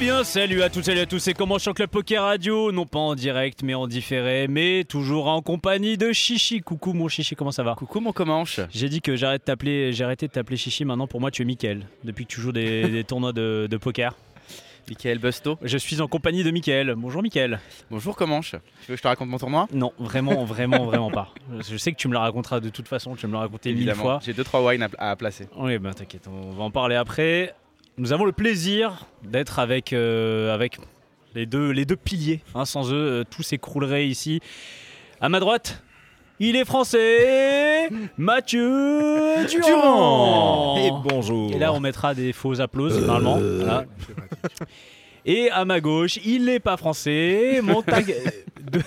Eh bien, salut à toutes, salut à tous, c'est comment sur Club Poker Radio, non pas en direct mais en différé, mais toujours en compagnie de Chichi. Coucou mon Chichi, comment ça va? Coucou mon Comanche. J'ai dit que j'arrête de t'appeler, j'ai arrêté de t'appeler Chichi, maintenant pour moi tu es Mickaël, depuis que tu joues des, des tournois de, de poker. Michael Busto. Je suis en compagnie de Mickaël. Bonjour Mickaël. Bonjour Comanche. Tu veux que je te raconte mon tournoi? Non, vraiment, vraiment, vraiment pas. Je sais que tu me le raconteras de toute façon, tu me le raconter mille fois. J'ai deux trois wines à, à placer. Oui, ben t'inquiète, on va en parler après. Nous avons le plaisir d'être avec, euh, avec les, deux, les deux piliers. hein. sans eux, euh, tout s'écroulerait ici. À ma droite, il est français, Mathieu Durand. Et bonjour. Et là, on mettra des faux applaudissements, normalement. Voilà. Et à ma gauche, il n'est pas français, Montag... de...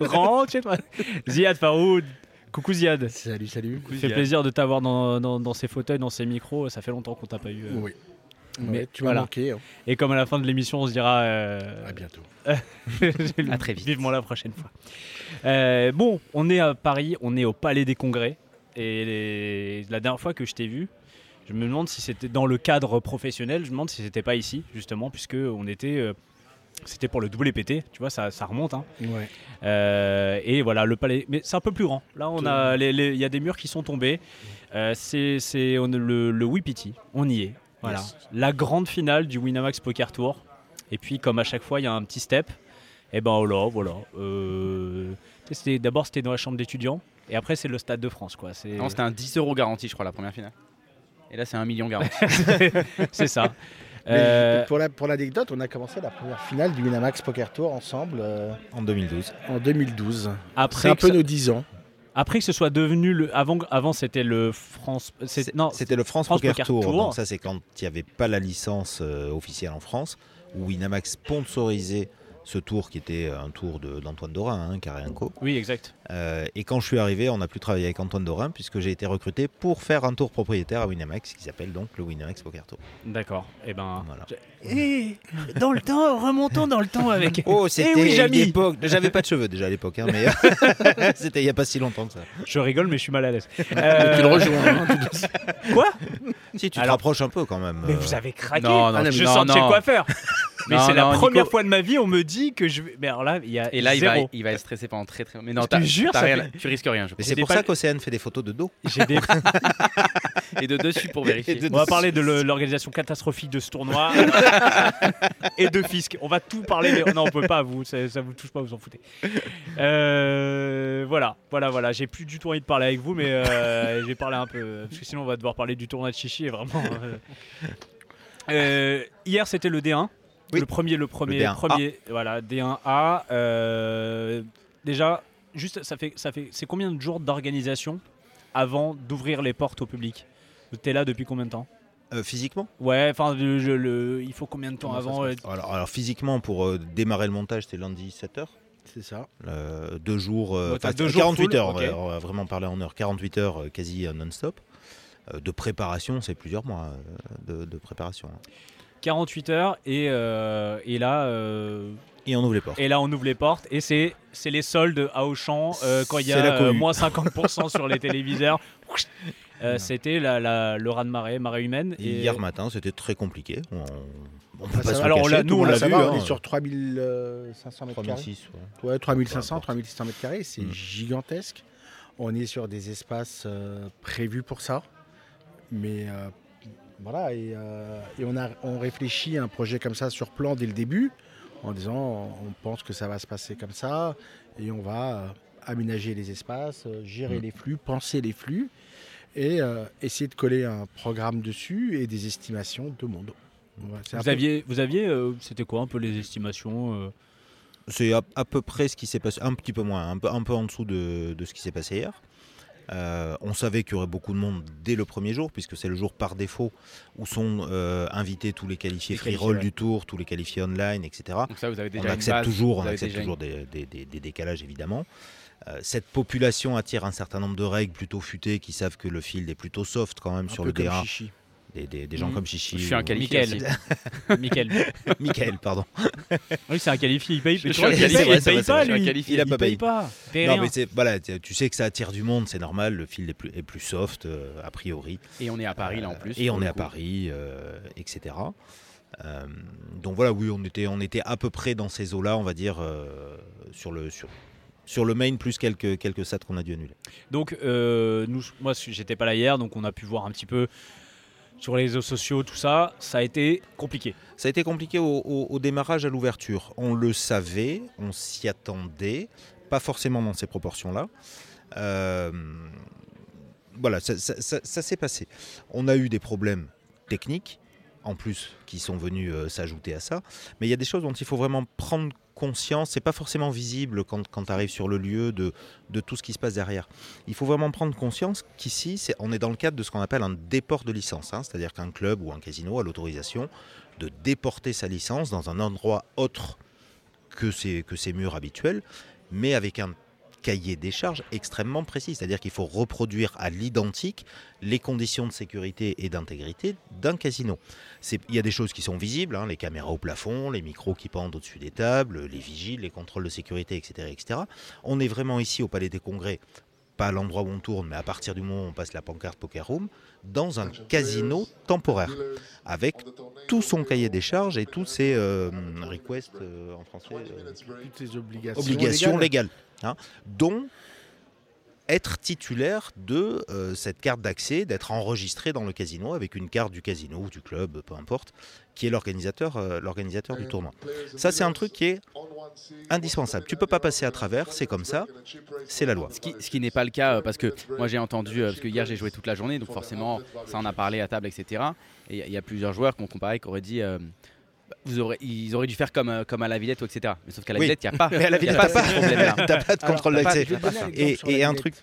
Rentre, je sais pas. Ziad Faroud. Coucou Ziad. Salut, salut. Ça fait plaisir de t'avoir dans, dans- dans ces fauteuils, dans ces micros. Ça fait longtemps qu'on t'a pas eu. euh. Oui. Mais Ouais, tu m'as voilà. manqué. hein. Et comme à la fin de l'émission, on se dira. euh, À bientôt. À très vite. Vivement la prochaine fois. Euh, bon, on est à Paris, on est au Palais des Congrès. Et les- la dernière fois que je t'ai vu, je me demande si c'était dans le cadre professionnel. Je me demande si c'était pas ici, justement, puisque on était. euh, c'était pour le WPT, tu vois, ça, ça remonte. hein. Ouais. Euh, et voilà, le palais. Mais c'est un peu plus grand. Là, on a, les- les- il y a des murs qui sont tombés. Euh, c'est le, le Wipiti. On y est. Voilà. Yes. La grande finale du Winamax Poker Tour. Et puis, comme à chaque fois, il y a un petit step. Et ben voilà, voilà. Euh, D'abord, c'était dans la chambre d'étudiants. Et après, c'est le Stade de France, quoi. Non, c'était un 10 euros garanti, je crois, la première finale. Et là, c'est un million garanti. c'est ça. Mais Euh, Pour la- pour l'anecdote, on a commencé la première finale du Winamax Poker Tour ensemble euh, En 2012. en 2012. C'est après, un peu ça- nos 10 ans. Après que ce soit devenu le. Avant, avant c'était le France. Non, C'était le France, France Poker, Poker Tour. Tour. Donc ça, c'est quand il n'y avait pas la licence euh, officielle en France, où Winamax sponsorisait ce tour qui était un tour de- d'Antoine Dorin, hein. Oui, exact. Euh, et quand je suis arrivé, on n'a plus travaillé avec Antoine Dorin, puisque j'ai été recruté pour faire un tour propriétaire à Winamax, qui s'appelle donc le Winamax Poker Tour. D'accord. Et ben. Voilà. Eh, dans le temps, remontons dans le temps avec. Oh, c'était oui, une Jamy. époque. J'avais pas de cheveux déjà à l'époque, hein, mais c'était il n'y a pas si longtemps que ça. Je rigole, mais je suis mal à l'aise. Tu le Euh, rejoins. hein, suite. Quoi? Si tu te Alors- rapproches un peu quand même. Mais euh, vous avez craqué. Non, non, je non, chez le coiffeur. Mais c'est la non, première Nico- fois de ma vie, on me dit que je vais. Mais alors là, il y a Et là, il va, zéro. il va être stressé pendant très très. Mais non, jure, t'as ça rien- fait- tu risques rien. Je Mais pense. c'est pour pal- ça qu'Océane fait des photos de dos. J'ai des- Et de dessus pour vérifier. de- On va parler de l'organisation catastrophique de ce tournoi et de Fisk. On va tout parler. mais- Non, on peut pas. Vous, ça, ça vous touche pas, vous en foutez. Euh, voilà, voilà, voilà. J'ai plus du tout envie de parler avec vous, mais euh, je vais parler un peu parce que sinon on va devoir parler du tournoi de Chichi et vraiment. euh. Euh, hier, c'était le D1. Oui. Le premier, le premier, Le D1A. premier, voilà, D1A. Euh, déjà, juste, ça fait, ça fait, c'est combien de jours d'organisation avant d'ouvrir les portes au public? T'es là depuis combien de temps? Euh, physiquement? Ouais, enfin, le, il faut combien de temps Comment avant euh, alors, alors, physiquement, pour euh, démarrer le montage, c'était lundi 7h. C'est ça. deux jours, euh, Ouais, deux jours 48 full, heures, on va- ok. on va vraiment parler en heures, 48 heures euh, quasi euh, non-stop. Euh, de préparation, c'est plusieurs mois euh, de, de préparation. hein. 48 heures et, euh, et là, euh, Et on ouvre les portes. et là, on ouvre les portes et c'est c'est les soldes à Auchan euh, quand il y a euh, moins 50% sur les téléviseurs. Euh. C'était la, la- le raz de marée, marée humaine. Et Hier matin, c'était très compliqué. On, on peut Ah, pas Alors, cacher, nous, on l'a vu, va, hein. on est sur 3500 mètres carrés. 3006, ouais. Ouais, 3500, importe. 3600 mètres carrés, c'est Mm. gigantesque. On est sur des espaces euh, prévus pour ça. Mais euh, voilà, et, euh, et on, a, on réfléchit à un projet comme ça sur plan dès le début, en disant on pense que ça va se passer comme ça, et on va euh, aménager les espaces, euh, gérer Mm. les flux, penser les flux et euh, essayer de coller un programme dessus et des estimations de monde. Vous peu- aviez, vous aviez euh, c'était quoi un peu les estimations euh, C'est à, à peu près ce qui s'est passé, un petit peu moins, un peu, un peu en dessous de, de ce qui s'est passé hier. Euh, on savait qu'il y aurait beaucoup de monde dès le premier jour, puisque c'est le jour par défaut où sont euh, invités tous les qualifiés Les free roll ouais. du tour, tous les qualifiés online, etc. Donc ça, vous avez déjà on accepte base, toujours, on accepte déjà toujours des, des- des- des décalages évidemment. Euh, cette population attire un certain nombre de règles plutôt futées qui savent que le field est plutôt soft quand même un sur le terrain. Des, des- des gens Mhm. comme Chichi. Je suis un qualifié. Mickaël. Michael, pardon. Oui, c'est un qualifié, il paye. Je il qualifié, paye, il pas, lui. qualifié, il a pas payé. pas. Non, mais c'est voilà, tu sais que ça attire du monde, c'est normal. Le field est plus, est plus soft euh, a priori. Et on est à Paris là en plus. Et on est à. Paris, euh, etc. Euh, donc voilà, oui, on était, on était à peu près dans ces eaux-là, on va dire, euh, sur, le, sur, sur le main, plus quelques, quelques sats qu'on a dû annuler. Donc, euh, nous, moi, j'étais pas là hier, donc on a pu voir un petit peu sur les réseaux sociaux, tout ça. Ça a été compliqué. Ça a été compliqué au, démarrage, à l'ouverture. On le savait, on s'y attendait, pas forcément dans ces proportions-là. Euh, voilà, ça s'est passé. On a eu des problèmes techniques, en plus, qui sont venus euh, s'ajouter à ça. Mais il y a des choses dont il faut vraiment prendre conscience. C'est pas forcément visible quand, quand tu arrives sur le lieu de, de tout ce qui se passe derrière. Il faut vraiment prendre conscience qu'ici, on est dans le cadre de ce qu'on appelle un déport de licence. hein. C'est-à-dire qu'un club ou un casino a l'autorisation de déporter sa licence dans un endroit autre que ses murs habituels, mais avec un cahier des charges extrêmement précis. C'est-à-dire qu'il faut reproduire à l'identique les conditions de sécurité et d'intégrité d'un casino. Il y a des choses qui sont visibles, hein, les caméras au plafond, les micros qui pendent au-dessus des tables, les vigiles, les contrôles de sécurité, etc., etc. On est vraiment ici au Palais des Congrès, pas à l'endroit où on tourne, mais à partir du moment où on passe la pancarte Poker Room, dans un casino temporaire, avec tout son cahier des charges et tous ses euh, requests euh, en français, euh, Toutes ces obligations, obligations légales. légales, hein, dont être titulaire de euh, cette carte d'accès, d'être enregistré dans le casino avec une carte du casino ou du club, peu importe, qui est l'organisateur euh, l'organisateur du tournoi. Ça, c'est un truc qui est indispensable. Tu peux pas passer à travers, c'est comme ça, c'est la loi. Ce qui, ce qui n'est pas le cas, euh, parce que moi j'ai entendu, euh, parce que hier j'ai joué toute la journée, donc forcément ça en a parlé à table, etc. Et il y a plusieurs joueurs qui ont comparé, qui auraient dit, euh, vous aurez, ils auraient dû faire comme, euh, comme à la Villette, ou etc. Mais sauf qu'à la Oui. Villette, il n'y a pas, Mais à la il y a Villette, pas pas- pas de contrôle d'accès. Et, un truc,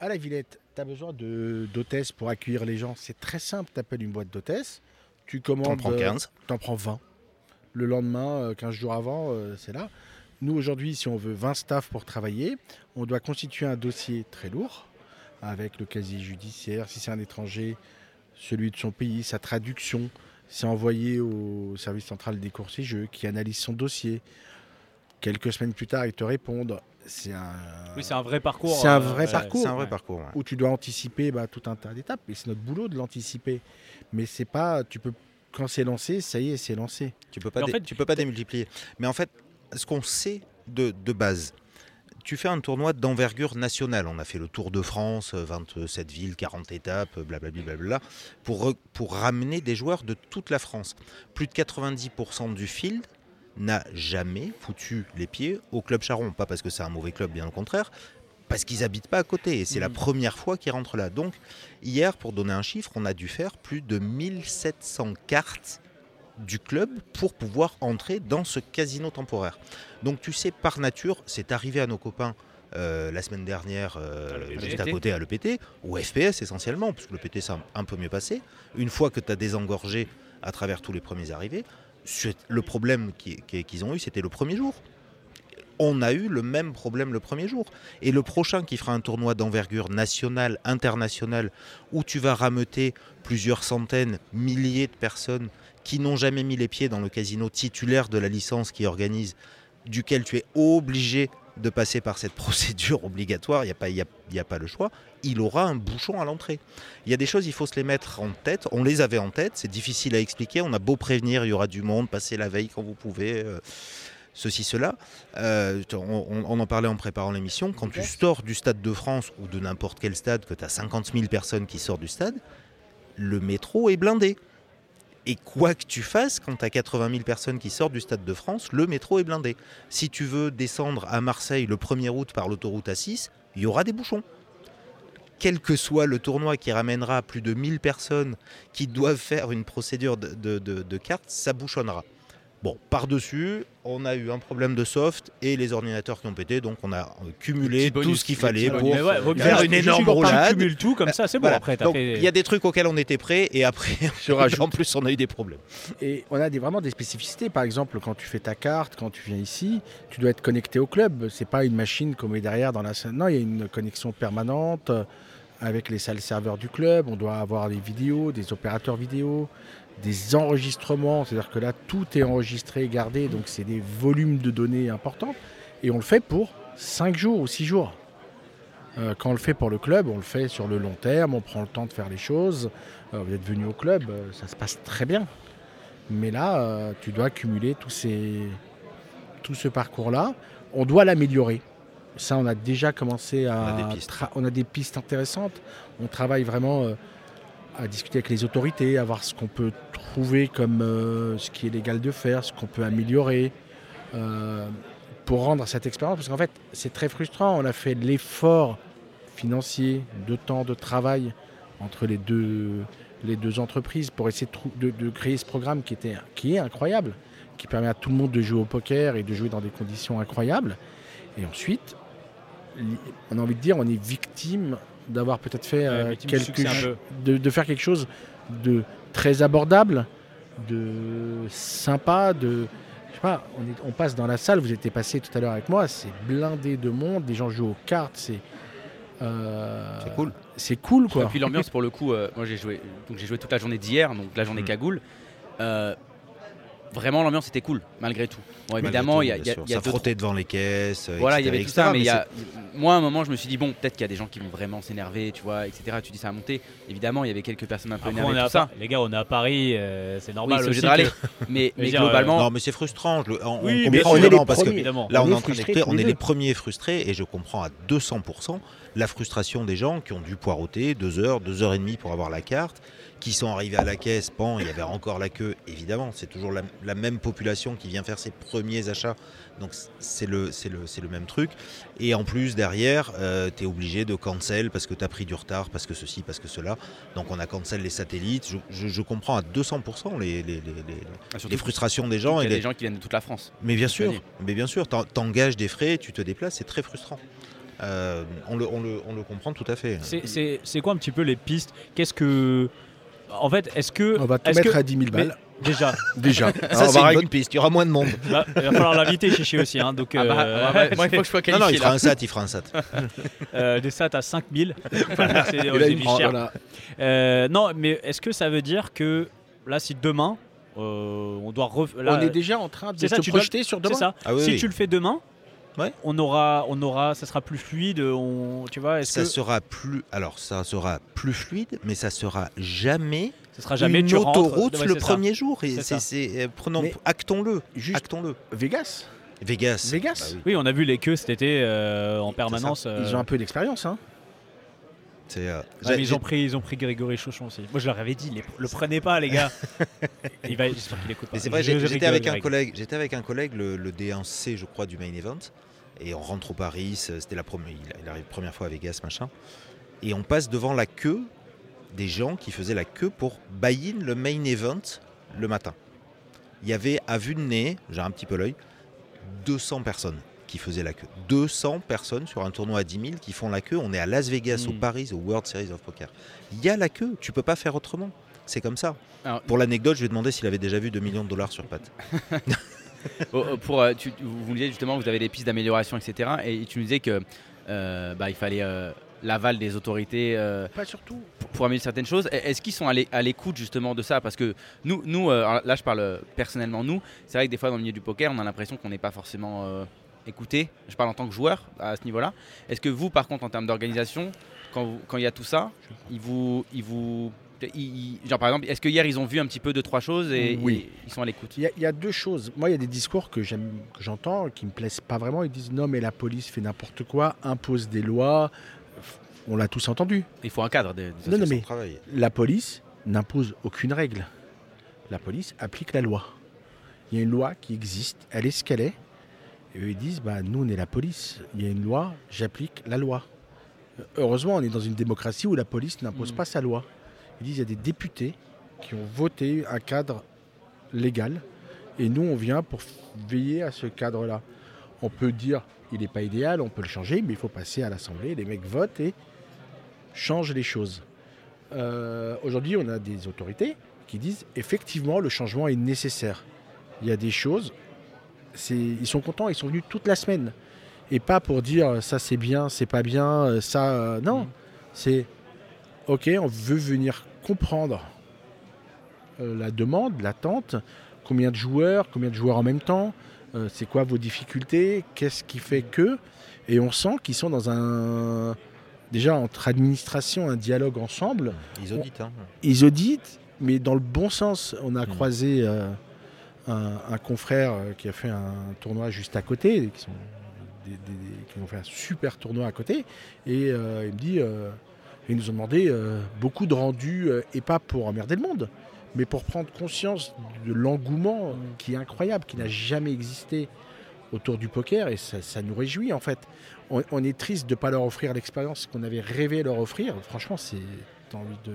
À la Villette, tu as besoin de- d'hôtesses pour accueillir les gens. C'est très simple. Tu appelles une boîte d'hôtesses, tu commandes. t'en prends euh, 15. T'en prends 20. Le lendemain, euh, 15 jours avant, euh, c'est là. Nous, aujourd'hui, si on veut 20 staff pour travailler, on doit constituer un dossier très lourd avec le casier judiciaire, si c'est un étranger, celui de son pays, sa traduction. C'est envoyé au service central des courses et jeux qui analyse son dossier. Quelques semaines plus tard, ils te répondent. C'est un, Oui, c'est un vrai parcours. C'est un euh, vrai parcours. C'est un vrai Ouais. parcours. ouais. où tu dois anticiper bah, tout un tas d'étapes. Et c'est notre boulot de l'anticiper. Mais c'est pas, tu peux, quand c'est lancé, ça y est, c'est lancé. Tu peux pas, en fait, tu peux pas démultiplier. Mais en fait, ce qu'on sait de, de base, tu fais un tournoi d'envergure nationale. On a fait le Tour de France, euh, 27 villes, 40 étapes, blablabla, blablabla, pour, pour ramener des joueurs de toute la France. Plus de 90% du field n'a jamais foutu les pieds au Club Charon. Pas parce que c'est un mauvais club, bien au contraire, parce qu'ils habitent pas à côté. Et c'est la Mhm. première fois qu'ils rentrent là. Donc, hier, pour donner un chiffre, on a dû faire plus de 1700 cartes du club pour pouvoir entrer dans ce casino temporaire. Donc tu sais, par nature, c'est arrivé à nos copains euh, la semaine dernière, euh, l'EPT. juste à côté à l'EPT, ou FPS essentiellement, parce que le PT c'est un, peu mieux passé. Une fois que tu as désengorgé à travers tous les premiers arrivés, le problème qui- qui- qu'ils ont eu, c'était le premier jour. On a eu le même problème le premier jour. Et le prochain qui fera un tournoi d'envergure nationale, internationale, où tu vas rameuter plusieurs centaines, milliers de personnes qui n'ont jamais mis les pieds dans le casino titulaire de la licence qui organise, duquel tu es obligé de passer par cette procédure obligatoire, il n'y a, pas- il y a, il y a pas le choix, il aura un bouchon à l'entrée. Il y a des choses, il faut se les mettre en tête. On les avait en tête, c'est difficile à expliquer. On a beau prévenir, il y aura du monde, passez la veille quand vous pouvez. euh, Ceci, cela. Euh, on, on- on en parlait en préparant l'émission. Quand tu sors du Stade de France ou de n'importe quel stade, que tu as 50 000 personnes qui sortent du stade, le métro est blindé. Et quoi que tu fasses, quand tu as 80 000 personnes qui sortent du Stade de France, le métro est blindé. Si tu veux descendre à Marseille le 1er août par l'autoroute A6, il y aura des bouchons. Quel que soit le tournoi qui ramènera plus de 1000 personnes qui doivent faire une procédure de, carte, ça bouchonnera. Bon, par-dessus, on a eu un problème de soft et les ordinateurs qui ont pété, donc on a cumulé Petit bonus, tout ce qu'il fallait pour ouais, faire une énorme roulade. tout comme ça, c'est bon. Voilà. Après, t'as Donc, fait. il y a des trucs auxquels on était prêts et après, en plus, on a eu des problèmes. Et on a des, vraiment des spécificités. Par exemple, quand tu fais ta carte, quand tu viens ici, tu dois être connecté au club. C'est pas une machine qu'on met derrière dans la salle. Non, il y a une connexion permanente euh, avec les salles serveurs du club. On doit avoir des vidéos, des opérateurs vidéo, des enregistrements. C'est-à-dire que là, tout est enregistré, gardé. Donc, c'est des volumes de données importants. Et on le fait pour 5 jours ou 6 jours. Euh, quand on le fait pour le club, on le fait sur le long terme, on prend le temps de faire les choses. Euh, vous êtes venu au club, euh, ça se passe très bien. Mais là, tu dois cumuler tous ces, tout ce parcours-là. On doit l'améliorer. Ça, on a déjà commencé à. On a des pistes. tra- on a des pistes intéressantes. On travaille vraiment à discuter avec les autorités, à voir ce qu'on peut trouver comme euh, ce qui est légal de faire, ce qu'on peut améliorer. euh, pour rendre cette expérience, parce qu'en fait, c'est très frustrant. On a fait l'effort financier, de temps, de travail entre les deux, les deux entreprises pour essayer de, de- créer ce programme qui, était, qui est incroyable, qui permet à tout le monde de jouer au poker et de jouer dans des conditions incroyables. Et ensuite, on a envie de dire, on est victime d'avoir peut-être fait Ouais, euh, quelque de, de faire quelque chose de très abordable, de sympa, de je sais pas, on, est- on passe dans la salle, vous étiez passé tout à l'heure avec moi, c'est blindé de monde, des gens jouent aux cartes, c'est euh, C'est cool. C'est cool Et quoi. puis l'ambiance pour le coup, euh, moi j'ai joué, donc j'ai joué toute la journée d'hier, donc la journée Mm. cagoule. Euh, vraiment l'ambiance était cool malgré tout. Bon évidemment il y a, y a- y a ça frottait devant les caisses. euh, Voilà, il y etc., avait tout ça, mais il y a... moi, à un moment, je me suis dit, bon, peut-être qu'il y a des gens qui vont vraiment s'énerver, tu vois, etc. Tu dis ça a monté. Évidemment, il y avait quelques personnes un peu Après, énervées, tout ça. Par- Les gars, on est à Paris, euh, c'est Oui, normal. c'est obligé aussi de râler. que- Mais, mais dire, globalement, Non, mais c'est frustrant. je le- on, Oui, comprend est parce que premiers. évidemment. là, On on, est est en train frustrés d'écouter, tous on les est les deux. premiers frustrés et je comprends à 200% la frustration des gens qui ont dû poireauter deux heures, deux heures et demie pour avoir la carte, qui sont arrivés à la caisse, bon, il y avait encore la queue, évidemment, c'est toujours la, la même population qui vient faire ses premiers achats, donc c'est le, même truc. Et en plus, derrière, tu es obligé de cancel parce que tu as pris du retard, parce que ceci, parce que cela. Donc on a cancel les satellites. Je, je- je comprends à 200% les, les, les- les- Ah, les frustrations des gens. y Et a des gens qui viennent de toute la France. mais bien sûr, mais bien sûr, t'en- t'engages des frais, tu te déplaces, c'est très frustrant. Euh, on, le, on le- on le comprend tout à fait. C'est- quoi un petit peu les pistes? Qu'est-ce que. En fait, est-ce que. On va tout mettre que- à 10 000 balles. Déjà, Déjà. Ça, c'est une bonne piste. Il y aura moins de monde. Bah, il va falloir l'inviter chez aussi. Hein, donc, Ah bah, euh, ah bah, moi, il faut que je sois Non, non, qualifié il fera un SAT, il fera un SAT. euh, des sats à 5000. Enfin, c'est voilà. Euh, non, mais est-ce que ça veut dire que là, si demain, euh, on doit. ref- là, on est déjà en train de se tu dois- projeter sur C'est demain. ça. Ah oui, si oui. tu le fais demain, Ouais. on aura, on aura, ça sera plus fluide. On, tu vois, Ça que sera plus. Alors, ça sera plus fluide, mais ça sera jamais, ce sera jamais une tu autoroute Ouais, le ça. premier jour. Et C'est c'est, ça. c'est- euh, prenons, Mais- actons-le, Juste actons-le. Vegas. Vegas. Vegas. Bah oui, Oui, on a vu les queues cet été euh, en permanence. euh, Ils ont un peu d'expérience. Hein. C'est, euh, mais ils ont pris, ils ont pris Grégory Chauchon aussi. Moi, je leur avais dit, les- le prenez pas, les gars. Il va, j'espère qu'il écoute pas. Mais c'est vrai, j'étais avec un collègue, j'étais avec un collègue le, le D1C, je crois, du main event, et on rentre au Paris. C'était la première, il, il arrive première fois à Vegas, machin, et on passe devant la queue des gens qui faisaient la queue pour buy-in le main event le matin. Il y avait à vue de nez, j'ai un petit peu l'œil, 200 personnes qui faisaient la queue. 200 personnes sur un tournoi à 10 000 qui font la queue. On est à Las Vegas, au Mm. Paris, au World Series of Poker. Il y a la queue, tu peux pas faire autrement. C'est comme ça. Alors- Pour l'anecdote, je lui ai demandé s'il avait déjà vu 2 millions de dollars sur patte. Oh, oh, pour, euh, tu, vous vous disiez justement, vous avez des pistes d'amélioration, etc. Et tu nous disais que euh, bah, il fallait euh, l'aval des autorités euh, Pas surtout. pour, pour améliorer certaines choses. Et- Est-ce qu'ils sont à l'é- à l'écoute justement de ça? Parce que nous, nous euh, là je parle personnellement nous, c'est vrai que des fois dans le milieu du poker, on a l'impression qu'on n'est pas forcément écouté. Je parle en tant que joueur à ce niveau-là. Est-ce que vous, par contre, en termes d'organisation, quand vous- quand il y a tout ça, ils vous, ils vous, ils- genre par exemple, est-ce que hier ils ont vu un petit peu deux trois choses et, Oui. ils sont à l'écoute? Il y, a- il y a deux choses. Moi, il y a des discours que j'aime, que j'entends, qui me plaisent pas vraiment. Ils disent non, mais la police fait n'importe quoi, impose des lois. On l'a tous entendu. Il faut un cadre. de- de- Non, non, mais la police n'impose aucune règle. la police applique la loi. Il y a une loi qui existe, elle est ce qu'elle est. Et eux, ils disent, bah, nous, on est la police. Il y a une loi, j'applique la loi. Heureusement, on est dans une démocratie où la police n'impose Mm. pas sa loi. Ils disent, il y a des députés qui ont voté un cadre légal. Et nous, on vient pour veiller à ce cadre-là. On peut dire, il n'est pas idéal, on peut le changer, mais il faut passer à l'Assemblée. Les mecs votent et changent les choses. Euh, Aujourd'hui, on a des autorités qui disent, effectivement, le changement est nécessaire. Il y a des choses, ils sont contents, ils sont venus toute la semaine. Et pas pour dire, ça c'est bien, c'est pas bien, euh, ça... euh, non, Mm. c'est, ok, on veut venir comprendre euh, la demande, l'attente, combien de joueurs, combien de joueurs en même temps, euh, c'est quoi vos difficultés, qu'est-ce qui fait que, et on sent qu'ils sont dans un, déjà entre administration, un dialogue ensemble, Ils auditent. hein. ils auditent, mais dans le bon sens. On a Mm. croisé euh, un, confrère euh, qui a fait un tournoi juste à côté, qui, sont qui ont fait un super tournoi à côté, et euh, il me dit, euh, ils nous ont demandé euh, beaucoup de rendus, et pas pour emmerder le monde, mais pour prendre conscience de l'engouement qui est incroyable, qui n'a jamais existé autour du poker, et ça, nous réjouit en fait. On, est triste de ne pas leur offrir l'expérience qu'on avait rêvé leur offrir. Franchement, c'est envie de,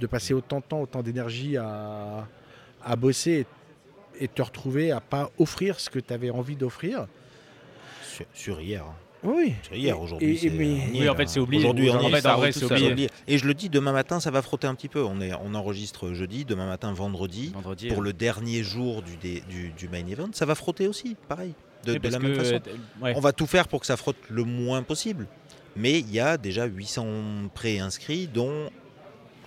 de passer autant de temps, autant d'énergie à, à bosser et te retrouver à pas offrir ce que tu avais envie d'offrir. Sur, sur hier. hein. Oui. Sur hier, aujourd'hui. Oui, en fait, c'est oublié. Aujourd'hui, En fait, vrai, c'est oublié. Et je le dis, demain matin, ça va frotter un petit peu. On, est, on enregistre jeudi, demain matin, vendredi. Vendredi. Pour euh, le dernier jour du, dé- du, du main event, ça va frotter aussi, pareil. De, la même façon. euh, ouais. On va tout faire pour que ça frotte le moins possible. Mais il y a déjà 800 pré-inscrits dont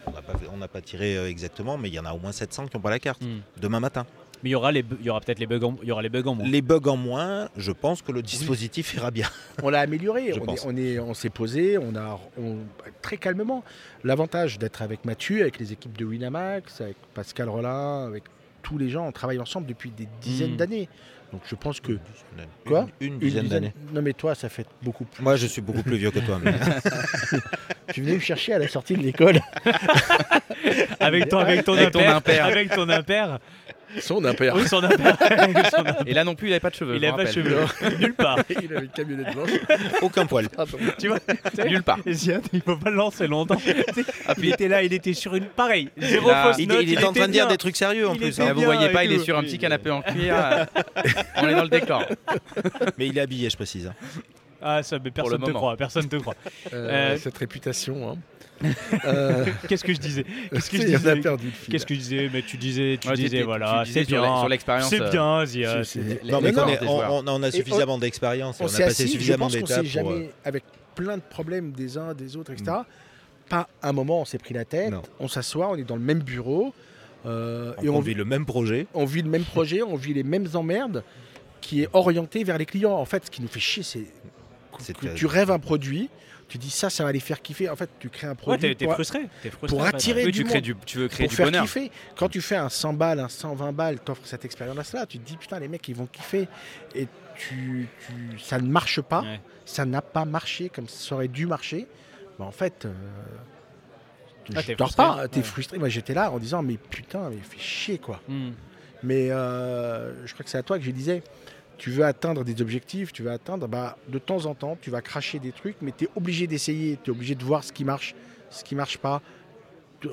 on n'a pas, on n'a pas tiré euh, exactement, mais il y en a au moins 700 qui n'ont pas la carte Hmm. demain matin. Mais il y aura les, bu- il y aura peut-être les bugs, en, il y aura les bugs en moins. Les bugs en moins, je pense que le dispositif ira bien. On l'a amélioré. Je on, pense. est- on est- on s'est posé, on a on- très calmement. L'avantage d'être avec Mathieu, avec les équipes de Winamax, avec Pascal Rollin, avec tous les gens, on travaille ensemble depuis des dizaines Mm. d'années. Donc je pense que Quoi Quoi une, une dizaine dizaine- d'années. Non mais toi, ça fait beaucoup plus. Moi, je suis beaucoup plus vieux que toi. mais- Tu venais me chercher à la sortie de l'école. Avec ton, avec ton Avec ton impair. impair. Avec ton impair. Son impair. Oui, son impair. Et là non plus, il avait pas de cheveux. Il me pas de cheveux. Nulle part. Il avait une camionnette blanche. Aucun poil. Pardon. Tu vois Nulle part. Il faut pas le lancer longtemps. il était là, il était sur une pareille. Zéro Là, fausse Il, note. il est en était train de dire des trucs sérieux en Il plus. était hein. Ah, vous bien voyez pas, il est sur un petit canapé en cuir. euh, On est dans le décor. Mais il est habillé, je précise. Ah, ça, mais personne le te moment. croit. Personne te croit. Euh, Euh, Cette réputation. Hein. Euh, Qu'est-ce que je disais? Qu'est-ce que je disais? Qu'est-ce que je disais? Mais tu disais, tu Ouais, disais, voilà, c'est bien. sur l'expérience. C'est euh, bien, Ziad. C'est- c'est- les- Non, mais les on, on- on- on a suffisamment d'expérience et on a c'est passé assis, suffisamment je pense qu'on d'étapes pour. euh, jamais, avec plein de problèmes des uns, des autres, etc. Pas un moment on s'est pris la tête. Non. On s'assoit, on est dans le même bureau euh, on et on vit vit, le même projet. on vit le même projet, on vit les mêmes emmerdes qui est orienté vers les clients. En fait, ce qui nous fait chier, c'est Tu rêves un produit, tu dis ça, ça va les faire kiffer. En fait, tu crées un Ouais, produit t'es t'es pour, frustré. t'es frustré, pour attirer Oui, du tu, crées monde. du, tu veux créer pour du faire bonheur. kiffer. Quand tu fais un 100 balles, un 120 balles, t'offres cette expérience-là, tu te dis putain, les mecs, ils vont kiffer. Et tu, tu- ça ne marche pas, Ouais. ça n'a pas marché comme ça aurait dû marcher. Bah, en fait, euh, Ah, je t'es dors pas, t'es Ouais. frustré. Moi, j'étais là en disant, mais putain, mais fais chier quoi. Hmm. Mais euh, je crois que c'est à toi que je disais, tu veux atteindre des objectifs, tu veux atteindre, bah, de temps en temps, tu vas cracher des trucs, mais tu es obligé d'essayer, tu es obligé de voir ce qui marche, ce qui marche pas.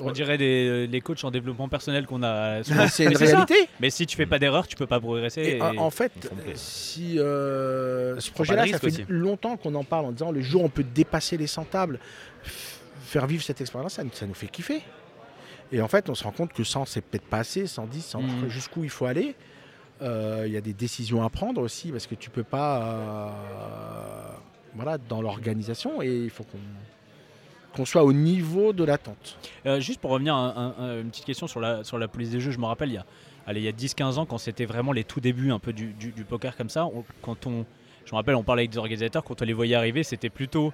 On dirait des, les coachs en développement personnel qu'on a. c'est une ça. réalité. Mais si tu fais pas d'erreur, tu peux pas progresser. Et et- en- fait, si euh, ce projet-là, ça fait aussi. longtemps qu'on en parle en disant le jour où on peut dépasser les 100 tables, faire vivre cette expérience, ça, nous- ça nous fait kiffer. Et en fait, on se rend compte que 100, c'est peut-être pas assez, 110, 100, Mhm. jusqu'où il faut aller. Euh, Il y a des décisions à prendre aussi parce que tu peux pas, euh, voilà, dans l'organisation et il faut qu'on qu'on soit au niveau de l'attente. Euh, juste pour revenir à, un- un- une petite question sur la, sur la police des jeux, je me rappelle il y a, allez, il y a 10-15 ans quand c'était vraiment les tout débuts un peu du, du- du poker comme ça, on- quand on, je me rappelle on parlait avec des organisateurs, quand on les voyait arriver c'était plutôt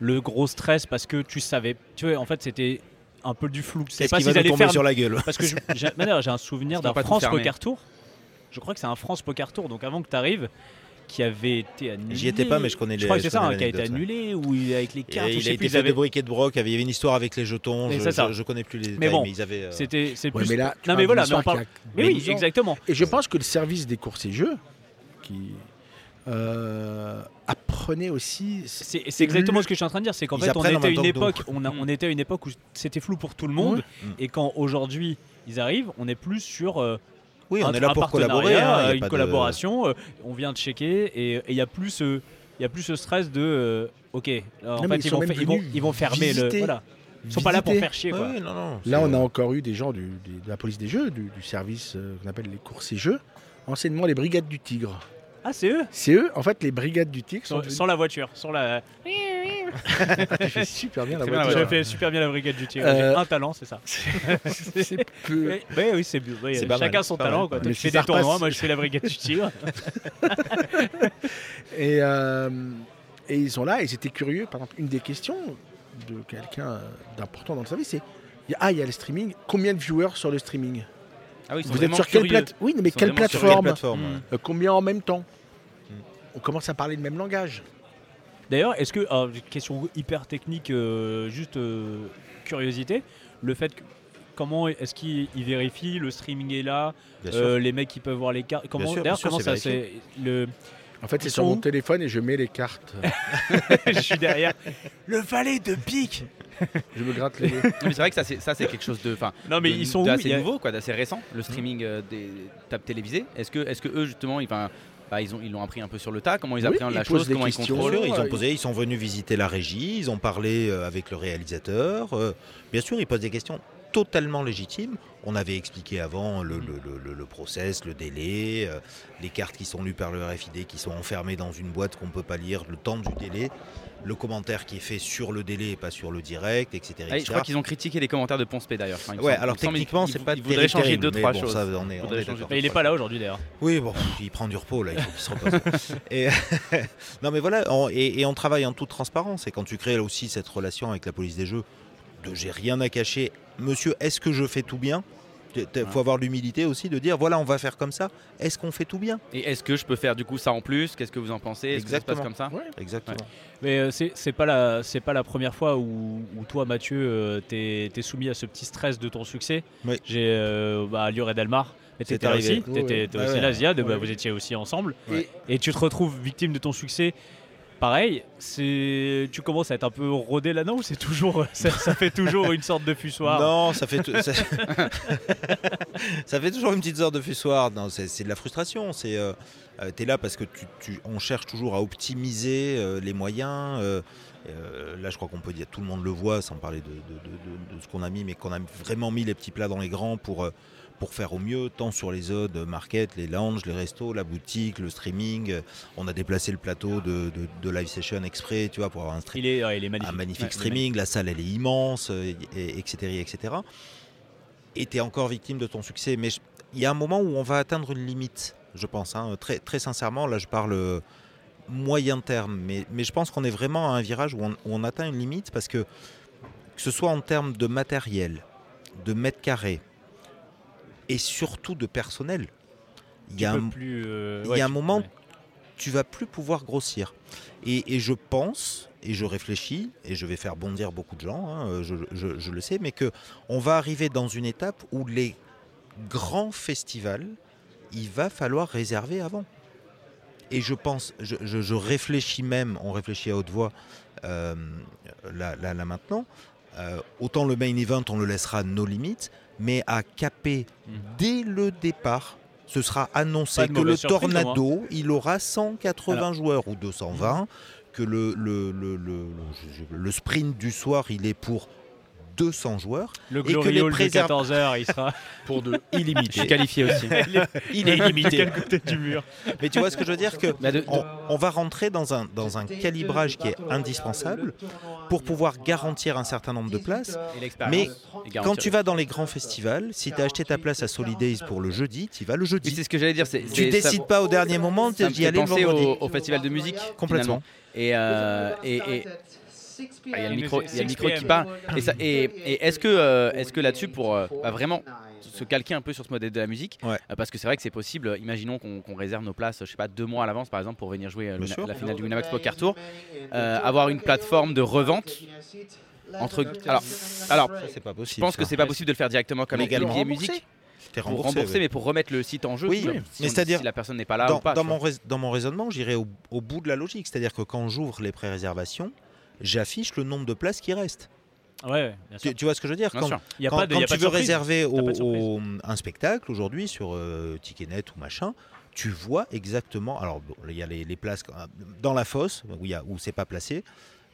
le gros stress parce que tu savais, tu vois en fait c'était un peu du flou, c'est pas s'ils allaient tomber faire sur la gueule parce que j'ai un souvenir d'un France. Poker Tour. Je crois que c'est un France Poker Tour. Donc avant que tu arrives, qui avait été annulé. J'y étais pas, mais je connais les- Je crois que c'est ça, hein, qui a été annulé, ou avec les Et cartes. je il a été plus, ils fait avaient- de briquet de broc. Il y avait une histoire avec les jetons. Je, c'est ça. je, je connais plus les détails, Mais bon, ils avaient. euh, C'était, c'est Ouais, plus. mais là, tu non, mais voilà, mais on parle. qui a Mais oui, 12 ans. exactement. Et je pense que le service des courses et jeux, qui euh, apprenait aussi. C'est exactement ce que je suis en train de dire, c'est qu'en fait on était une époque, on, a- on était à une époque où c'était flou pour tout le monde, et quand aujourd'hui ils arrivent, on est plus sur euh, Oui, on un, est là un pour collaborer. partenariat, hein, il y a une pas de- collaboration, euh, on vient de checker et il y a plus euh, il y a plus ce stress de euh, ok, en Non, fait ils vont, fa- ils vont, ils vont fermer le voilà. Ils sont pas là pour faire chier quoi. ouais, non, non, Là, on a encore eu des gens du- des- de la police des jeux, du, du service euh, qu'on appelle les courses et jeux, enseignement les brigades du Tigre. Ah c'est eux? C'est eux, en fait, les brigades du Tigre sont sans, sans la voiture, sans la Tu fais super bien la voiture. je fais super bien la brigade du tir. Euh, J'ai un talent, c'est ça. C'est peu. Oui, c'est bien. Chacun mal, son pas talent. Quoi. Tu fais des tournois, repasse- moi je fais la brigade du tir. Et, euh, et ils sont là, et c'était curieux. Par exemple, une des questions de quelqu'un euh, d'important dans le service, c'est Ah, il y a le streaming. Combien de viewers sur le streaming? Ah oui, ils Vous êtes sur quelle plate Oui, mais Ils quelle plateforme? Euh, Combien en même temps? Mm. On commence à parler le même langage. D'ailleurs, est-ce que, alors, question hyper technique, euh, juste euh, curiosité, le fait que. Comment est-ce qu'ils ils vérifient le streaming est là, euh, les mecs qui peuvent voir les cartes. Comment sûr, d'ailleurs bien sûr, comment ça c'est le En fait, Ils c'est sur sont mon téléphone et je mets les cartes. je suis derrière le valet de pique. je me gratte les. Mais c'est vrai que ça c'est ça c'est quelque chose de enfin Non mais de- ils sont où y a- nouveau quoi, d'assez récent, le streaming euh, des tables télévisées. Est-ce que est-ce que eux justement ils enfin bah, ils ont ils l'ont appris un peu sur le tas, comment ils Oui, appréhendent ils la chose, comment ils contrôlent sûr, ils ont euh, posé, ils sont venus visiter la régie, ils ont parlé euh, avec le réalisateur. euh, bien sûr, ils posent des questions totalement légitimes. On avait expliqué avant le, le, le- le- process, le délai, euh, les cartes qui sont lues par le RFID, qui sont enfermées dans une boîte qu'on ne peut pas lire, le temps du délai, le commentaire qui est fait sur le délai et pas sur le direct, etc. Ah, je crois qu'ils ont critiqué les commentaires de Ponce P d'ailleurs. Enfin, il Ouais, alors il techniquement, c'est pas voudraient terrible, changer deux trois bon, choses. ça, on est- Ils on voudraient est changer d'accord. Mais il est pas là aujourd'hui d'ailleurs. Oui, bon, il prend du repos là, il faut qu'il se repose. et, non, mais voilà, on- et, et on travaille en toute transparence. Et quand tu crées là aussi cette relation avec la police des jeux, de j'ai rien à cacher, monsieur, est-ce que je fais tout bien? Il faut avoir l'humilité aussi de dire voilà, on va faire comme ça. Est-ce qu'on fait tout bien? Et est-ce que je peux faire du coup ça en plus? Qu'est-ce que vous en pensez? Est-ce que ça se passe Exactement. comme ça? Exactement. Mais euh, c'est c'est pas la c'est pas la première fois où, où toi Mathieu euh, t'es t'es soumis à ce petit stress de ton succès. Oui. J'ai euh, bah, à Lior et C'est t'étais aussi, Ouais, ouais. aussi Ouais, là, ouais. Ziad, bah, Ouais. vous étiez aussi ensemble. Ouais. Et tu te retrouves victime de ton succès. Pareil, c'est tu commences à être un peu rodé là non ou c'est toujours ça, fait toujours une sorte de fussoir? Non, ça fait, ça... fait toujours une petite sorte de fussoir. Non, c'est de la frustration. C'est, euh, euh, t'es là parce que tu, on cherche toujours à optimiser euh, les moyens. euh, là, je crois qu'on peut dire, tout le monde le voit, sans parler de, de- de- ce qu'on a mis, mais qu'on a vraiment mis les petits plats dans les grands pour, pour faire au mieux, tant sur les zones market, les lounges, les restos, la boutique, le streaming. On a déplacé le plateau de, de- de live session exprès, tu vois, pour avoir un stream Il est ouais, il est magnifique. un magnifique Ouais, streaming, la salle elle est immense, et- etc. etc. Et tu es encore victime de ton succès. Mais il y a un moment où on va atteindre une limite, je pense. hein. Très, très sincèrement, là je parle moyen terme, mais, mais je pense qu'on est vraiment à un virage où on, où on atteint une limite parce que, que ce soit en termes de matériel, de mètres carrés, et surtout de personnel, il y Tu a peux un, plus, euh, y a un tu- moment ouais. tu vas plus pouvoir grossir. Et, et je pense, et je réfléchis, et je vais faire bondir beaucoup de gens, hein, je, je- je le sais, mais que on va arriver dans une étape où les grands festivals, il va falloir réserver avant. Et je pense, je, je- je réfléchis même, on réfléchit à haute voix euh, là, là- là maintenant, euh, autant le main event, on le laissera nos limites, mais à caper Mhm. dès le départ, ce sera annoncé que le surprise. Tornado, il aura 180 Alors. joueurs ou 220, que le, le sprint du soir, il est pour 200 joueurs. Le que les Glory Hall de préserve- 14h, il sera Pour de Je suis qualifié aussi. Il est illimité. quel côté du mur. Mais tu vois ce que je veux dire que Bah, de- on, on va rentrer dans un, dans un calibrage qui est indispensable pour pouvoir garantir un certain nombre de places. et est garantie. Quand tu vas dans les grands festivals, si tu as acheté ta place à Solidays pour le jeudi, tu y vas le jeudi. c'est ce que j'allais dire. Tu ça- décides pas au dernier moment d'y aller le vendredi. au, au festival de musique Complètement. finalement. Et, euh, et, et- ah, il y a le micro, il y a le micro qui parle. Et, ça- et, et est-ce que, euh, est-ce que là-dessus, pour euh, bah, vraiment se calquer un peu sur ce modèle de la musique, Ouais. euh, parce que c'est vrai que c'est possible. Imaginons qu'on qu'on réserve nos places, je sais pas, deux mois à l'avance, par exemple, pour venir jouer euh, Bien le- sûr. la finale du Winamax Poker Tour. Euh, avoir une plateforme de revente entre. Alors, alors Ça, c'est pas je possible. pense que c'est pas possible de le faire directement comme avec les billets musique. Pour remboursé, rembourser, mais pour remettre le site en jeu. Oui, si on- c'est-à-dire- si la personne n'est pas là dans, ou pas. dans tu mon rais- dans mon raisonnement, j'irai au, au bout de la logique. C'est-à-dire que quand j'ouvre les pré-réservations, j'affiche le nombre de places qui restent. Ouais, ouais, bien sûr. Tu, tu vois ce que je veux dire Bien quand, sûr. Il y a quand, pas de, quand il y a tu pas veux surprise. réserver T'as au, pas de surprise. au- un spectacle aujourd'hui sur euh, Ticketnet ou machin, tu vois exactement. Alors, bon, il y a les, les places dans la fosse où, il y a- où c'est pas placé.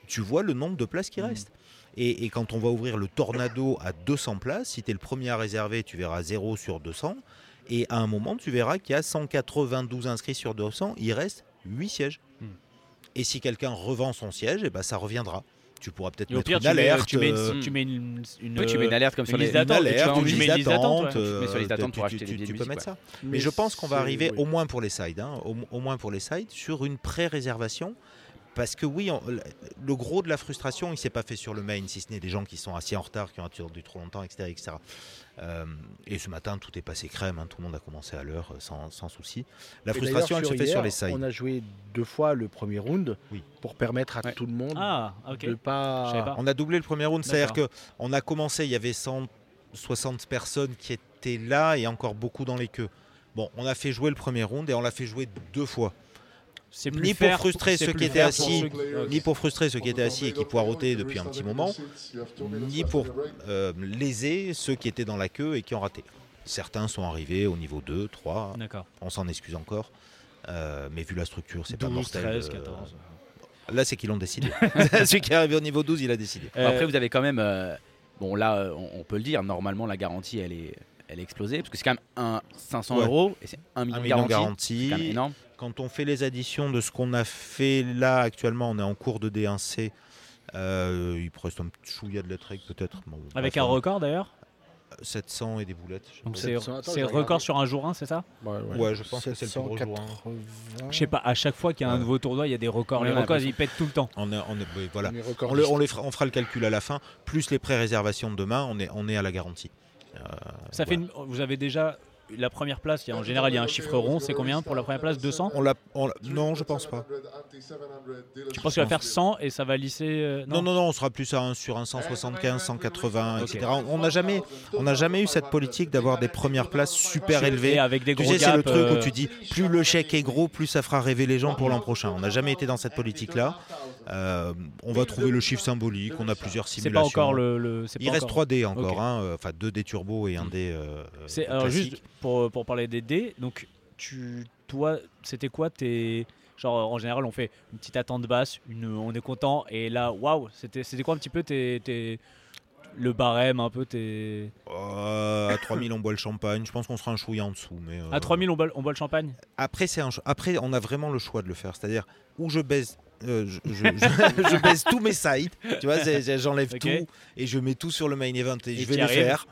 Tu vois le nombre de places qui Mhm. restent. Et, et quand on va ouvrir le Tornado à 200 places, si tu es le premier à réserver, tu verras 0 sur 200. Et à un moment, tu verras qu'il y a 192 inscrits sur 200. Il reste 8 sièges. Hmm. Et si quelqu'un revend son siège, eh ben, ça reviendra. Tu pourras peut-être Et mettre pire, une tu mets, alerte. tu mets une, euh, tu mets une, une, Oui, tu mets une alerte comme une sur les. une d'attente, tu alerte, une liste d'attente, euh, peux musique, mettre ça. Mais Mais je pense qu'on va arriver oui. au moins pour les sides, hein, au, au moins pour les sides, sur une pré-réservation. Parce que oui, on- le gros de la frustration, il s'est pas fait sur le main, si ce n'est des gens qui sont assis en retard, qui ont attendu trop longtemps, etc. etc. Euh, et ce matin, tout est passé crème, hein, tout le monde a commencé à l'heure, euh, sans, sans souci. La Et frustration, elle se fait sur les sides. On a joué deux fois le premier round Oui. pour permettre à Ouais. tout le monde Ah, de pas. On a doublé le premier round, c'est-à-dire qu'on a commencé, il y avait 160 personnes qui étaient là et encore beaucoup dans les queues. Bon, on a fait jouer le premier round et on l'a fait jouer deux fois. C'est plus Ni pour frustrer ceux qui étaient assis, Ni pour frustrer ceux qui étaient assis et qui poireautaient depuis un petit moment, ni pour euh, léser ceux qui étaient dans la queue et qui ont raté. Certains sont arrivés au niveau 2, 3, D'accord. on s'en excuse encore. Euh, mais vu la structure, c'est pas 12, mortel. 13, euh, 14. Là, c'est qu'ils l'ont décidé. Celui qui est arrivé au niveau 12, il a décidé. Après, vous avez quand même. euh, bon, là, on, on peut le dire, normalement, la garantie, elle est, elle est explosée. Parce que c'est quand même un 500 Ouais. euros et c'est un million Un de million garantie. C'est quand même garanti. énorme. Quand on fait les additions de ce qu'on a fait là actuellement, on est en cours de D1C. Euh, il pourrait rester un petit chouïa de lettres peut-être. Bon, Avec un record d'ailleurs 700 et des boulettes. je sais Donc pas. c'est 700, attends, c'est je vais record sur un jour 1, c'est ça Ouais, Ouais, je pense que c'est le plus gros jour, hein. 780. Je sais pas, à chaque fois qu'il y a un Ouais. nouveau tournoi, il y a des records. Ouais, Les records, ils pètent tout le temps. On est, on est- oui, voilà. Mais On, record le- on les fera, on fera le calcul à la fin, plus les pré-réservations de demain, on est, on est à la garantie. Euh, Ça fait une- Vous avez déjà la première place, il y a- en général, il y a un chiffre rond, c'est combien pour la première place 200 On l'a, on l'a- non, je pense pas. Je pense qu'il va faire 100 et ça va lisser. euh, Non, non, non, on sera plus à un, sur un 175, 180, etc. On n'a jamais, on n'a jamais eu cette politique d'avoir des premières places super élevées. avec des Tu gros sais, c'est le truc euh, où tu dis plus le chèque est gros, plus ça fera rêver les gens pour l'an prochain. On n'a jamais été dans cette politique-là. Euh, on va trouver le chiffre symbolique. On a plusieurs C'est simulations. pas encore le. le- c'est Il reste encore- 3D encore, hein, enfin 2D turbo et un D. euh, C'est euh, alors juste pour, pour parler des dés, donc tu toi c'était quoi tes genre en général on fait une petite attente basse, une on est content et là waouh, c'était c'était quoi un petit peu tes, tes- le barème un peu tes Euh, à 3000 on boit le champagne. Je pense qu'on sera un chouïa en dessous. Mais, euh, à 3000 on boit, on boit le champagne? Après, c'est un Après, on a vraiment le choix de le faire. C'est-à-dire où je baise. Euh, je, je- je- je baise tous mes sites, tu vois, j'enlève tout et je mets tout sur le main event et, Et je vais le faire.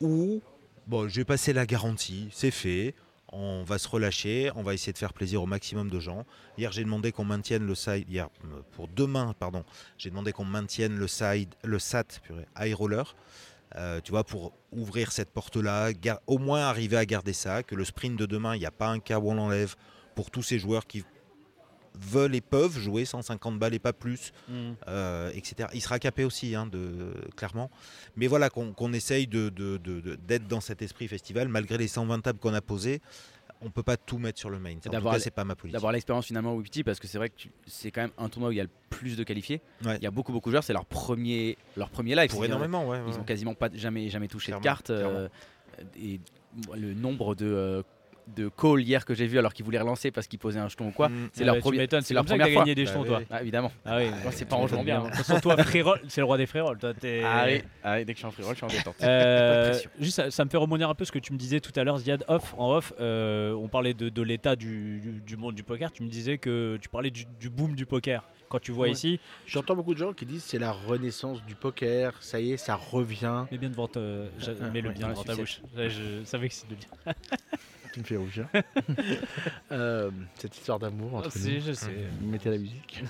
Ou, bon, j'ai passé la garantie, c'est fait, on va se relâcher, on va essayer de faire plaisir au maximum de gens. Hier, j'ai demandé qu'on maintienne le side, hier, euh, pour demain, pardon, j'ai demandé qu'on maintienne le side, le SAT, purée, high roller. euh, tu vois, pour ouvrir cette porte-là, au moins arriver à garder ça, que le sprint de demain, il n'y a pas un cas où on l'enlève pour tous ces joueurs qui veulent et peuvent jouer 150 balles et pas plus, euh, etc. Il sera capé aussi, hein, de, clairement. Mais voilà, qu'on essaye d'être de, de, de- d'être dans cet esprit festival, malgré les 120 tables qu'on a posées. On peut pas tout mettre sur le main. D'avoir c'est pas ma politique. D'avoir l'expérience finalement au Wipti parce que c'est vrai que c'est quand même un tournoi où il y a le plus de qualifiés. Ouais. Il y a beaucoup beaucoup de joueurs, c'est leur premier leur premier live. Pour énormément, ouais. ouais. Ils ont quasiment pas jamais jamais touché Clairement, de cartes euh, et le nombre de euh, de calls hier que j'ai vu alors qu'ils voulaient relancer parce qu'ils posaient un jeton ou quoi. C'est Ah leur premier m'étonnes, c'est c'est leur que première t'as fois. gagné des Bah jetons oui. toi. Ah, évidemment. Ah oui, c'est pas en jouant bien. De façon, toi, free roll, c'est le roi des free rolls. Toi, t'es- Ah oui, ah oui, dès que je suis en free roll, je suis en détente. Euh, de juste, ça, ça me fait rebondir un peu ce que tu me disais tout à l'heure, Ziad, off, en off. euh, on parlait de, de l'état du, du- du monde du poker. Tu me disais que tu parlais du, du boom du poker. Quand tu vois Ouais. ici, J'entends beaucoup de gens qui disent c'est la renaissance du poker, ça y est, ça revient. mets bien devant, je- Ah, mets-le ouais, bien dans devant la ta bouche. Je, savais que c'était bien. Tu me fais rougir. Euh, cette histoire d'amour entre Si, nous. je sais. Mettez la musique.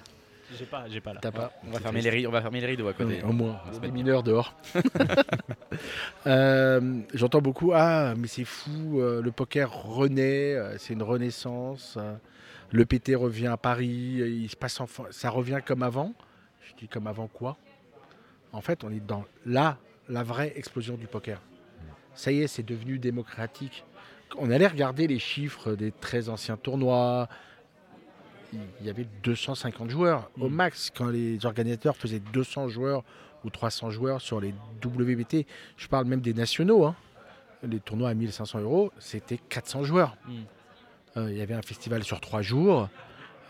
J'ai pas, j'ai pas là. T'as pas On va, fermer les, ri- on va fermer les rideaux à côté. Au moins, On va se des mineurs dehors. Euh, J'entends beaucoup Ah, mais c'est fou, euh, le poker renaît, euh, c'est une renaissance. euh, le PT revient à Paris, il se passe enfin, ça revient comme avant? Je dis comme avant quoi? En fait, on est dans là, la vraie explosion du poker. Ça y est, c'est devenu démocratique. On allait regarder les chiffres des très anciens tournois. Il y avait 250 joueurs au Mm. max quand les organisateurs faisaient 200 joueurs ou 300 joueurs sur les WBT. Je parle même des nationaux. hein. Les tournois à 1500 euros, c'était 400 joueurs. Mm. Euh, Il y avait un festival sur 3 jours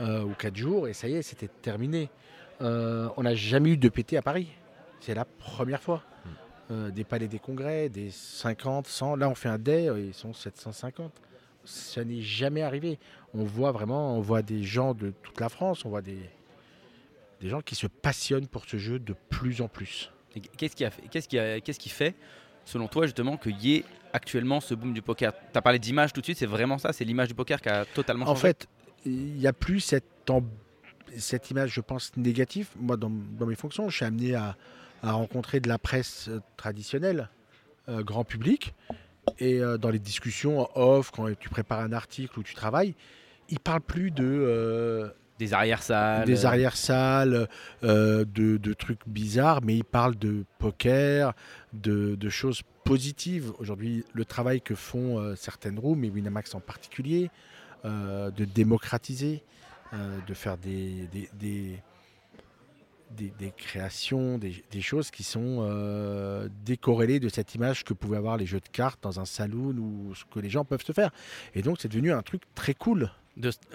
euh, ou 4 jours et ça y est, c'était terminé. Euh, on n'a jamais eu de PT à Paris. C'est la première fois. Euh, des palais des congrès, des 50, 100. Là, on fait un day, euh, ils sont 750. Ça n'est jamais arrivé. On voit vraiment, on voit des gens de toute la France, on voit des, des gens qui se passionnent pour ce jeu de plus en plus. Qu'est-ce qui, qu'est-ce qui, qu'est-ce qui fait, selon toi, justement, qu'il y ait actuellement ce boom du poker? Tu as parlé d'image tout de suite, c'est vraiment ça C'est l'image du poker qui a totalement En changé? fait, il n'y a plus cette, image, je pense, négative. Moi, dans, dans mes fonctions, je suis amené à, à rencontrer de la presse euh, traditionnelle, euh, grand public. Et euh, dans les discussions off, quand tu prépares un article ou tu travailles, ils ne parlent plus de, euh, Des arrière-salles. des arrière-salles, euh, de, de trucs bizarres, mais ils parlent de poker, de, de choses positives. Aujourd'hui, le travail que font certaines rooms, et Winamax en particulier, de démocratiser, de faire des, des, des, des- créations, des, choses qui sont euh, décorrélées de cette image que pouvaient avoir les jeux de cartes dans un saloon ou ce que les gens peuvent se faire. Et donc, c'est devenu un truc très cool.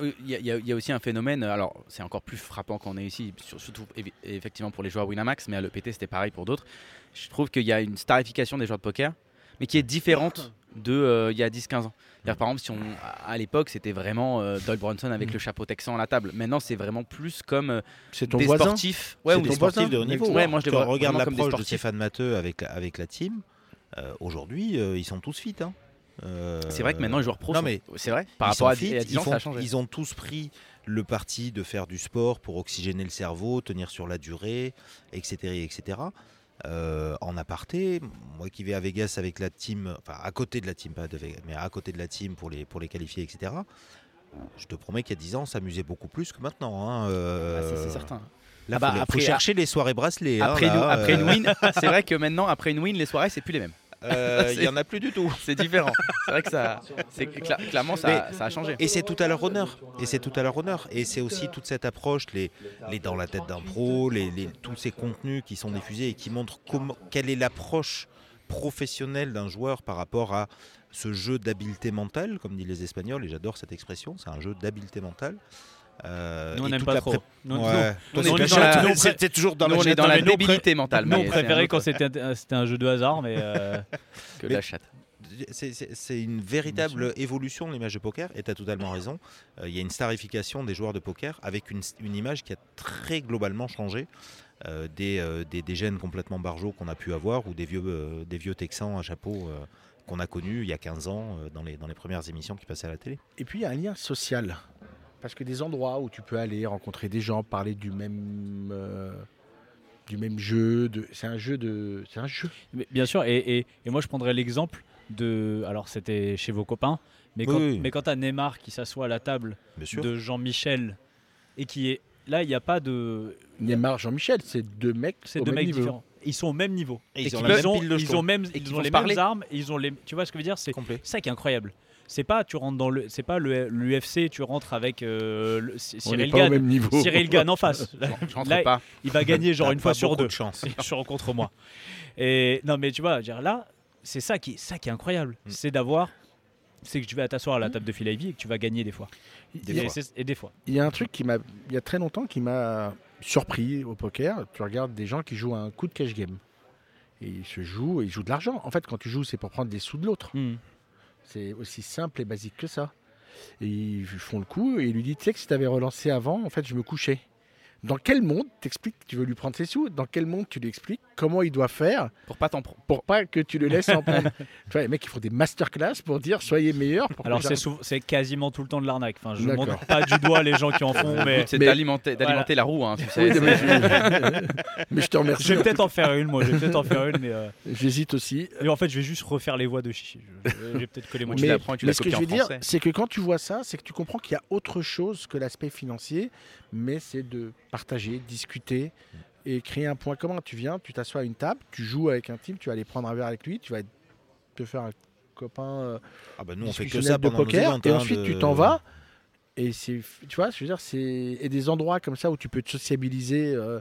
oui, Il y, a- aussi un phénomène, alors c'est encore plus frappant quand on est ici, sur- surtout effectivement pour les joueurs Winamax, mais à l'EPT c'était pareil pour d'autres. Je trouve qu'il y a une starification des joueurs de poker, mais qui est différente de euh, il y a 10-15 ans. Par exemple, si on, à à l'époque c'était vraiment euh, Doyle Bronson avec Mm. le chapeau texan à la table. Maintenant c'est vraiment plus comme euh, ton des voisin sportifs. Ouais, ou des sportifs de haut niveau. Ouais, moi, je Tu vois regarde l'approche de. Stéphane Matteux avec, la- avec la team. euh, Aujourd'hui, euh, ils sont tous fit. hein. C'est vrai que maintenant les joueurs pro, non, sont- mais c'est vrai, par ils rapport à, fit, a 10 ils, ans, font- ça a changé. ils ont tous pris le parti de faire du sport pour oxygéner le cerveau, tenir sur la durée, etc. etc. Euh, en aparté, moi qui vais à Vegas avec la team, enfin à côté de la team, pas de Vegas, mais à côté de la team pour les, pour les qualifier, etc. Je te promets qu'il y a 10 ans, on s'amusait beaucoup plus que maintenant. hein. Euh, Ah, c'est- certain. Là, Ah bah, faut, faut après- chercher les soirées bracelets. hein, Après, là, une, après une euh, win, c'est vrai que maintenant, après une win, les soirées, c'est plus les mêmes. Euh, Il y en a plus du tout. C'est différent. C'est vrai que ça, c'est cla- clairement, ça, ça a changé. Et c'est tout à leur honneur. Et c'est tout à leur honneur. Et c'est aussi toute cette approche, les, les dans la tête d'un pro, les, les- tous ces contenus qui sont diffusés et qui montrent comment, quelle est l'approche professionnelle d'un joueur par rapport à ce jeu d'habileté mentale, comme disent les Espagnols, et j'adore cette expression, c'est un jeu d'habileté mentale. Euh, Nous, on n'aime pas la trop. pré- Nous, Ouais. nous- Toi, on C'était toujours dans Nous, la on est dans la débilité mentale. nous, on préférait quand c'était un, c'était un jeu de hasard, mais euh, que Mais- la chatte. C'est- une véritable évolution de l'image de poker, et tu as totalement raison. Euh, Il y a une starification des joueurs de poker avec une, une image qui a très globalement changé. Euh, des, euh, des, des gènes complètement barjots qu'on a pu avoir, ou des vieux, euh, des vieux Texans à chapeau euh, qu'on a connus il y a 15 ans euh, dans, les, dans les premières émissions qui passaient à la télé. Et puis il y a un lien social. Parce que des endroits où tu peux aller rencontrer des gens, parler du même, euh, du même jeu, de... c'est un jeu de, c'est un jeu. mais bien sûr. Et, et- et moi, je prendrais l'exemple de. Alors, c'était chez vos copains, mais quand, oui. mais quand t'as Neymar qui s'assoit à la table de Jean-Michel et qui est. Là, il n'y a pas de. Neymar, Jean-Michel, c'est deux mecs C'est deux même mecs niveau. différents. Ils sont au même niveau. Et ils Et ont même ils ont même, ils ont les parler. mêmes armes. et Ils ont les. Tu vois ce que je veux dire C'est ça qui est incroyable. C'est pas tu rentres dans le. C'est pas le l'UFC. Tu rentres avec euh, le- Cyril Gann. même niveau. Cyril Gann en face. Je rentre Là, pas. il va gagner genre une fois sur beaucoup deux. de chance. sur contre moi. Et non, mais tu vois, je dire, là, c'est ça qui, ça qui est incroyable. Mm. C'est d'avoir, c'est que tu vas t'asseoir à la table de Phil Ivey et que tu vas gagner des fois. Il y a- et, des fois. Il y a un truc qui m'a, il y a très longtemps, qui m'a surpris au poker. Tu regardes des gens qui jouent à un coup de cash game. Et ils se jouent, et ils jouent de l'argent. En fait, quand tu joues, c'est pour prendre des sous de l'autre. Mm. C'est aussi simple et basique que ça. Et ils font le coup et il lui dit, tu sais que si tu avais relancé avant, en fait, je me couchais. Dans quel monde t'expliques que tu veux lui prendre ses sous? Dans quel monde tu lui expliques comment il doit faire Pour pas t'en prendre. pour pas que tu le laisses en prendre? Tu vois, les mecs, ils font des masterclass pour dire soyez meilleurs. pour que Alors c'est c'est quasiment tout le temps de l'arnaque. Enfin, je D'accord. montre pas du doigt les gens qui en font, mais C'est d'alimenter la roue, hein, tu sais. Oui, c'est- mais, je... mais je te remercie. je vais peut-être en faire une. Moi, je vais peut-être en faire une, mais, euh, J'hésite aussi. mais en fait, je vais juste refaire les voix de Chichi. Je, vais peut-être coller mon tu mais et tu mais ce que je veux dire, c'est que quand tu vois ça, c'est que tu comprends qu'il y a autre chose que l'aspect financier, mais c'est de partager, discuter et créer un point commun. Tu viens, tu t'assois à une table, tu joues avec un type, tu vas aller prendre un verre avec lui, tu vas te faire un copain euh, Ah bah nous on fait que ça de poker, et hein, ensuite de- tu t'en vas. Et c'est, tu vois, je veux dire, c'est et des endroits comme ça où tu peux te sociabiliser euh,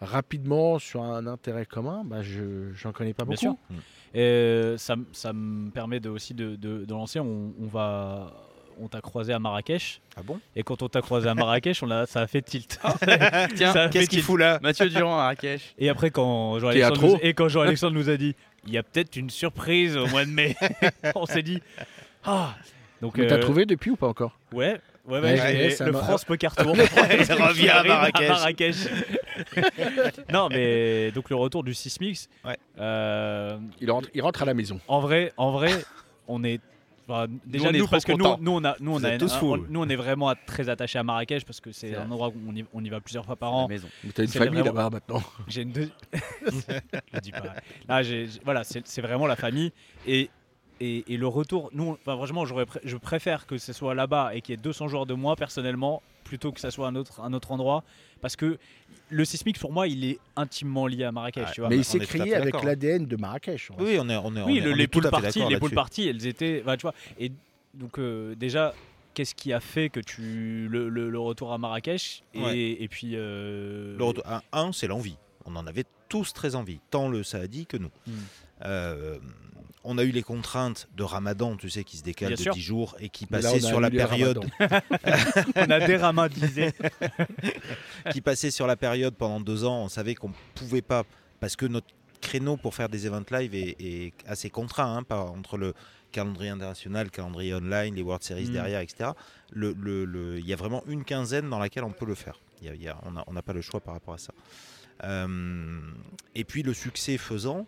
rapidement sur un intérêt commun. Bah, je j'en connais pas Bien beaucoup. sûr. Et ça, ça me permet de, aussi de, de- de lancer. On, on va, on t'a croisé à Marrakech. Ah bon? Et quand on t'a croisé à Marrakech, on a, ça a fait tilt. Tiens, Ça a fait Qu'est-ce qu'il fout là? Mathieu Durand à Marrakech. Et après, quand. Jean-Alexandre nous, et quand Jean-Alexandre nous a dit, il y a peut-être une surprise au mois de mai, on s'est dit, ah. Donc, Mais t'as euh, trouvé depuis ou pas encore? Ouais, ouais, ouais, le France Poker Tour. Il revient à Marrakech. Marrakech. non, mais donc le retour du Sismix. Ouais. euh, il rentre, il rentre à la maison. en vrai, en vrai, on est. enfin, déjà on nous, parce que nous, nous on a, nous on a, on- nous on est vraiment très attachés à Marrakech parce que c'est un endroit où on y, on y va plusieurs fois par La an. maison. Mais t'as une famille là-bas maintenant. J'ai une deux. Je dis pas. Là, j'ai- j'ai- voilà, c'est vraiment la famille et et, et le retour. Nous, enfin, franchement, je préfère que ce soit là-bas et qu'il y ait 200 joueurs de moi personnellement plutôt que ça soit un autre un autre endroit parce que le Sismix pour moi, il est intimement lié à Marrakech. Ouais, tu vois. Mais il s'est créé avec d'accord. l'ADN de Marrakech. Oui, on est, on est, on Oui, est- le- on est les poules parties, les poules parties, elles étaient, bah, tu vois. Et donc euh, déjà, qu'est-ce qui a fait que tu le, le- le retour à Marrakech et, Ouais. et puis euh, Le retour- un, un, c'est l'envie. On en avait tous très envie, tant le Saadi que nous. Hmm. Euh, on a eu les contraintes de Ramadan, tu sais, qui se décalent Bien de sûr. 10 jours et qui a sur la période, on a déramadisé. qui passaient sur la période pendant deux ans. On savait qu'on pouvait pas parce que notre créneau pour faire des events live est, est assez contraint hein, par- entre le calendrier international, le calendrier online, les World Series Mm. derrière, etc. Le- le- le- Il y a vraiment une quinzaine dans laquelle on peut le faire. Il y a- il y a- on n'a on n'a pas le choix par rapport à ça. Euh, et puis le succès faisant,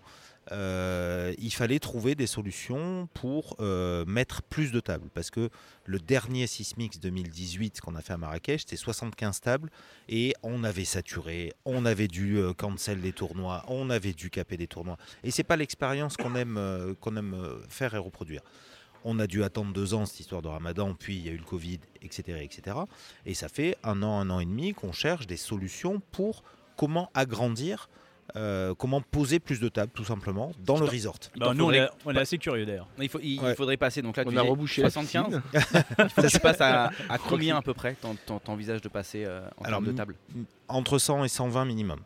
euh, il fallait trouver des solutions pour euh, mettre plus de tables. Parce que le dernier Sismix 2018 qu'on a fait à Marrakech, c'était 75 tables et on avait saturé, on avait dû euh, cancel des tournois, on avait dû caper des tournois. Et c'est pas l'expérience qu'on aime, qu'on aime faire et reproduire. On a dû attendre deux ans cette histoire de Ramadan, puis il y a eu le Covid, etc., etc. Et ça fait un an, un an et demi qu'on cherche des solutions pour comment agrandir, euh, comment poser plus de tables, tout simplement, dans le resort. Bah, nous, on faudrait- est, on est assez curieux d'ailleurs. Il, faut, il, il Ouais. faudrait passer, donc là On tu a rebouché la 75. piscine. Il faut que tu passes à, à combien à peu près t'en- t'en- t'envisages de passer euh, en Alors, termes de table Entre 100 et 120 minimum.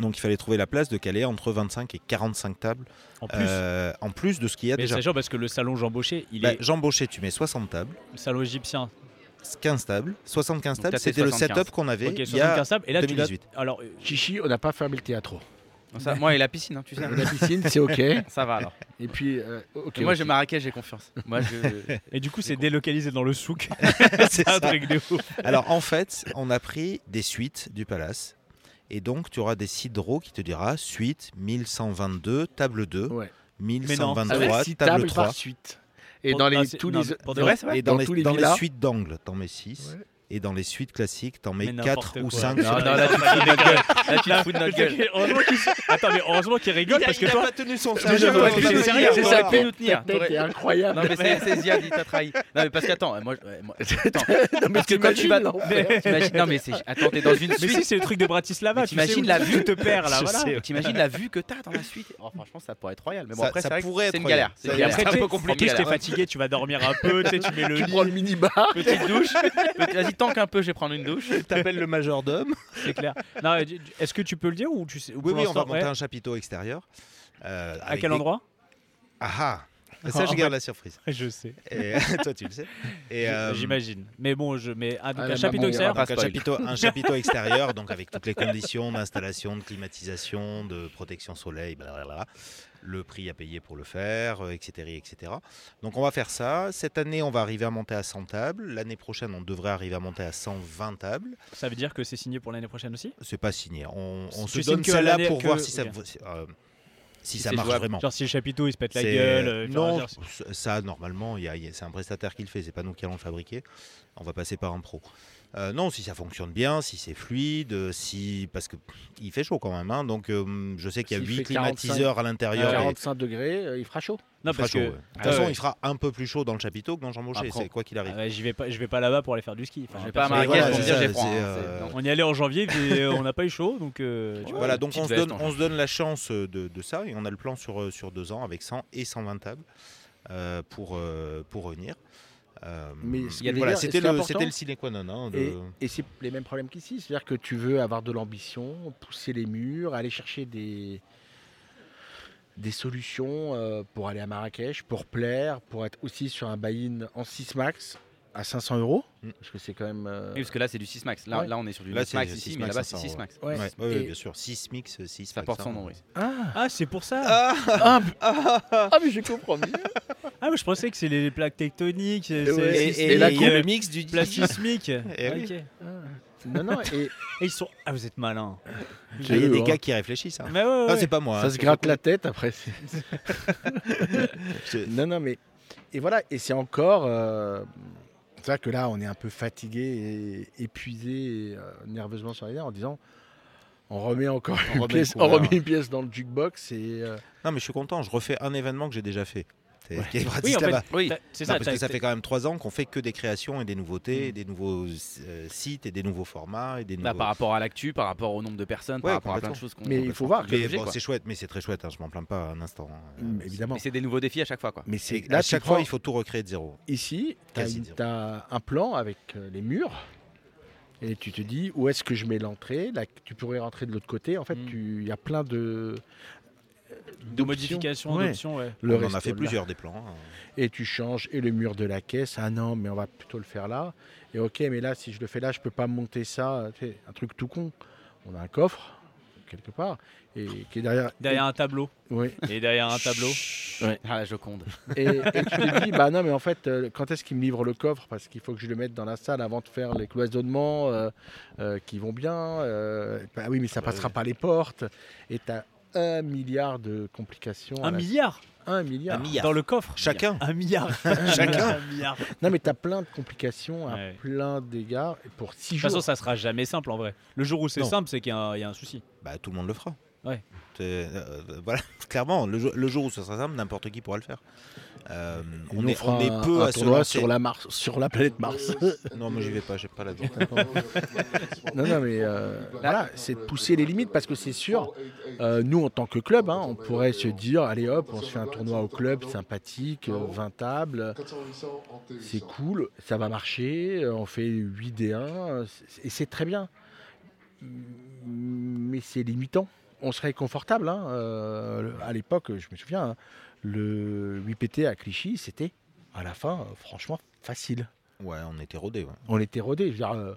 Donc il fallait trouver la place de caler entre 25 et 45 tables, En plus, euh, en plus de ce qu'il y a mais déjà. c'est sûr parce que le salon Jean Baucher, il Bah, est Jean Baucher, tu mets 60 tables, le salon égyptien. 15 tables, 75 Donc, tables, c'était le 75. setup qu'on avait Ok, il y a 75 tables. Et là, tu l'as- 2018. alors, euh, Chichi, on n'a pas fermé le théâtre. Ça, Moi et la piscine, hein, tu sais. La piscine, c'est OK. Ça va alors. Et puis, euh, moi, aussi. je Marrakech, j'ai confiance. Moi, je. et du coup, c'est délocalisé dans le souk. C'est un ça. truc de ouf. Alors en fait, on a pris des suites du palace. Et donc tu auras des sites draw qui te dira suite 1122, table 2, Ouais. 1123, Avec six table tables 3. par suite. Et Pour- dans ah, les, tous les, Et dans, les, tous les suites d'angle, t'en mets 6. Et dans les suites classiques, t'en mets Mais 4 n'importe ou quoi. 5. Non, Non, là, tu te fous de notre gueule. Là, tu te fous de notre gueule. Heureusement qu'il Attends, mais heureusement qu'il rigole parce que toi, tenu son Je te jure, Ouais, que tu c'est sérieux, c'est ça qui nous tenir. Ta tête est incroyable. Non mais c'est c'est Ziad, il t'a trahi. Non mais parce qu'attends, moi, Non, mais parce que quand tu vas, non mais c'est, attends, t'es dans une mais suite. si c'est le truc de Bratislava, Mais t'imagines la tu vue te perds là, voilà. T'imagines la vue que t'as dans la suite Oh, Franchement, ça pourrait être royal. Mais bon après, ça c'est pourrait c'est être une galère. royal. C'est une galère. après, C'est un tu t'es fatigué, tu vas dormir un peu, tu mets le Tu prends le minibar. Petite douche. Petit- Vas-y, tank un peu, je vais prendre une douche. T'appelles le majordome. c'est clair. Non, Est-ce que tu peux le dire ou tu sais ou Oui, oui, on va monter ouais. un chapiteau extérieur. euh, À quel des- endroit? Ah ah Ça, je garde la surprise. Je sais. Et toi, tu le sais. Euh, J'imagine. Mais bon, je mets Ah, un chapiteau extérieur. Pas donc un spoil. chapiteau, un chapiteau extérieur, donc avec toutes les conditions d'installation, de climatisation, de protection soleil, blablabla. Le prix à payer pour le faire, euh, etc., etc. Donc on va faire ça. Cette année, on va arriver à monter à 100 tables. L'année prochaine, on devrait arriver à monter à 120 tables. Ça veut dire que c'est signé pour l'année prochaine aussi? C'est pas signé. On, se donne celle-là pour que- voir si ça, euh, si Si ça marche jouable. vraiment. Genre si le chapiteau il se pète la gueule. euh, non, dire, ça normalement, il y a- il y a- c'est un prestataire qui le fait, c'est pas nous qui allons le fabriquer. On va passer par un pro. Euh, non, si ça fonctionne bien, si c'est fluide, euh, si parce que pff, il fait chaud quand même, hein, donc euh, je sais qu'il y a S'il 8 fait climatiseurs à l'intérieur. et 45 degrés, euh, il fera chaud. Non, il fera parce chaud, que. ouais. De toute Ah façon, ouais. il fera un peu plus chaud dans le chapiteau que dans Jean Mochet, Après, c'est quoi qu'il arrive. Ah ouais, j'y vais pas, je vais pas là-bas pour aller faire du ski. Enfin, Je vais pas à personne- Marrakech voilà, pour me c'est dire ça, j'ai froid. c'est, hein, euh, c'est- non. On y allait en janvier, puis euh, on n'a pas eu chaud, donc. euh, tu vois. Voilà, donc petite on se, veste, donne, en on se donne la chance de, de ça et on a le plan sur, euh, sur deux ans avec 100 et 120 tables euh, pour, euh, pour revenir. Euh, Mais voilà, c'était le, le sine qua non. hein, de- Et, et c'est les mêmes problèmes qu'ici. C'est-à-dire que tu veux avoir de l'ambition, pousser les murs, aller chercher des, des solutions euh, pour aller à Marrakech, pour plaire, pour être aussi sur un buy-in en 6 max à 500 euros. Mm. Parce que c'est quand même. euh, Oui, parce que là, c'est du 6 max. Là, Ouais. là, on est sur du Là, 9 c'est max 6 ici, mais là-bas, c'est 500, 6 max. ouais. Ouais, ouais, Et- bien sûr. 6 mix, 6 Ça porte son nom, oui. Ah, Ah, c'est pour ça. ah, ah, mais je comprends mieux. Ah, mais je pensais que c'est les plaques tectoniques. c'est- ouais. c'est- Et- et a le mix du place sismique. Eh oui. Ah. Non, non, et Et ils sont. Ah, vous êtes malin. Il y a des hein. gars qui réfléchissent. hein. Mais ouais, ouais, Ah, ouais. c'est pas moi. ça hein, se gratte la tête après. Non, non, mais. Et voilà, et c'est encore. euh, C'est vrai que là, on est un peu fatigué et épuisé et, euh, nerveusement sur les nerfs en disant on remet encore On une remet pièce, on remet une pièce dans le jukebox et. euh, Non, mais je suis content. Je refais un événement que j'ai déjà fait. C'est qui est Oui, en fait, Oui. c'est ça. parce que ça fait quand même trois ans qu'on fait que des créations et des nouveautés, Mm. et des nouveaux euh, sites et des nouveaux formats et des Là, nouveaux. par rapport à l'actu, par rapport au nombre de personnes, Ouais, par rapport à plein de choses qu'on Mais il faut voir bon, c'est chouette, mais c'est très chouette. hein, je m'en plains pas un instant. mm, évidemment. Mais c'est des nouveaux défis à chaque fois, quoi. Mais c'est à chaque fois, il faut tout recréer de zéro. Ici, tu as, un plan avec euh, les murs. Et tu te dis où est-ce que je mets l'entrée? Là, Tu pourrais rentrer de l'autre côté. En fait, Mm. tu- il y a plein de. De modifications, Ouais. d'options, ouais. Le on en a fait là. plusieurs des plans. hein. et tu changes et le mur de la caisse ah non mais on va plutôt le faire là et ok mais là si je le fais là je peux pas monter ça sais, un truc tout con on a un coffre quelque part et qui est derrière Derrière un tableau. oui Et derrière un tableau. Ah, la Joconde. et, et tu te dis bah non mais en fait euh, quand est-ce qu'il me livre le coffre? Parce qu'il faut que je le mette dans la salle avant de faire les cloisonnements euh, euh, qui vont bien euh, bah oui mais ça Bah passera oui. pas les portes et tu as un milliard de complications à Un la- milliard un milliard Un milliard. dans le coffre. Chacun. Un milliard. Chacun. Un milliard. De non mais tu as plein de complications à Ouais. plein d'égards et pour six toute jours façon, ça sera jamais simple en vrai. Le jour où c'est Non. simple, c'est qu'il y, a un- il y a un souci. Bah, tout le monde le fera. Ouais. C'est- euh, voilà, clairement, le, jour- le jour où ce sera simple, n'importe qui pourra le faire. Euh, on, nous, est, on peu un à se lancer. sur la Mars, sur la planète Mars. Non, moi j'y vais pas, j'aime pas la vie. non, non, mais euh, voilà, c'est de pousser les limites parce que c'est sûr, euh, nous en tant que club, hein, on pourrait se dire, allez hop, on se fait un tournoi au club sympathique, euh, 20 tables, c'est cool, ça va marcher, euh, on fait 8 D1 euh, c'est- et c'est très bien. Mais c'est limitant. On serait confortable. hein, euh, à l'époque, je me souviens, hein, le 8PT à Clichy, c'était à la fin, franchement, facile. Ouais, on était. Ouais. On était rodés. Je veux dire, euh,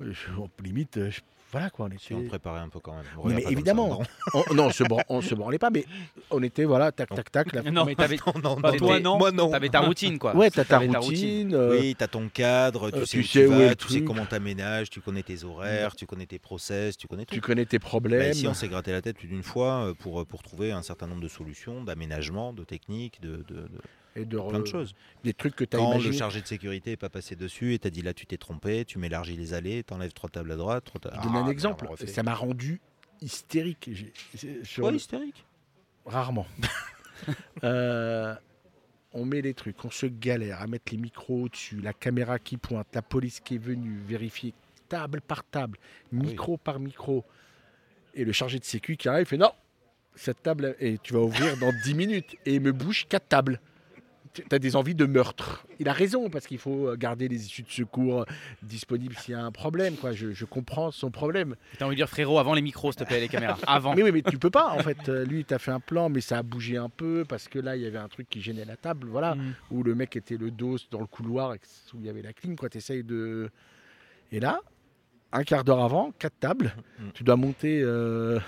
je- limite, euh, je- voilà quoi. On Si préparait un peu quand même. Non, mais évidemment, on, non, on se, bran- on se branlait pas, mais on était voilà, tac, tac, tac. La... Non, Mais t'avais Non, non, Pas non, toi, non. non. Moi non. t'avais ta routine, quoi. Ouais, t'as ta routine. euh, Oui, tu as ton cadre, tu euh, sais tu où sais tu où vas, tu sais comment t'aménages, tu connais tes horaires, tu connais tes process, tu connais tout. tu connais tes Bah, problèmes. ici, on s'est gratté la tête plus d'une fois euh, pour, pour trouver un certain nombre de solutions, d'aménagement, de techniques, de, de- de- et de plein de choses. Des trucs que tu as Quand le chargé de sécurité n'est pas passé dessus et t'as dit là tu t'es trompé, tu m'élargis les allées, t'enlèves trois tables à droite, trois tables. Je donne un Ah, exemple. Ça m'a rendu hystérique. Sur Ouais, le- hystérique? Rarement. Euh, on met les trucs, on se galère à mettre les micros au-dessus, la caméra qui pointe, la police qui est venue vérifier table par table, micro par micro. Et le chargé de sécu qui arrive il fait non, cette table, et tu vas ouvrir dans 10 minutes. Et il me bouge quatre tables. Tu as des envies de meurtre. Il a raison, parce qu'il faut euh, garder les issues de secours disponibles s'il y a un problème. Quoi. Je, je comprends son problème. T'as envie de dire frérot avant les micros s'il te plaît les caméras. Avant. Mais oui, mais tu peux pas, en fait. Euh, Lui, il t'a fait un plan, mais ça a bougé un peu, parce que là, il y avait un truc qui gênait la table, voilà, Mm. où le mec était le dos dans le couloir, où il y avait la clim, quoi. T'essayes de... Et là, un quart d'heure avant, quatre tables, Mm. tu dois monter... euh,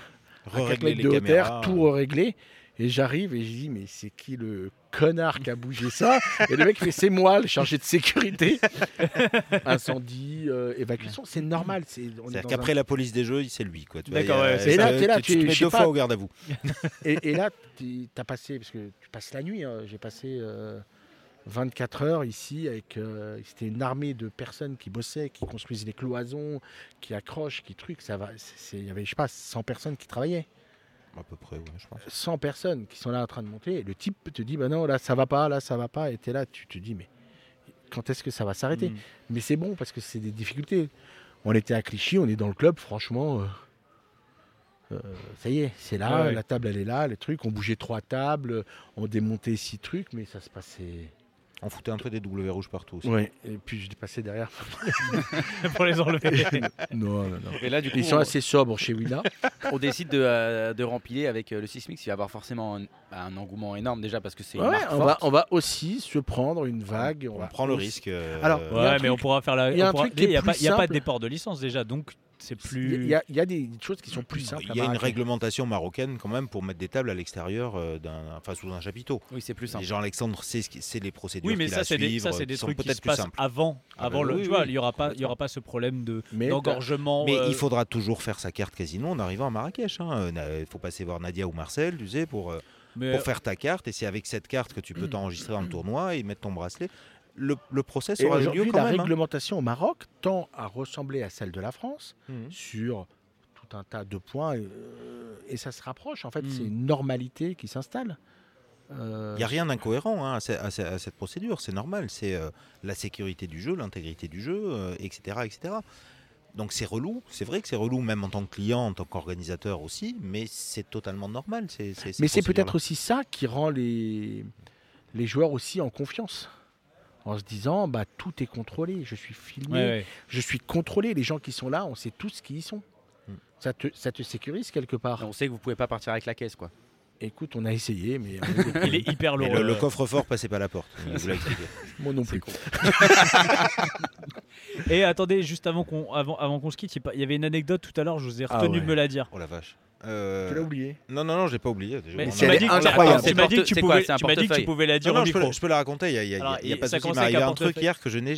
à quatre Régler mètres les de hauteur, tout régler. Et j'arrive et je dis, mais c'est qui le connard qui a bougé ça Et le mec fait, c'est moi, le chargé de sécurité. Incendie, euh, évacuation, c'est normal. C'est, C'est-à-dire qu'après la police des jeux, c'est lui. Quoi. Tu D'accord, ouais, ça- c'est là, t'es là, tu, tu- te mets je sais deux pas. fois au garde à vous. et, et là, tu as passé, parce que tu passes la nuit, hein, j'ai passé euh, 24 heures ici avec. euh, c'était une armée de personnes qui bossaient, qui construisent les cloisons, qui accrochent, qui trucs. Ça va. c'est- c'est- Il y avait, je sais pas, 100 personnes qui travaillaient. À peu près, ouais, je pense. 100 personnes qui sont là en train de monter, et le type te dit bah non là ça va pas, là ça va pas, et t'es là, tu te dis mais quand est-ce que ça va s'arrêter Mm. Mais c'est bon parce que c'est des difficultés. On était à Clichy, on est dans le club, franchement, euh, euh, ça y est, c'est là, Ouais, ouais. la table elle est là, les trucs, on bougeait trois tables, on démontait six trucs, mais ça se passait. On foutait un peu des W rouges partout aussi. Ouais. Et puis je passé derrière. pour les enlever. non, non, non. Et là du coup Ils sont on, assez sobres chez Wina. on décide de, euh, de rempiler avec euh, le Sismix. Il va y avoir forcément un, bah, un engouement énorme déjà parce que c'est une Ouais, marque on, va, on va aussi se prendre une vague. On, On va prend le risque. euh, Alors, Ouais, mais on pourra faire la. il y a on pourra- truc qui est Il n'y a, a pas de déport de licence déjà, donc c'est plus. Il y, a, il y a des choses qui sont plus simples. Il y a une réglementation marocaine quand même pour mettre des tables à l'extérieur, euh, d'un, enfin sous un chapiteau. Oui, c'est plus simple. Et Jean-Alexandre sait, ce qui- sait les procédures Oui, mais ça, à c'est des, ça, c'est des trucs qui peut-être se plus passent avant. Ah avant bah le, oui, tu vois, oui, il n'y aura, pas- il y aura pas ce problème de, Mais d'engorgement. Mais euh, il faudra toujours faire sa carte casino en arrivant à Marrakech. hein. Euh, Il faut passer voir Nadia ou Marcel, tu sais, pour, euh, mais- pour faire ta carte. Et c'est avec cette carte que tu peux t'enregistrer dans le tournoi et mettre ton bracelet. Le, le process Et aura eu lieu quand la même. hein. réglementation au Maroc tend à ressembler à celle de la France Mhm. sur tout un tas de points euh, et ça se rapproche. En fait, Mhm. c'est une normalité qui s'installe. Euh, Il n'y a rien d'incohérent hein, à, ce- à ce- à cette procédure, c'est normal. C'est euh, la sécurité du jeu, l'intégrité du jeu, etc., etc. Donc c'est relou, c'est vrai que c'est relou même en tant que client, en tant qu'organisateur aussi, mais c'est totalement normal. Mais c'est peut-être aussi ça qui rend les, les joueurs aussi en confiance. En se disant, bah, tout est contrôlé, je suis filmé, ouais, ouais. je suis contrôlé. Les gens qui sont là, on sait tous qui y sont. Mm. Ça, te, ça te sécurise quelque part. On sait que vous pouvez pas partir avec la caisse quoi. Écoute, on a essayé, mais Il est hyper lourd. le, le coffre-fort passait pas à la porte. Moi non plus. Et attendez, juste avant qu'on avant, avant qu'on se quitte, il y avait une anecdote tout à l'heure, je vous ai Ah retenu ouais. de me la dire. Oh la vache. Euh, Tu l'as oublié Non, non, non, j'ai pas oublié. Mais tu m'as dit, que- incroyable. tu quoi, pouvais, tu m'as dit que tu pouvais la dire Non, non, au je, peux, je peux la raconter. Il y a, il y a- Alors, il y a pas de souci. Il y avec a un truc hier que je n'ai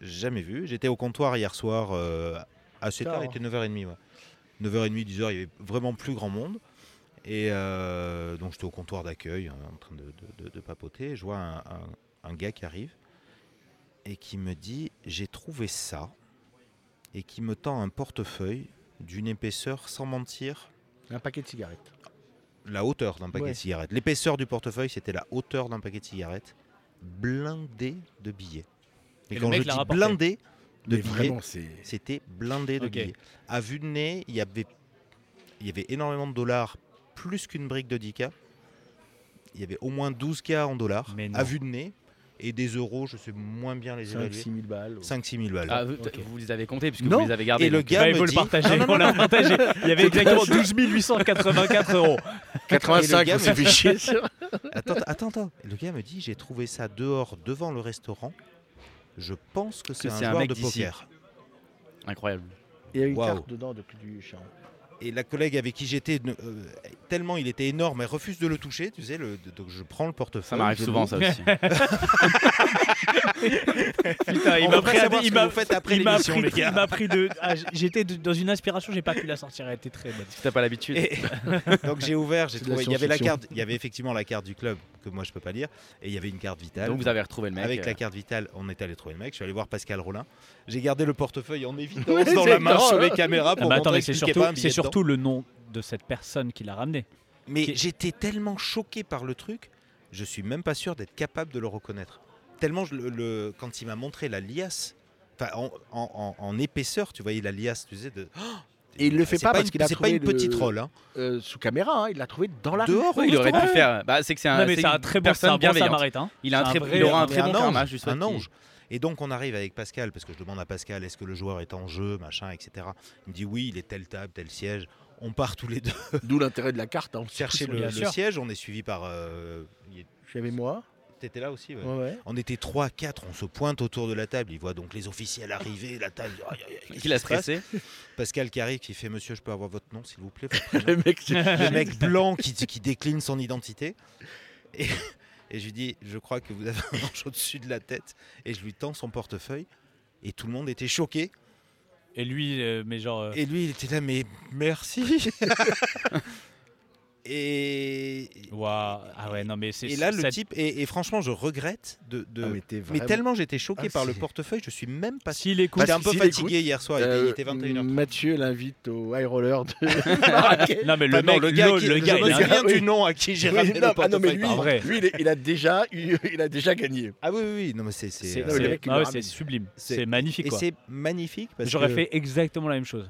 jamais vu. J'étais au comptoir hier soir euh, assez tard, il était 9h30. Ouais. 9h30, 10h, il y avait vraiment plus grand monde. Et euh, donc j'étais au comptoir d'accueil hein, en train de, de- de- de papoter. Je vois un, un- un gars qui arrive et qui me dit J'ai trouvé ça. Et qui me tend un portefeuille d'une épaisseur, sans mentir, Un paquet de cigarettes. la hauteur d'un paquet Ouais. de cigarettes. L'épaisseur du portefeuille, c'était la hauteur d'un paquet de cigarettes, blindé de billets. Et, Et le quand mec je dis rapporté. blindé de Mais billets, c'était blindé de billets. À vue de nez, il y avait, il y avait énormément de dollars, plus qu'une brique de 10K. Il y avait au moins 12K en dollars, à vue de nez. Et des euros, je sais moins bien les 5 évaluer. 6 000 balles. 5-6 000 balles. Ah, vous, les avez comptés puisque Non. vous les avez gardés. Et le gars Bah, il le dit- partager. Non, non, On l'a partagé. Il y avait exactement 12 884 euros. 85, gars on s'est fait chier. Attends, attends, attends. Le gars me dit j'ai trouvé ça dehors devant le restaurant. Je pense que c'est un un joueur mec de poker. Incroyable. Il y a une Waouh. carte dedans de du champ. Et la collègue avec qui j'étais, euh, tellement il était énorme, elle refuse de le toucher. Tu sais, le, donc je prends le portefeuille. Ça m'arrive souvent ça aussi. Putain, il m'a pris, il m'a- après il m'a l'émission, pris, les gars. il m'a pris de. ah, J'étais dans une inspiration, j'ai pas pu la sortir. Elle était très bonne. Si t'as pas l'habitude. Et- donc j'ai ouvert, j'ai trouvé. Il y avait la carte, il y avait effectivement la carte du club que moi je peux pas lire, et il y avait une carte vitale. Donc vous avez retrouvé le mec. Avec euh, la carte vitale, on est allé trouver le mec. Je suis allé voir Pascal Rollin. J'ai gardé le portefeuille en évidence dans la main sur les caméras Ah, pour mais montrer attendez, que c'est surtout, un surtout le nom de cette personne qui l'a ramené. Mais Qui- j'étais tellement choqué par le truc, je suis même pas sûr d'être capable de le reconnaître. Tellement je le, le- quand il m'a montré la liasse, en, en- en- en épaisseur, tu voyais la liasse, tu sais, de, Oh Et il le fait pas pas parce une- qu'il a c'est pas trouvé une petite le- rôle. hein. euh, sous caméra, hein, il l'a trouvé dans la. Dehors, Ouais, il aurait pu faire. Bah, c'est que c'est un. Non, mais c'est un une très bon, personne un bon samaritain. Il a un C'est très, vrai- il aura un très bon karma. Un ange. Et donc on arrive avec Pascal, parce que je demande à Pascal, est-ce que le joueur est en jeu, machin, etc. Il me dit oui, il est telle table, tel siège. On part tous les deux D'où l'intérêt de la carte. Hein. chercher le, siège. On est suivi par. euh, J'avais moi. T'étais là aussi ouais. Ouais, ouais. On était 3, 4, on se pointe autour de la table. Il voit donc les officiels arriver, la table. aïe, qu'est-ce Il a stressé. Pascal qui arrive, qui fait Monsieur, je peux avoir votre nom, s'il vous plaît mec, Le mec blanc qui, qui décline son identité. Et, et je lui dis Je crois que vous avez un ange au-dessus de la tête. Et je lui tends son portefeuille. Et tout le monde était choqué. Et lui, euh, mais genre. euh, Et lui, il était là, mais merci. et, Waouh. Ah ouais, non, mais c'est. et là, le type, et, et franchement, je regrette de. de- Ah, mais, mais vraiment- tellement j'étais choqué Ah, par le portefeuille, je suis même pas. S'il écoute. J'étais un peu fatigué hier soir, il était- il Euh, était 21h. Mathieu l'invite au high roller de. Non, mais le non, mec, le gars, le, qui- le gars, il souviens un- du nom à qui j'ai ramené non, le ah non, mais portefeuille. lui, il, est- il a déjà il a déjà gagné. Ah oui, oui, oui, non, mais c'est. C'est mais euh, ah sublime. C'est- magnifique. Et c'est magnifique parce J'aurais fait exactement la même chose.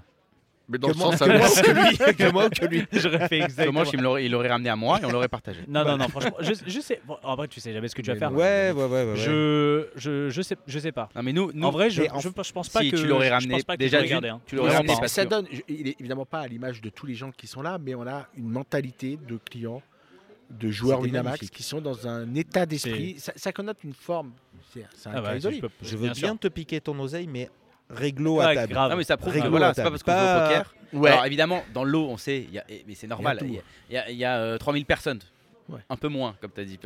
Mais dans que le moi, sens que moi que lui, que moi que lui. J'aurais fait exactement. Comment il l'aurait- il l'aurait ramené à moi et on l'aurait partagé. Non, non, non, franchement, je, je sais. bon, en vrai, tu sais jamais ce que tu vas faire. Ouais, ouais, ouais, ouais. ouais. Je, je, je sais, je sais pas. Non, mais nous, nous en vrai, je, en- je, je pense pas si que tu l'aurais je ramené pense pas que déjà gardé, hein. tu l'aurais ramené ça donne, je- il est évidemment pas à l'image de tous les gens qui sont là, mais on a une mentalité de clients, de joueurs Winamax magnifique. qui sont dans un état d'esprit. Ça, ça connote une forme. C'est un Ah bah, je isolé. peux- Je veux bien te piquer ton oseille, mais réglo à table. grave. Non, mais ça prouve que voilà, c'est pas parce qu'on joue au poker. Ouais. Alors évidemment, dans l'eau, on sait, y a- mais c'est normal, il y a, il y a- il y a, euh, 3000 personnes. Ouais. Un peu moins, comme tu as dit.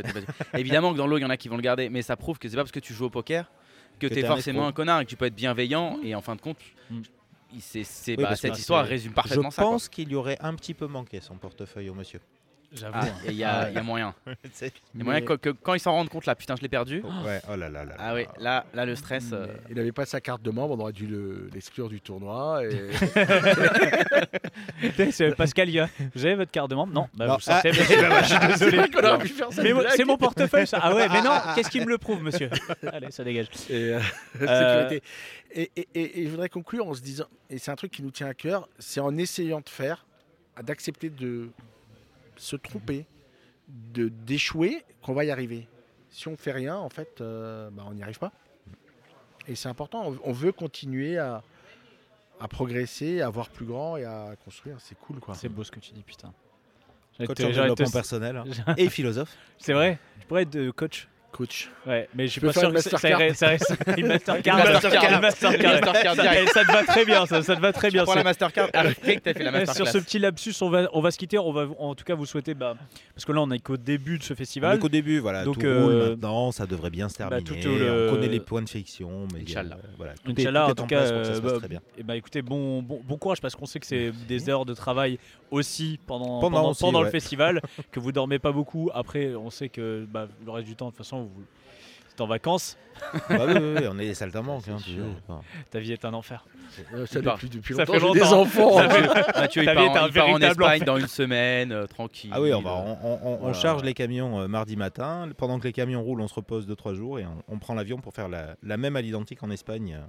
évidemment que dans l'eau, il y en a qui vont le garder, mais ça prouve que c'est pas parce que tu joues au poker que, Que tu es forcément un connard et que tu peux être bienveillant. Et en fin de compte, Mm. Oui, bah, cette histoire résume Je parfaitement ça. quoi. pense qu'il y aurait un petit peu manqué son portefeuille au monsieur. J'avoue. Ah, Il y, a- il y a moyen. Il y a moyen que, que quand ils s'en rendent compte, là, putain, je l'ai perdu. ouais, oh là là là. Ah oui, là, là, le stress. euh, Il n'avait pas sa carte de membre, on aurait dû le- l'exclure du tournoi. Et... C'est Pascal, il y a- vous avez votre carte de membre? Non, bah, Non. vous Ah. Bah, je suis désolé. qu'on aurait pu faire ça. Mais moi, c'est mon portefeuille, ça. Ah ouais, mais non, qu'est-ce qui me le prouve, monsieur? Allez, ça dégage. Et, euh, Euh, sécurité. Et, et- et- et je voudrais conclure en se disant, et c'est un truc qui nous tient à cœur, c'est en essayant de faire, d'accepter de se tromper, de d'échouer, qu'on va y arriver. Si on fait rien, en fait, euh, bah, on n'y arrive pas. Et c'est important. On, on veut continuer à, à progresser, à voir plus grand et à construire. C'est cool, quoi. C'est beau ce que tu dis, putain. Coach en développement personnel hein. et philosophe. C'est vrai Je pourrais être de coach. Coach. Ouais, mais je suis pas sûr que ça- irait- ça irait- une Mastercard. Une Mastercard. Une Mastercard. Une Mastercard Ça- direct. Ça te va très bien, ça, ça te va très bien. Prends la Mastercard après que tu as fait la Ouais, Masterclass. Sur ce petit lapsus, on va, on va se quitter. On va en tout cas vous souhaiter, bah, parce que là on est qu'au début de ce festival. Donc au début, voilà, Donc, tout euh, roule maintenant, ça devrait bien se bah, terminer. tout le- On connaît les points de friction, mais Inch'Allah. euh, voilà, tout est- Inch'Allah, en tout cas, pour que ça se euh, passe très bien. Et écoutez, bon, bon, bon courage parce qu'on sait que c'est des heures de travail aussi pendant, Pendant le festival, que vous dormez pas beaucoup. Après, on sait que bah, le reste du temps, de toute façon, vous êtes en vacances. Bah oui, oui, oui, on est des saltimbanques. Hein, C'est Ta vie est un enfer. Euh, ça depuis, depuis Ça longtemps. fait j'ai des longtemps. enfants. Ça fait- Mathieu, il Ta part, vie en, est un il part en Espagne enfer. dans une semaine, euh, tranquille. Ah oui, on, va, on, on- on Voilà. charge les camions euh, mardi matin. Pendant que les camions roulent, on se repose 2-3 jours et on, on prend l'avion pour faire la, la même à l'identique en Espagne euh,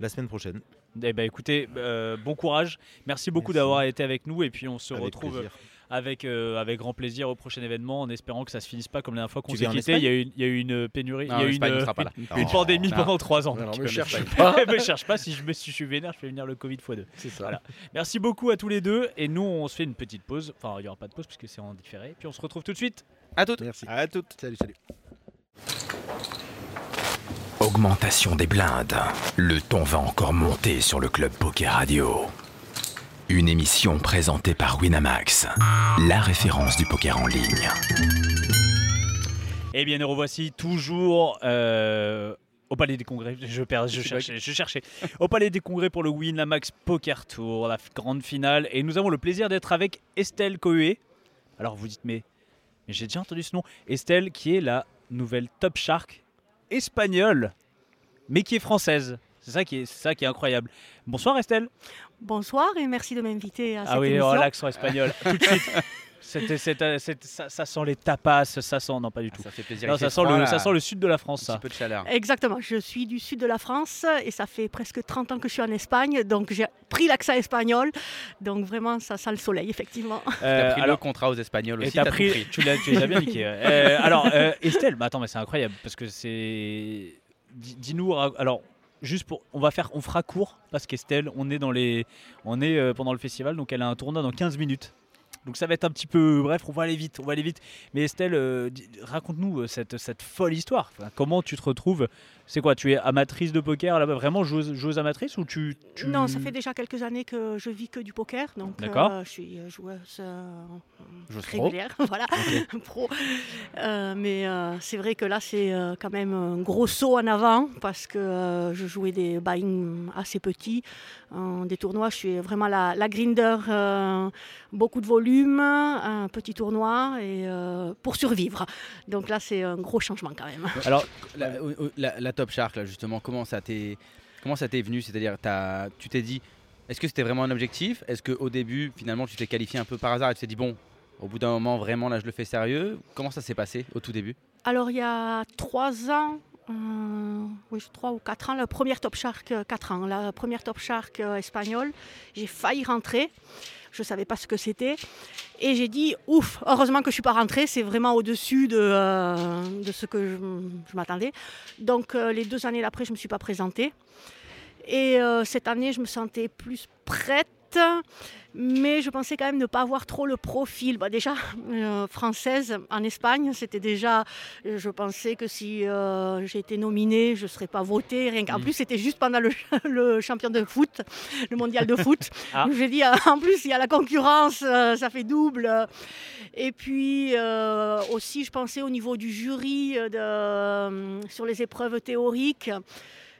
la semaine prochaine. Eh ben écoutez, euh, bon courage. Merci beaucoup d'avoir été avec nous et puis on se Avec retrouve plaisir. Avec, euh, avec grand plaisir au prochain événement en espérant que ça se finisse pas comme la dernière fois qu'on s'est quitté. Il y, a eu, il y a eu une pénurie, Non, il y a une, une pandémie non. pendant trois ans. Alors, Tu me cherche pas. pas. me cherche pas, si je, me, si je suis vénère, je fais venir le Covid x2. C'est ça. Voilà. Merci beaucoup à tous les deux et nous on se fait une petite pause. Enfin, il n'y aura pas de pause puisque c'est en différé. Puis on se retrouve tout de suite. À toutes. Merci. À toutes. Salut, salut. Augmentation des blindes. Le ton va encore monter sur le Club Poker Radio. Une émission présentée par Winamax, la référence du poker en ligne. Eh bien, nous revoici toujours euh, au Palais des Congrès. Je, perds, je, cherchais, je cherchais. Au Palais des Congrès pour le Winamax Poker Tour, la grande finale. Et nous avons le plaisir d'être avec Estelle Cohué. Alors vous dites, mais, mais j'ai déjà entendu ce nom. Estelle, qui est la nouvelle Top Shark espagnole, mais qui est française. C'est ça qui est, c'est ça qui est incroyable. Bonsoir Estelle. Bonsoir et merci de m'inviter à cette Ah oui, émission. oh, l'accent espagnol. Tout de suite. Ça, ça sent les tapas, ça sent. Non, pas du tout. Ça fait plaisir. Non, ça, sent froid, le, là. ça sent le sud de la France, Un ça. petit peu de chaleur. Exactement, je suis du sud de la France et ça fait presque 30 ans que je suis en Espagne, donc j'ai pris l'accent espagnol. Donc vraiment, ça sent le soleil, effectivement. T'as Euh, pris le contrat aux Espagnols aussi. pris, tu l'as, as bien niqués. ouais. Euh, alors, euh, Estelle, bah attends, mais c'est incroyable parce que c'est. Dis- Dis-nous, alors, juste pour, on va faire, on fera court parce qu'Estelle, on est dans les, on est euh, pendant le festival, donc elle a un tournoi dans 15 minutes. Donc ça va être un petit peu, bref, on va aller vite, on va aller vite. Mais Estelle, euh, raconte-nous euh, cette, cette folle histoire. Comment tu te retrouves C'est quoi Tu es amatrice de poker là-bas, vraiment joueuse, joueuse amatrice ou tu, tu- Non, ça fait déjà quelques années que je vis que du poker, donc D'accord. euh, je suis euh, joueuse euh, Joueuse pro. régulière, voilà, pro. Euh, mais euh, c'est vrai que là, c'est euh, quand même un gros saut en avant parce que euh, je jouais des buy assez petits, euh, des tournois. Je suis vraiment la, la grinder, euh, beaucoup de volume, un petit tournoi et euh, pour survivre. Donc là, c'est un gros changement quand même. Alors, La, la- la Top Shark, là, justement, comment ça t'est, comment ça t'est venu? C'est-à-dire, tu t'es dit, est-ce que c'était vraiment un objectif? Est-ce qu'au début, finalement, tu t'es qualifié un peu par hasard et tu t'es dit, bon, au bout d'un moment, vraiment, là, je le fais sérieux? Comment ça s'est passé au tout début? Alors, il y a trois ans, euh, oui, trois ou quatre ans, la première Top Shark, euh, quatre ans, la première Top Shark euh, espagnole, j'ai failli rentrer. Je ne savais pas ce que c'était. Et j'ai dit, ouf, heureusement que je ne suis pas rentrée, c'est vraiment au-dessus de, euh, ce que je, je m'attendais. Donc, euh, les deux années d'après, je ne me suis pas présentée. Et euh, cette année, je me sentais plus prête. Mais je pensais quand même ne pas avoir trop le profil. Bah, déjà, euh, française en Espagne, c'était déjà. Je pensais que si euh, j'ai été nominée, je ne serais pas votée. Rien qu'en Mm. plus, c'était juste pendant le, le champion de foot, le mondial de foot. Ah. J'ai dit, euh, en plus, il y a la concurrence, euh, ça fait double. Et puis euh, aussi, je pensais au niveau du jury de, sur les épreuves théoriques.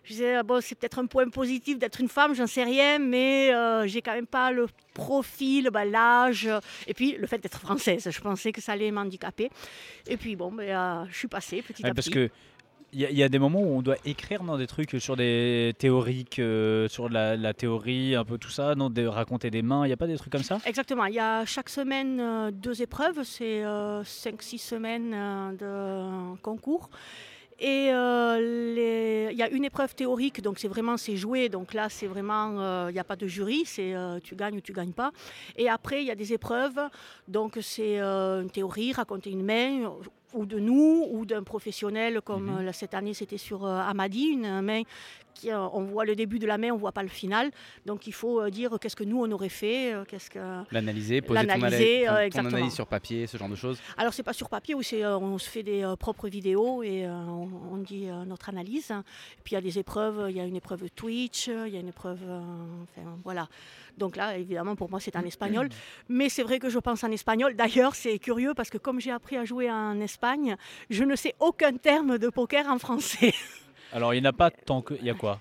Je disais, ah bon, c'est peut-être un point positif d'être une femme, j'en sais rien, mais euh, j'ai quand même pas le profil, bah, l'âge, euh, et puis le fait d'être française. Je pensais que ça allait m'handicaper. Et puis bon, ben, euh, je suis passée petit Ouais, à parce petit. que il y, a- il y a des moments où on doit écrire non, des trucs sur des théoriques, euh, sur la, la théorie, un peu tout ça, non, de raconter des mains, il n'y a pas des trucs comme ça? Exactement, il y a chaque semaine euh, deux épreuves, c'est 5-6 semaines euh, de concours. Et euh, les- il y a une épreuve théorique, donc c'est vraiment c'est joué, donc là c'est vraiment euh, il n'y a pas de jury, c'est euh, tu gagnes ou tu gagnes pas. Et après il y a des épreuves, donc c'est une théorie, raconter une main ou de nous ou d'un professionnel comme Mhm. cette année c'était sur Amadi, une main on voit le début de la main, on voit pas le final, donc il faut euh, dire qu'est-ce que nous on aurait fait, euh, qu'est-ce que L'analyser, poser ton, L'analyser, ton- euh, ton exactement. analyse sur papier, ce genre de choses. alors c'est pas sur papier où c'est euh, on se fait des euh, propres vidéos et euh, on, on dit euh, notre analyse. Et puis il y a des épreuves, il y a une épreuve Twitch, euh, il y a une épreuve, euh, enfin voilà. Donc là évidemment pour moi c'est en espagnol, mais c'est vrai que je pense en espagnol. D'ailleurs c'est curieux parce que comme j'ai appris à jouer en Espagne, je ne sais aucun terme de poker en français. Alors il n'y en a pas tant que. Il y a quoi?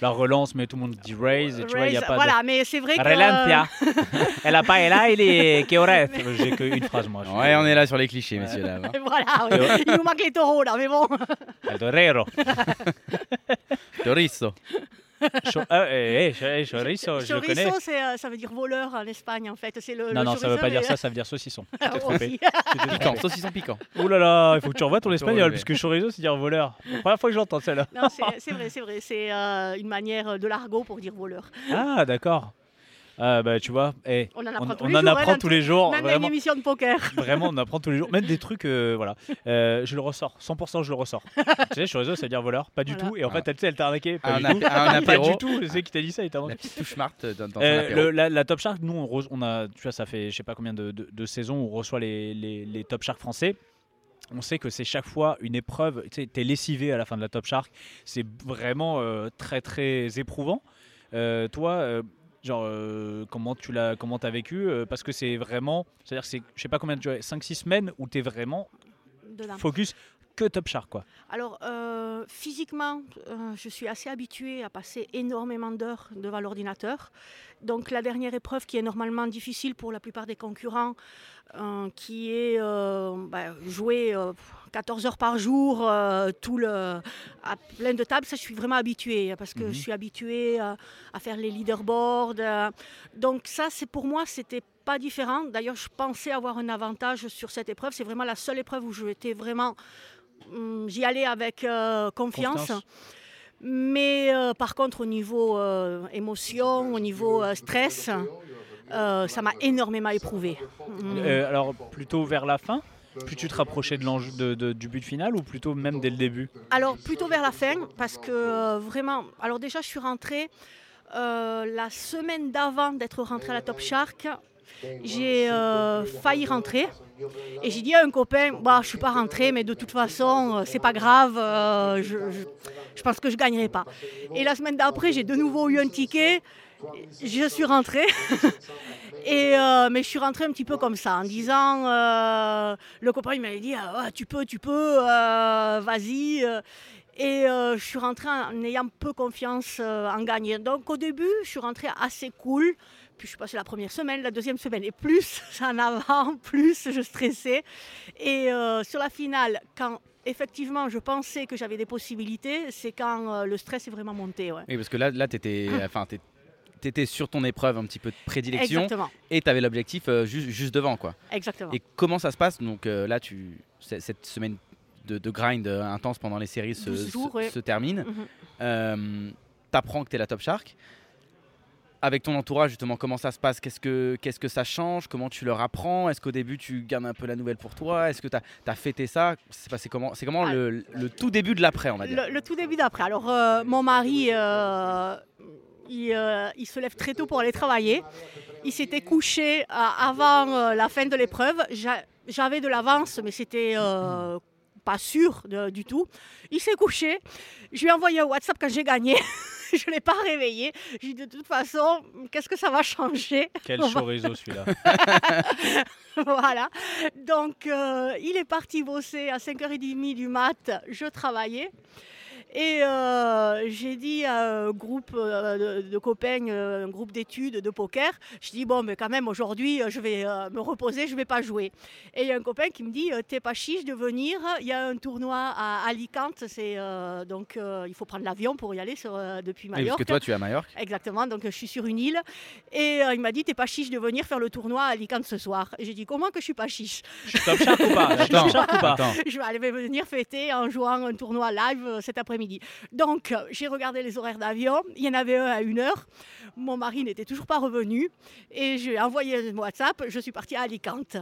La relance, mais tout le monde dit raise, et tu vois, il n'y a pas voilà, mais c'est vrai que Relancia. Elle a pas, elle a, il est. J'ai qu'une phrase, moi. Ouais, on est là sur les clichés, messieurs, là. hein. voilà, oui. il nous manque les taureaux là, mais bon. El torero. Chorizo. Cho- ah, eh, eh, cho- chorizo, je le connais. Euh, ça veut dire voleur en Espagne en fait. C'est le, Non, le non, ça veut pas dire ça, ça veut dire saucisson. Tu t'es Ah, Piquant, saucisson piquant. Ouh là là, il faut que tu revoies ton espagnol, relever. parce que chorizo, c'est dire voleur. Première fois que j'entends celle-là. Non, c'est, c'est vrai, c'est vrai. C'est euh, une manière de l'argot pour dire voleur. Ah, d'accord. Ah, bah, tu vois, eh, On en on, apprend tous on les en jours. apprend dans tous tout- les jours. Même une émission de poker. vraiment, on apprend tous les jours. Même des trucs, euh, voilà. Euh, je le ressors, 100% je le ressors. tu sais, chorizo, ça veut dire voleur, pas du Voilà. tout. Et en fait, elle, tu sais, elle t'a arnaqué. Pas Un, du tout. un Pas du tout. Je sais qui t'a dit ça, il t'a. La petite touche smart dans, dans son Euh, le- la, la Top Shark, nous, on, re- on a, tu vois, ça fait je sais pas combien de, de- de saisons où on reçoit les, les- les Top Shark français. On sait que c'est chaque fois une épreuve. Tu sais, t'es lessivé à la fin de la Top Shark. C'est vraiment euh, très très éprouvant. Euh, toi, euh, genre, euh, comment tu l'as, comment t'as vécu Euh, Parce que c'est vraiment, c'est-à-dire, que c'est, je sais pas combien de 5-6 semaines où t'es vraiment Dedans. focus que Top Shark, quoi. Alors, euh, physiquement, euh, je suis assez habituée à passer énormément d'heures devant l'ordinateur. Donc, la dernière épreuve qui est normalement difficile pour la plupart des concurrents, euh, qui est bah, jouer euh, 14 heures par jour, tout le, à plein de tables, ça, je suis vraiment habituée parce que Mhm. je suis habituée à faire les leaderboards. donc, ça, c'est pour moi, c'était pas différent. D'ailleurs, je pensais avoir un avantage sur cette épreuve. C'est vraiment la seule épreuve où j'étais vraiment. Hum, J'y allais avec euh, confiance. Confiance. Mais euh, par contre, au niveau euh, émotion, au niveau stress, ça m'a énormément éprouvé. Hum. Alors, plutôt vers la fin plus tu te rapprochais de l'enjeu- de- de- du but final ou plutôt même dès le début? Alors plutôt vers la fin, parce que vraiment, alors déjà je suis rentrée euh, la semaine d'avant d'être rentrée à la Top Shark. J'ai euh, failli rentrer et j'ai dit à un copain, bah, je suis pas rentrée, mais de toute façon, euh, c'est pas grave, euh, je, je- je pense que je gagnerai pas. Et la semaine d'après, j'ai de nouveau eu un ticket, je suis rentrée. Et euh, mais je suis rentrée un petit peu comme ça, en disant, euh, le copain il m'avait dit, Ah, tu peux, tu peux, euh, vas-y. euh. Et euh, je suis rentrée en ayant peu confiance euh, en gagner. Donc au début, je suis rentrée assez cool. Puis je suis passée la première semaine, la deuxième semaine. Et plus ça en avant, plus je stressais. Et euh, sur la finale, quand effectivement je pensais que j'avais des possibilités, c'est quand euh, le stress est vraiment monté. ouais. Oui, parce que là, là tu étais, enfin, t'es- t'étais sur ton épreuve un petit peu de prédilection Exactement, et tu avais l'objectif euh, juste, juste devant. quoi. exactement. Et comment ça se passe? Donc euh, là, tu, cette semaine de, de grind intense pendant les séries se, 12 jours, se- ouais. se termine. Mhm. Euh, T'apprends que tu es la Top Shark. Avec ton entourage, justement, comment ça se passe? Qu'est-ce que qu'est-ce que ça change? Comment tu leur apprends? Est-ce qu'au début, tu gardes un peu la nouvelle pour toi? Est-ce que tu as, fêté ça? C'est passé comment C'est comment Ah. le, le tout début de l'après, on va dire? Le, le tout début d'après. Alors, euh, mon mari, euh, il, euh, il se lève très tôt pour aller travailler. Il s'était couché avant la fin de l'épreuve. J'a- J'avais de l'avance, mais c'était pas sûr de- du tout. Il s'est couché. Je lui ai envoyé un WhatsApp quand j'ai gagné. Je ne l'ai pas réveillé. J'ai dit de toute façon, qu'est-ce que ça va changer? Quel chorizo celui-là voilà. Donc, euh, il est parti bosser à 5h30 du mat. Je travaillais. Et euh, j'ai dit à un groupe euh, de, de copains, euh, un groupe d'études de poker, je dis bon, mais quand même aujourd'hui, je vais me reposer, je vais pas jouer. Et il y a un copain qui me dit, t'es pas chiche de venir, il y a un tournoi à Alicante, c'est euh, donc euh, il faut prendre l'avion pour y aller sur, euh, depuis Oui, parce Majorque. que toi, tu es à Majorque. Exactement, donc je suis sur une île et euh, il m'a dit t'es pas chiche de venir faire le tournoi à Alicante ce soir. Et j'ai dit comment que je suis pas chiche? Je suis top ou pas? Pas? Attends. Je vais aller venir fêter en jouant un tournoi live cet après-midi. Donc euh, j'ai regardé les horaires d'avion, il y en avait un à une heure. Mon mari n'était toujours pas revenu et j'ai envoyé un WhatsApp, je suis partie à Alicante.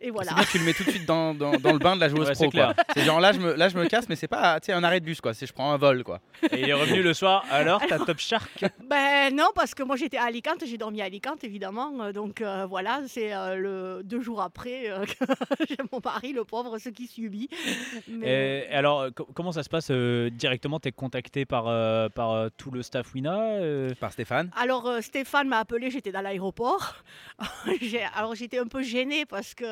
Et voilà. C'est bien, tu le mets tout de suite dans, dans, dans le bain de la joueuse Ouais, pro. c'est genre là je, me, là, je me casse, mais c'est pas tu sais, un arrêt de bus, quoi. C'est je prends un vol, quoi. Et il est revenu le soir. Alors, t'as top shark? Ben non, parce que moi j'étais à Alicante, j'ai dormi à Alicante évidemment. Euh, Donc euh, voilà, c'est euh, le deux jours après euh, que j'ai mon mari, le pauvre, ce qui subit. Mais, Et alors, co- comment ça se passe euh, directement? T'es contacté par, euh, par euh, tout le staff Wina euh, Par Stéphane. Alors euh, Stéphane m'a appelé, j'étais dans l'aéroport. Alors j'étais un peu gênée parce que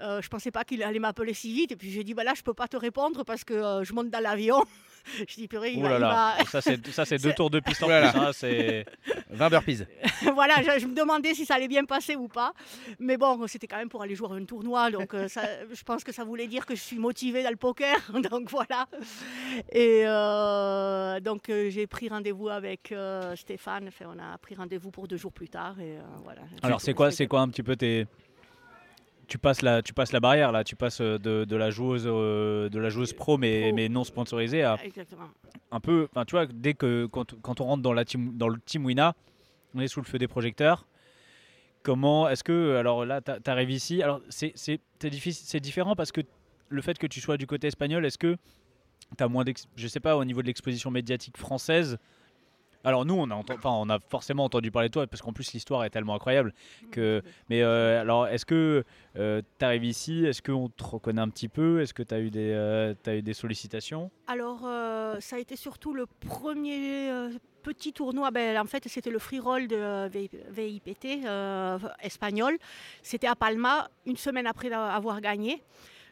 euh, je pensais pas qu'il allait m'appeler si vite. Et puis j'ai dit bah là je peux pas te répondre parce que euh, je monte dans l'avion. je dis purée, il va- là il va- ça c'est ça, c'est deux tours de piste en plus. hein, c'est- 20 burpees. voilà, je, je me demandais si ça allait bien passer ou pas. Mais bon, c'était quand même pour aller jouer à un tournoi. Donc, euh, ça, je pense que ça voulait dire que je suis motivée dans le poker. Donc, voilà. Et euh, donc, euh, j'ai pris rendez-vous avec euh, Stéphane. Enfin, on a pris rendez-vous pour deux jours plus tard. Et, euh, voilà. Alors, c'est quoi, c'est quoi un petit peu tes. Tu passes, la, tu passes la barrière là, tu passes euh, de, de la joueuse euh, de la joueuse pro mais, Pro. mais non sponsorisée à Exactement. un peu, enfin tu vois, dès que quand, quand on rentre dans, la team, dans le team Wina, on est sous le feu des projecteurs. Comment est-ce que, alors là, tu arrives ici, alors c'est c'est- c'est difficile- c'est différent parce que le fait que tu sois du côté espagnol, est-ce que tu as moins je sais pas, au niveau de l'exposition médiatique française alors nous, on a, forcément entendu parler de toi parce qu'en plus l'histoire est tellement incroyable que. Mais euh, alors, est-ce que tu arrives ici? Est-ce qu'on te reconnaît un petit peu? Est-ce que tu as eu des, euh, t'as eu des sollicitations? Alors, euh, ça a été surtout le premier euh, petit tournoi. Ben, en fait, c'était le free roll de euh, VIPT euh, espagnol. C'était à Palma, une semaine après avoir gagné.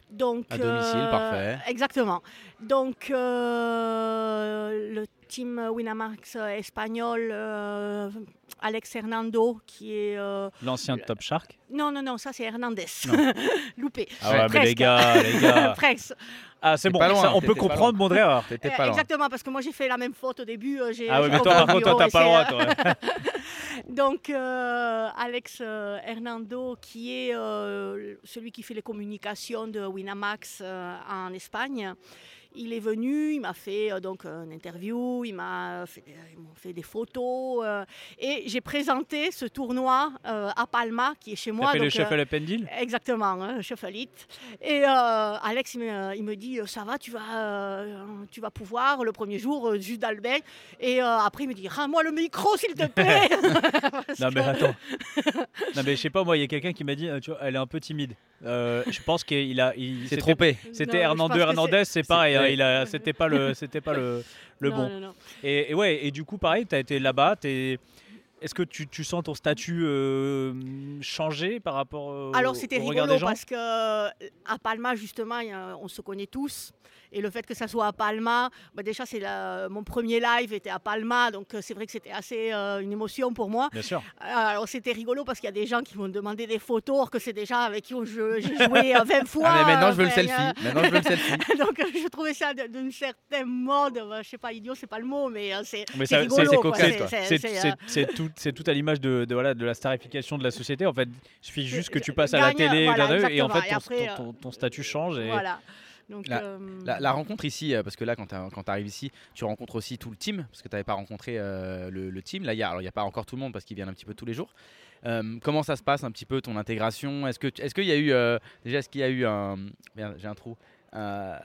Donc, À domicile, parfait. Exactement. Donc, euh, le team Winamax euh, espagnol, euh, Alex Hernando, qui est. euh, L'ancien Top Shark. Non, non, non, ça c'est Hernandez. Loupé. Ah ouais, mais les gars, les gars. Presque. Ah, c'est bon, pas loin, ça, on peut comprendre mon erreur. T'étais pas loin. Exactement, parce que moi j'ai fait la même faute au début. euh, Ah j'ai mais toi, par contre, toi, t'as pas le et droit, c'est, toi. Donc, euh, Alex euh, Hernando, qui est euh, celui qui fait les communications de Winamax euh, en Espagne, il est venu, il m'a fait euh, donc une interview, il m'a fait, ils m'ont fait des photos euh, et j'ai présenté ce tournoi euh, à Palma qui est chez moi. Le donc, euh, Shuffle Pendil Exactement, hein, Shuffleite. Et euh, Alex, il me, il me dit, euh, ça va, tu vas, euh, tu vas pouvoir le premier jour, euh, juste d'Albert. Et euh, après, il me dit, rends-moi le micro, s'il te plaît. Non mais attends. non mais je sais pas moi, il y a quelqu'un qui m'a dit, euh, tu vois, elle est un peu timide. Euh, je pense qu'il a, il c'était- trompé. C'était Hernando Hernandez, c'est pareil, hein, il a, c'était pas le, c'était pas le, le Non, bon. non, non. Et, et ouais, et du coup pareil, tu as été là-bas, t'es- Est-ce que tu, tu sens ton statut euh, changer par rapport euh, Alors au- c'était rigolo des gens? parce que euh, à Palma justement, on se connaît tous. Et le fait que ça soit à Palma, bah, déjà c'est mon premier live était à Palma, donc euh, c'est vrai que c'était assez euh, une émotion pour moi. Bien sûr. Alors c'était rigolo parce qu'il y a des gens qui m'ont demandé des photos, alors que c'est des gens avec qui j'ai joué euh, 20 fois. Ah, mais maintenant je veux le selfie. Maintenant je veux le selfie. euh, donc euh, je trouvais ça d'une certaine mode, euh, je sais pas, idiot, c'est pas le mot, mais euh, c'est Mais c'est ça- rigolo. c'est euh, tout, tout à l'image de, de, voilà, de la starification de la société. En fait, il suffit juste que tu passes à la télé voilà, et en fait ton, Et après, ton- ton- ton statut change. Et... Voilà. Donc, La- euh, La, la rencontre ici, euh, parce que là, quand tu arrives ici, tu rencontres aussi tout le team, parce que tu n'avais pas rencontré euh, le, le team. Là, il n'y a, alors, il y a pas encore tout le monde parce qu'ils viennent un petit peu tous les jours. Euh, comment ça se passe un petit peu ton intégration? Est-ce que est-ce qu'il y a eu euh, déjà est-ce qu'il y a eu un j'ai un trou Euh,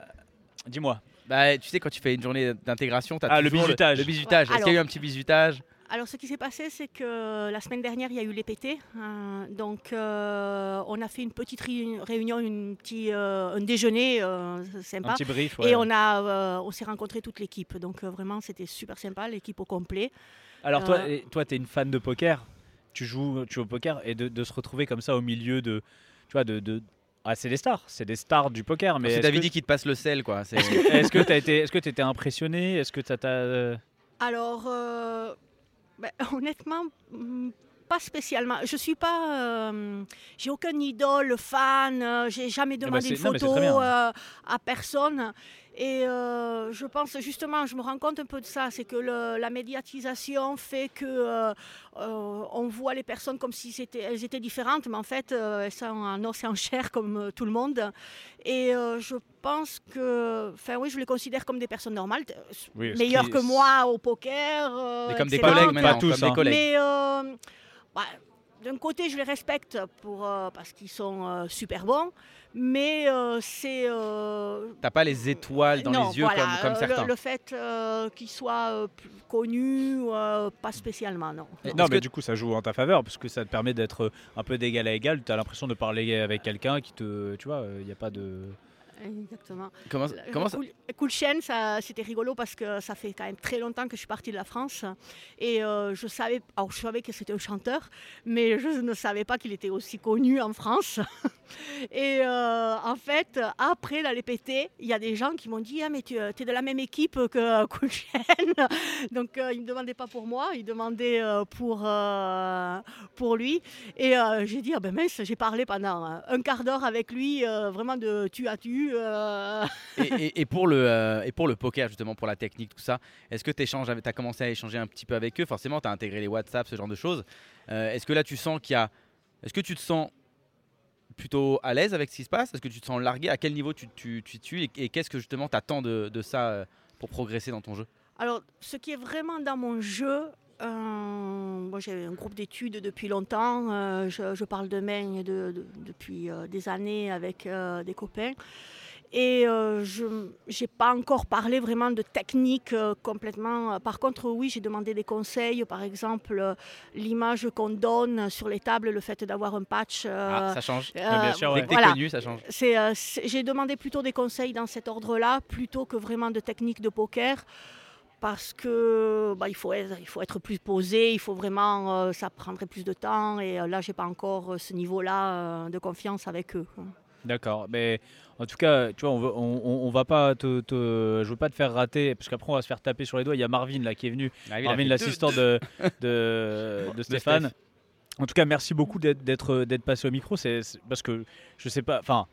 Dis-moi. bah, tu sais quand tu fais une journée d'intégration, tu as Ah, le bisutage. Le, bisutage. Ouais, Est-ce qu'il y a eu un petit bisutage? Alors, ce qui s'est passé, c'est que la semaine dernière, il y a eu les PT. euh, donc, euh, on a fait une petite réuni- réunion, une petit, euh, un déjeuner euh, Un sympa. petit brief. ouais. Et on, a, euh, on s'est rencontré toute l'équipe. Donc, euh, vraiment, c'était super sympa, l'équipe au complet. Alors toi, Euh, toi, tu es une fan de poker. Tu joues, tu joues au poker et de, de se retrouver comme ça au milieu de, tu vois, de, de... ah, c'est des stars, c'est des stars du poker. Mais C'est est-ce David que- dit qu'il te passe le sel quoi. Est-ce que tu été, est-ce que étais impressionné? Est-ce que ça t'a, Alors, euh, ben, honnêtement, pas spécialement. Je suis pas. euh, j'ai aucun idole, fan. euh, j'ai jamais bah demandé c'est- une mais photo bien. euh, à personne. Et euh, je pense justement, je me rends compte un peu de ça, c'est que le- la médiatisation fait que euh, euh, on voit les personnes comme si c'était, elles étaient différentes, mais en fait, euh, elles sont en os et en chair comme euh, tout le monde. Et euh, je pense que, enfin oui, je les considère comme des personnes normales, Oui, meilleures qui- que moi au poker. euh, Mais comme des excellentes. collègues maintenant, Pas tous, comme des hein. collègues. Mais euh, bah, d'un côté, je les respecte pour, euh, parce qu'ils sont euh, super bons, mais euh, c'est. euh, T'as pas les étoiles dans non, les yeux voilà, comme, comme certains. Le, le fait euh, qu'ils soient euh, connus, euh, pas spécialement, non. Non, mais que- du coup, ça joue en ta faveur parce que ça te permet d'être un peu d'égal à égal. Tu as l'impression de parler avec quelqu'un qui te, tu vois, il n'y a pas de. Exactement. Comment, comment ça c'était rigolo parce que ça fait quand même très longtemps que je suis partie de la France et euh, je savais, alors je savais que c'était un chanteur, mais je ne savais pas qu'il était aussi connu en France. et euh, en fait, après la LPT, il y a des gens qui m'ont dit ah mais tu es de la même équipe que Cool Chain. Donc euh, ils me demandaient pas pour moi, ils demandaient euh, pour euh, pour lui. Et euh, j'ai dit ah ben mince, j'ai parlé pendant euh, un quart d'heure avec lui, euh, vraiment de tu à tu. Euh, et, et- et pour le, euh, et pour le poker, justement, pour la technique, tout ça, est-ce que tu as commencé à échanger un petit peu avec eux? Forcément, tu as intégré les WhatsApp, ce genre de choses. Euh, est-ce que là, tu sens qu'il y a. Est-ce que tu te sens plutôt à l'aise avec ce qui se passe? Est-ce que tu te sens largué? À quel niveau tu tu, tu, Et, et qu'est-ce que justement tu attends de, de ça euh, pour progresser dans ton jeu? Alors, ce qui est vraiment dans mon jeu, euh, moi j'ai un groupe d'études depuis longtemps, euh, je, je parle de main de- de- depuis euh, des années avec euh, des copains. Et euh, je n'ai pas encore parlé vraiment de technique euh, complètement. Par contre, oui, j'ai demandé des conseils. Par exemple, euh, l'image qu'on donne sur les tables, le fait d'avoir un patch. euh, Ah, Ça change. euh, bien sûr, ouais. Voilà. connu, ça change. C'est, euh, c'est- j'ai demandé plutôt des conseils dans cet ordre-là, plutôt que vraiment de techniques de poker, parce que bah, il, faut être, il faut être plus posé, il faut vraiment, euh, ça prendrait plus de temps, et euh, là, j'ai pas encore euh, ce niveau-là euh, de confiance avec eux. D'accord, mais en tout cas, tu vois, on, veut, on, on- on va pas te, te- je veux pas te faire rater, parce qu'après on va se faire taper sur les doigts. Il y a Marvin là qui est venu, Ah Marvin l'assistant de, de, de Stéphane. En tout cas, merci beaucoup d'être- d'être passé au micro. C'est parce que je sais pas, enfin.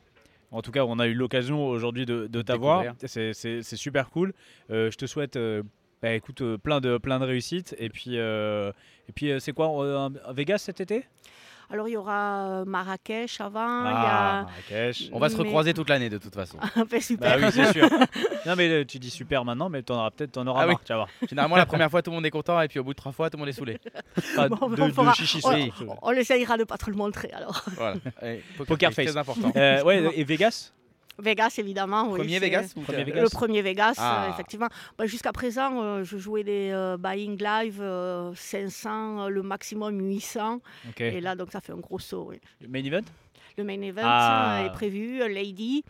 En tout cas, on a eu l'occasion aujourd'hui de, de t'avoir. C'est super cool. Euh, je te souhaite, euh, bah, écoute, euh, plein de plein de réussites. Et puis, et puis, c'est quoi, Vegas cet été? Alors il y aura euh, Marrakech avant, Ah, Marrakech. On va se Mais- recroiser toute l'année de toute façon. y a. Ben, super. Bah oui, c'est sûr. non, mais euh, tu dis super maintenant, mais t'en auras peut-être, t'en auras Ah oui. tu vas voir. Généralement, la première fois, tout le monde est content, et puis au bout de trois fois, tout le monde est saoulé. Bon, de, on de fera- chichi on- surtout. On, on essayera de pas trop le montrer alors. Voilà. Poker face, face. très important. Euh, ouais, et Vegas? Vegas évidemment. oui, Premier Vegas ou Premier t'as- Vegas. Le premier Vegas, Ah. euh, effectivement. Bah, Jusqu'à présent, euh, je jouais des euh, buying live euh, 500, euh, le maximum 800. Ok. Et là, donc, ça fait un gros saut. oui. Le main event? Le main event Ah. euh, est prévu, euh, Lady.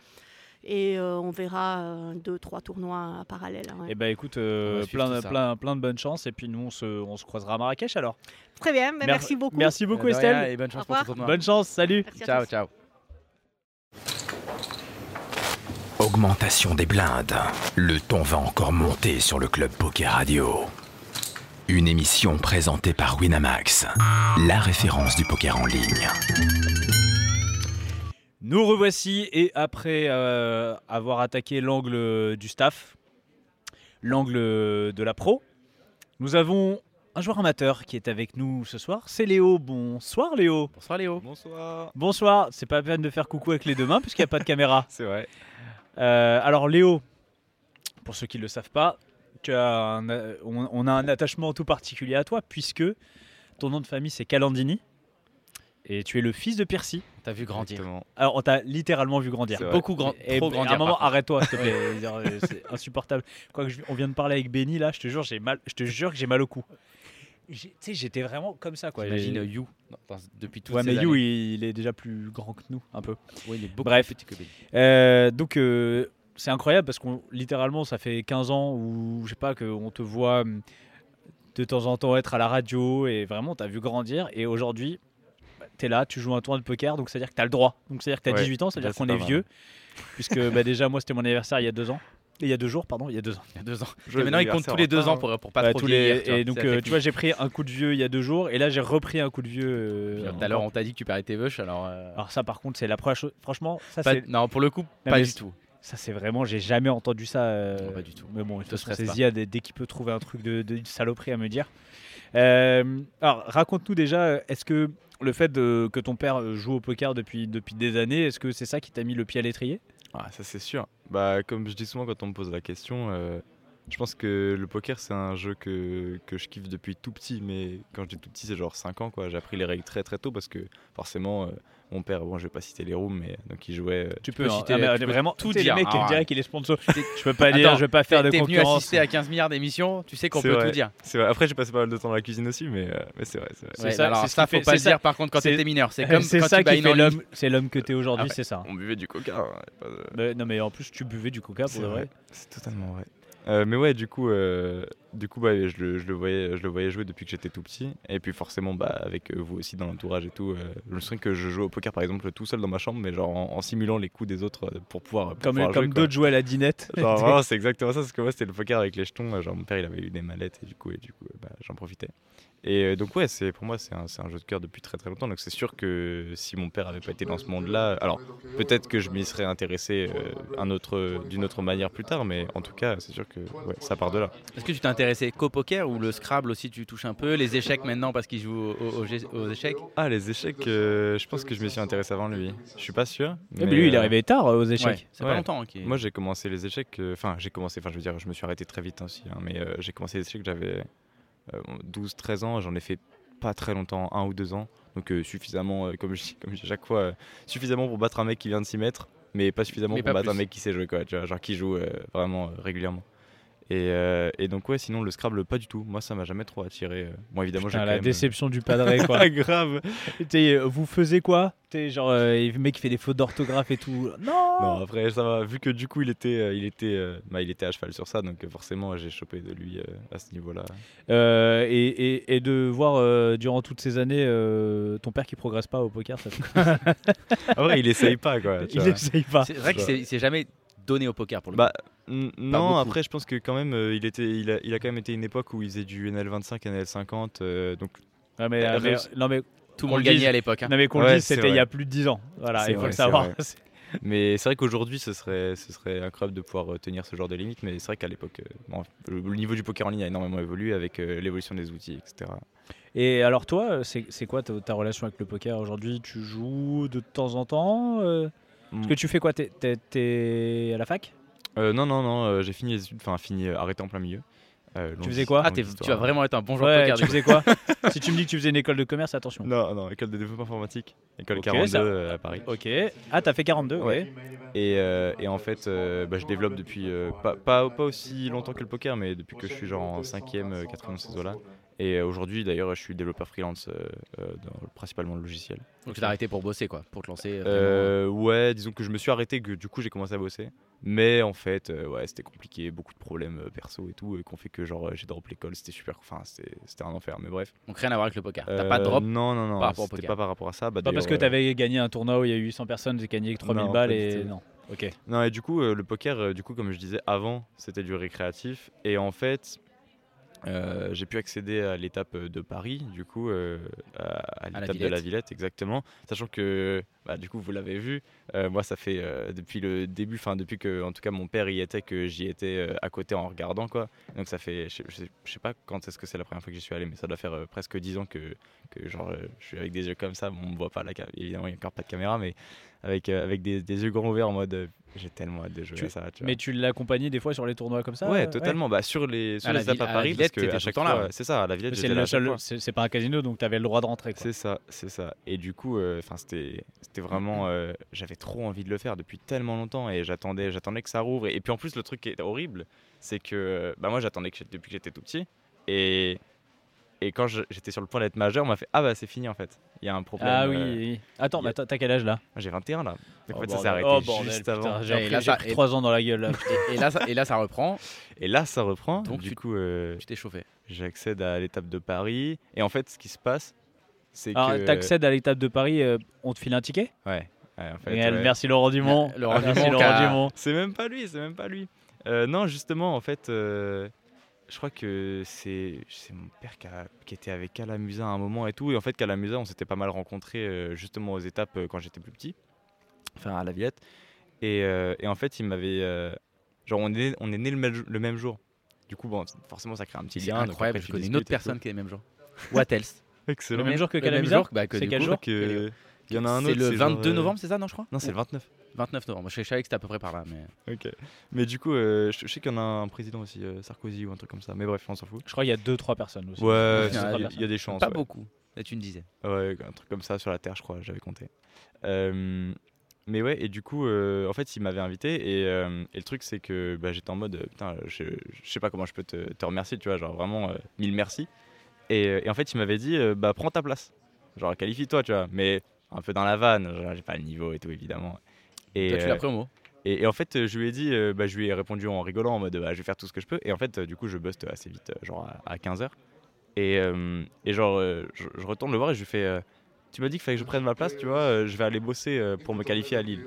Et euh, on verra euh, deux, trois tournois en parallèle. hein, ouais. Eh ben écoute, euh, plein, plein, plein de bonnes chances. Et puis nous, on se, on se croisera à Marrakech alors. Très bien, Mer- merci beaucoup. Merci beaucoup, Estelle. Et bonne chance pour ce tournoi. Bonne chance, salut. Merci Ciao, tous. ciao. Augmentation des blindes. Le ton va encore monter sur le Club Poker Radio. Une émission présentée par Winamax, la référence du poker en ligne. Nous revoici et après euh, avoir attaqué l'angle du staff, l'angle de la pro, nous avons un joueur amateur qui est avec nous ce soir. C'est Léo. Bonsoir Léo. Bonsoir Léo. Bonsoir. Bonsoir. C'est pas la peine de faire coucou avec les deux mains puisqu'il n'y a pas de caméra. C'est vrai. Euh, alors Léo, pour ceux qui ne le savent pas, tu as un, on, on a un attachement tout particulier à toi puisque ton nom de famille c'est Calandini et tu es le fils de Percy. T'as vu grandir. Exactement. Alors on t'a littéralement vu grandir. Beaucoup grand, Et trop à grandir. un moment, arrête-toi, s'il te plaît. C'est insupportable. Quoi que je- on vient de parler avec Benny là, je te jure, j'ai mal. Je te jure que j'ai mal au cou. J'ai- Tu sais, j'étais vraiment comme ça, quoi. J'imagine You depuis toutes Ouais, ces mais You, années. il, il est déjà plus grand que nous, un peu. Ouais, il est beaucoup Bref. plus petit que Benny. Euh, donc, euh, c'est incroyable parce qu'on littéralement, ça fait 15 ans où je sais pas qu'on te voit hum, de temps en temps être à la radio et vraiment, t'as vu grandir. Et aujourd'hui, bah, t'es là, tu joues un tournoi de poker, donc c'est-à-dire que t'as le droit. Donc c'est-à-dire que t'as Ouais, 18 ans, c'est-à-dire qu'on est vieux. Puisque bah, déjà, moi, c'était mon anniversaire il y a deux ans. Il y a deux jours, pardon, il y a deux ans. Il y a deux ans. Et maintenant, il compte tous les deux ans pour, pour pas Ouais, trop tous les- vieillir, tu vois. et donc, euh, tu vois, j'ai pris un coup de vieux il y a deux jours, et là, j'ai repris un coup de vieux. euh, Tout à l'heure, on t'a dit que tu perdais tes veuches, alors. euh, Alors ça, par contre, c'est la première chose. Franchement, ça, c'est non, pour le coup, pas du tout. ça, c'est vraiment, j'ai jamais entendu ça. euh, Non, pas du tout. Mais bon, de toute Te façon, c'est. Zia dès, dès qu'il peut trouver un truc de, de saloperie à me dire. Euh, alors, raconte-nous déjà, est-ce que le fait de- que ton père joue au poker depuis, depuis des années, est-ce que c'est ça qui t'a mis le pied à l'étrier? Ah, ça c'est sûr. Bah, comme je dis souvent quand on me pose la question, euh, je pense que le poker c'est un jeu que, je kiffe depuis tout petit. Mais quand j'étais tout petit, c'est genre 5 ans quoi. J'ai appris les règles très très tôt parce que forcément, euh, mon père, bon, je vais pas citer les rooms, mais donc il jouait. euh, Tu peux citer- Ah, mais tu peux vraiment tout dire. Les mecs, Ah, on dirait qu'il est sponsor. je peux pas dire, Attends, je vais pas faire de T'es venu concurrence. assister à 15 milliards d'émissions, tu sais qu'on peut vrai. tout dire. c'est vrai. Après, j'ai passé pas mal de temps dans la cuisine aussi, mais, euh, mais c'est vrai. c'est ça, ça, faut pas le dire par contre quand t'étais mineur. C'est comme c'est ça qui fait l'homme. C'est l'homme que t'es aujourd'hui, Ah c'est ça. On buvait du coca. non mais en plus tu buvais du coca pour vrai. C'est totalement vrai. Euh, mais ouais, du coup, euh, du coup, bah, je, le, je le voyais, je le voyais jouer depuis que j'étais tout petit. Et puis forcément, bah, avec euh, vous aussi dans l'entourage et tout, euh, je me souviens que je jouais au poker par exemple tout seul dans ma chambre, mais genre en, en simulant les coups des autres pour pouvoir. pour Comme, pouvoir comme d'autres jouaient à la dinette. Genre c'est exactement ça, parce que moi c'était le poker avec les jetons. Genre mon père il avait eu des mallettes et du coup, et du coup bah, j'en profitais. Et euh, donc ouais, c'est pour moi c'est un, un jeu de cœur depuis très très longtemps. Donc c'est sûr que si mon père avait pas été dans ce monde-là, alors peut-être que je m'y serais intéressé euh, un autre, d'une autre manière plus tard, mais en tout cas c'est sûr que ouais, ça part de là. Est-ce que tu t'es intéressé qu'au poker ou le Scrabble aussi tu touches un peu Les échecs maintenant parce qu'il joue aux, échecs? Ah les échecs, euh, je pense que je m'y suis intéressé avant lui. Je suis pas sûr. Mais lui il est arrivé tard aux échecs. Ouais, c'est pas Ouais. longtemps. hein, Moi j'ai commencé les échecs, euh, enfin j'ai commencé, enfin je veux dire, je me suis arrêté très vite hein, aussi, hein, mais j'ai commencé les échecs, j'avais 12-13 ans, j'en ai fait pas très longtemps, un ou deux ans, donc euh, suffisamment, euh, comme je dis comme je dis à chaque fois, euh, suffisamment pour battre un mec qui vient de s'y mettre, mais pas suffisamment Mais pour pas battre un mec qui sait jouer, quoi, tu vois, genre qui joue euh, vraiment euh, régulièrement. Et, euh, et donc ouais, sinon le Scrabble pas du tout. Moi ça m'a jamais trop attiré. Bon évidemment j'ai la même- déception du padré, quoi. grave. T'es, euh, vous faisiez quoi? T'es genre, euh, le mec qui fait des fautes d'orthographe et tout. Non, Non après ça va. Vu que du coup il était, euh, il était, euh, bah, il était à cheval sur ça, donc euh, forcément j'ai chopé de lui euh, à ce niveau-là. Euh, et, et- et de voir euh, durant toutes ces années euh, ton père qui progresse pas au poker, ça te- Après il essaye pas quoi. tu il vois. essaye pas. C'est vrai qu'il s'est- il s'est jamais donné au poker pour le Bah, non, après je pense que quand même euh, il était, il a, il a quand même été une époque où il faisait du NL25, NL50, euh, donc Ouais, mais, Euh, mais- non mais. Tout le monde gagnait à l'époque. hein. non mais qu'on le dise, c'était il y a plus de 10 ans. Voilà, il faut vrai, le savoir. Mais c'est vrai qu'aujourd'hui, ce serait, ce serait incroyable de pouvoir tenir ce genre de limite. Mais c'est vrai qu'à l'époque, euh, bon, le, le niveau du poker en ligne a énormément évolué avec euh, l'évolution des outils, etc. Et alors toi, c'est c'est quoi ta, ta relation avec le poker aujourd'hui? Tu joues de temps en temps euh, Parce que tu fais quoi T'es- à la fac? Euh, non, non, non, euh, j'ai fini les études, enfin fini euh, arrêté en plein milieu. Euh, longue faisais quoi? Ah, tu vas vraiment être un bon joueur de poker. tu faisais quoi? Si tu me dis que tu faisais une école de commerce, attention. Non, non, école de développement informatique, école Ok, 42 ça- euh, à Paris. Ok. Ah, t'as fait 42, ouais. Ouais. Et, euh, et en fait, euh, bah, je développe depuis euh, pas, pas, pas aussi longtemps que le poker, mais depuis que je suis genre en 5ème, 4ème saison là. Et euh, aujourd'hui, d'ailleurs, je suis développeur freelance euh, euh, dans principalement le logiciel. Donc tu t'as arrêté pour bosser quoi, pour te lancer. vraiment. Euh, ouais, disons que je me suis arrêté, que du coup j'ai commencé à bosser. Mais en fait, euh, ouais, c'était compliqué, beaucoup de problèmes euh, perso et tout, et qu'on fait que genre j'ai drop l'école, c'était super, enfin c'était un enfer, mais bref. Donc rien à voir avec le poker. T'as pas de drop. Non, non, non, par rapport au c'était poker. pas par rapport à ça. Bah, Pas parce que t'avais gagné un tournoi où il y a eu 800 personnes, j'ai gagné que 3000 Non, balles et non. Ok. Non, et du coup, euh, le poker, euh, du coup, comme je disais avant, c'était du récréatif. Et en fait, euh, j'ai pu accéder à l'étape de Paris, du coup, euh, à, l'étape de la Villette, exactement. Sachant que, bah, du coup, vous l'avez vu, euh, moi, ça fait euh, depuis le début, enfin, depuis que, en tout cas, mon père y était, que j'y étais euh, à côté en regardant, quoi. Donc, ça fait, je sais- je sais, je sais pas quand est-ce que c'est la première fois que j'y suis allé, mais ça doit faire presque 10 ans que, que genre, je suis avec des yeux comme ça. Bon, on me voit pas, la évidemment, il n'y a encore pas de caméra, mais avec, avec des, des yeux grands ouverts en mode, j'ai tellement hâte de jouer Tu- à ça. tu. Mais tu l'accompagnais des fois sur les tournois comme ça Ouais, totalement. Bah, sur les, sur À les Ville- à à la Paris, parce que à chaque temps là, c'est ça, à la Villette, C'est pas un casino donc t'avais le droit de rentrer. C'est ça, c'est ça. Et du coup, enfin, c'était, c'était vraiment, euh, j'avais trop envie de le faire depuis tellement longtemps et j'attendais, j'attendais que ça rouvre. Et, et puis en plus, le truc qui est horrible, c'est que, bah, moi, j'attendais que, depuis que j'étais tout petit et et quand j'étais sur le point d'être majeur, on m'a fait ah bah c'est fini en fait. Il y a un problème. Ah oui, euh, oui. Attends, a- t'as t'as quel âge là? J'ai 21 là. En Oh, fait, ça s'est arrêté Oh, bordel, juste putain, avant. J'ai pris, là, j'ai ça- pris et- 3 ans dans la gueule là. Et là, ça, et là, ça reprend. Et là, ça reprend. Donc, du tu- coup, euh, Tu t'es chauffé. j'accède à l'étape de Paris. Et en fait, ce qui se passe, Alors que t'accèdes à l'étape de Paris, euh, on te file un ticket Ouais. ouais, en fait, Réel, ouais. Merci Laurent Dumont. Laurent Merci Laurent Dumont. C'est même pas lui, c'est même pas lui. Euh, non, justement, en fait, euh, je crois que c'est mon père qui, a- qui était avec Calamusa à un moment et tout. Et en fait, Calamusa, on s'était pas mal rencontrés euh, justement aux étapes euh, quand j'étais plus petit, enfin à la Villette. Et, euh, et en fait, il m'avait. euh, genre, on est, on est né le, même- le même jour. Du coup, bon, forcément, ça crée un petit lien. incroyable. après, Je tu connais une autre personne qui est les mêmes jours. What else? Excellent. Le même jour que Le Calamisa bah, que C'est du quel coup, jour que- Il y en a un C'est autre. le genre, 22 euh, novembre, c'est ça, non, je crois Non, c'est le 29. 29 novembre. Je savais que c'était à peu près par là. Mais... Ok. Mais du coup, euh, je, je sais qu'il y en a un président aussi, euh, Sarkozy ou un truc comme ça. Mais bref, on s'en fout. Je crois qu'il y a 2-3 personnes aussi. Ouais, il y a- y, y des chances. Pas ouais. beaucoup. Là, tu me disais. Ouais, un truc comme ça sur la Terre, je crois, j'avais compté. Euh, mais ouais, et du coup, euh, en fait, il m'avait invité. Et, euh, et le truc, c'est que bah, j'étais en mode, putain, je, je sais pas comment je peux te, te remercier, tu vois, genre vraiment euh, mille merci. Et, euh, et en fait, il m'avait dit, euh, bah, prends ta place. Genre, qualifie-toi, tu vois. Mais un peu dans la vanne, genre, j'ai pas le niveau et tout, évidemment. Et, Toi, tu euh, l'as pris au mot. et, et en fait, euh, je lui ai dit, euh, bah, je lui ai répondu en rigolant en mode, bah, je vais faire tout ce que je peux. Et en fait, euh, du coup, je buste assez vite, euh, genre à, 15h. Et, euh, et genre, euh, je, je retourne le voir et je lui fais, euh, tu m'as dit qu'il fallait que je prenne ma place, tu vois, euh, je vais aller bosser euh, pour me qualifier à Lille.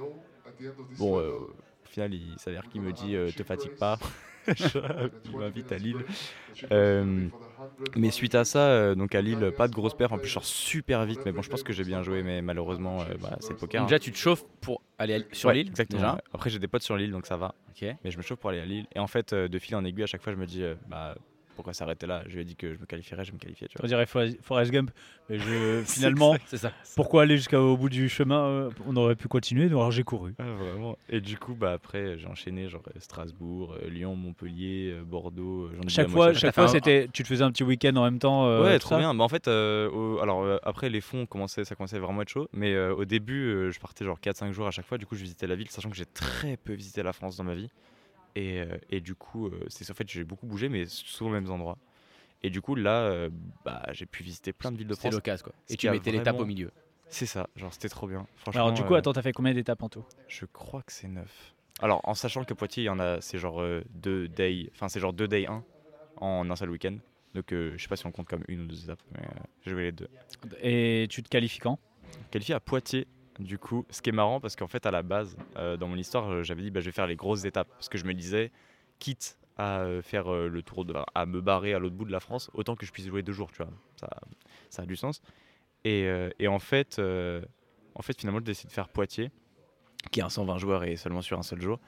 Bon, euh, au final, il s'avère qu'il me dit, euh, te fatigue pas. il m'invite à Lille. Euh, mais suite à ça, euh, donc à Lille, pas de grosse perf. En plus, je sors super vite. Mais bon, je pense que j'ai bien joué. Mais malheureusement, euh, bah, c'est le poker. Donc, hein. déjà, tu te chauffes pour aller à- sur Ouais, l'île exactement. déjà. Après, j'ai des potes sur l'île, donc ça va. Ok. Mais je me chauffe pour aller à Lille. Et en fait, euh, de fil en aiguille, à chaque fois, je me dis, euh, bah, pourquoi s'arrêter là? Je lui ai dit que je me qualifierais, je me qualifiais. Tu On vois. dirait Forrest Gump. Mais je, finalement, C'est ça. pourquoi aller jusqu'au bout du chemin? Euh, On aurait pu continuer, alors j'ai couru. Ah, vraiment. Et du coup, bah, après, j'ai enchaîné genre euh, Strasbourg, euh, Lyon, Montpellier, euh, Bordeaux. Chaque fois, chaque T'as fois c'était, tu te faisais un petit week-end en même temps. euh, ouais, trop ça? bien. Bah, en fait, euh, au- alors euh, après les fonds commençaient, ça commençait vraiment à être chaud. Mais euh, au début, euh, je partais genre 4-5 jours à chaque fois. Du coup, je visitais la ville, sachant que j'ai très peu visité la France dans ma vie. Et, euh, et du coup, euh, c'est en fait, j'ai beaucoup bougé, mais souvent aux mêmes endroits. Et du coup, là, euh, bah, j'ai pu visiter plein de villes de C'était France. l'occasion quoi. Et tu mettais l'étape au vraiment- milieu. C'est ça, genre c'était trop bien. Franchement, Alors du coup, euh, attends, t'as fait combien d'étapes en tout? je crois que c'est 9. Alors, en sachant que Poitiers, il y en a, c'est genre 2 day, enfin, c'est genre 2 day 1 en un seul week-end. Donc, euh, je sais pas si on compte comme une ou deux étapes, mais euh, j'ai joué les deux. Et tu te qualifies quand? Qualifié à Poitiers, du coup, ce qui est marrant parce qu'en fait, à la base, euh, dans mon histoire, euh, j'avais dit bah, je vais faire les grosses étapes parce que je me disais, quitte à euh, faire euh, le tour, de, à me barrer à l'autre bout de la France, autant que je puisse jouer deux jours, tu vois. Ça, ça a du sens. Et, euh, et en fait, euh, en fait, finalement, je décide de faire Poitiers, qui est un 120 joueurs et seulement sur un seul jour.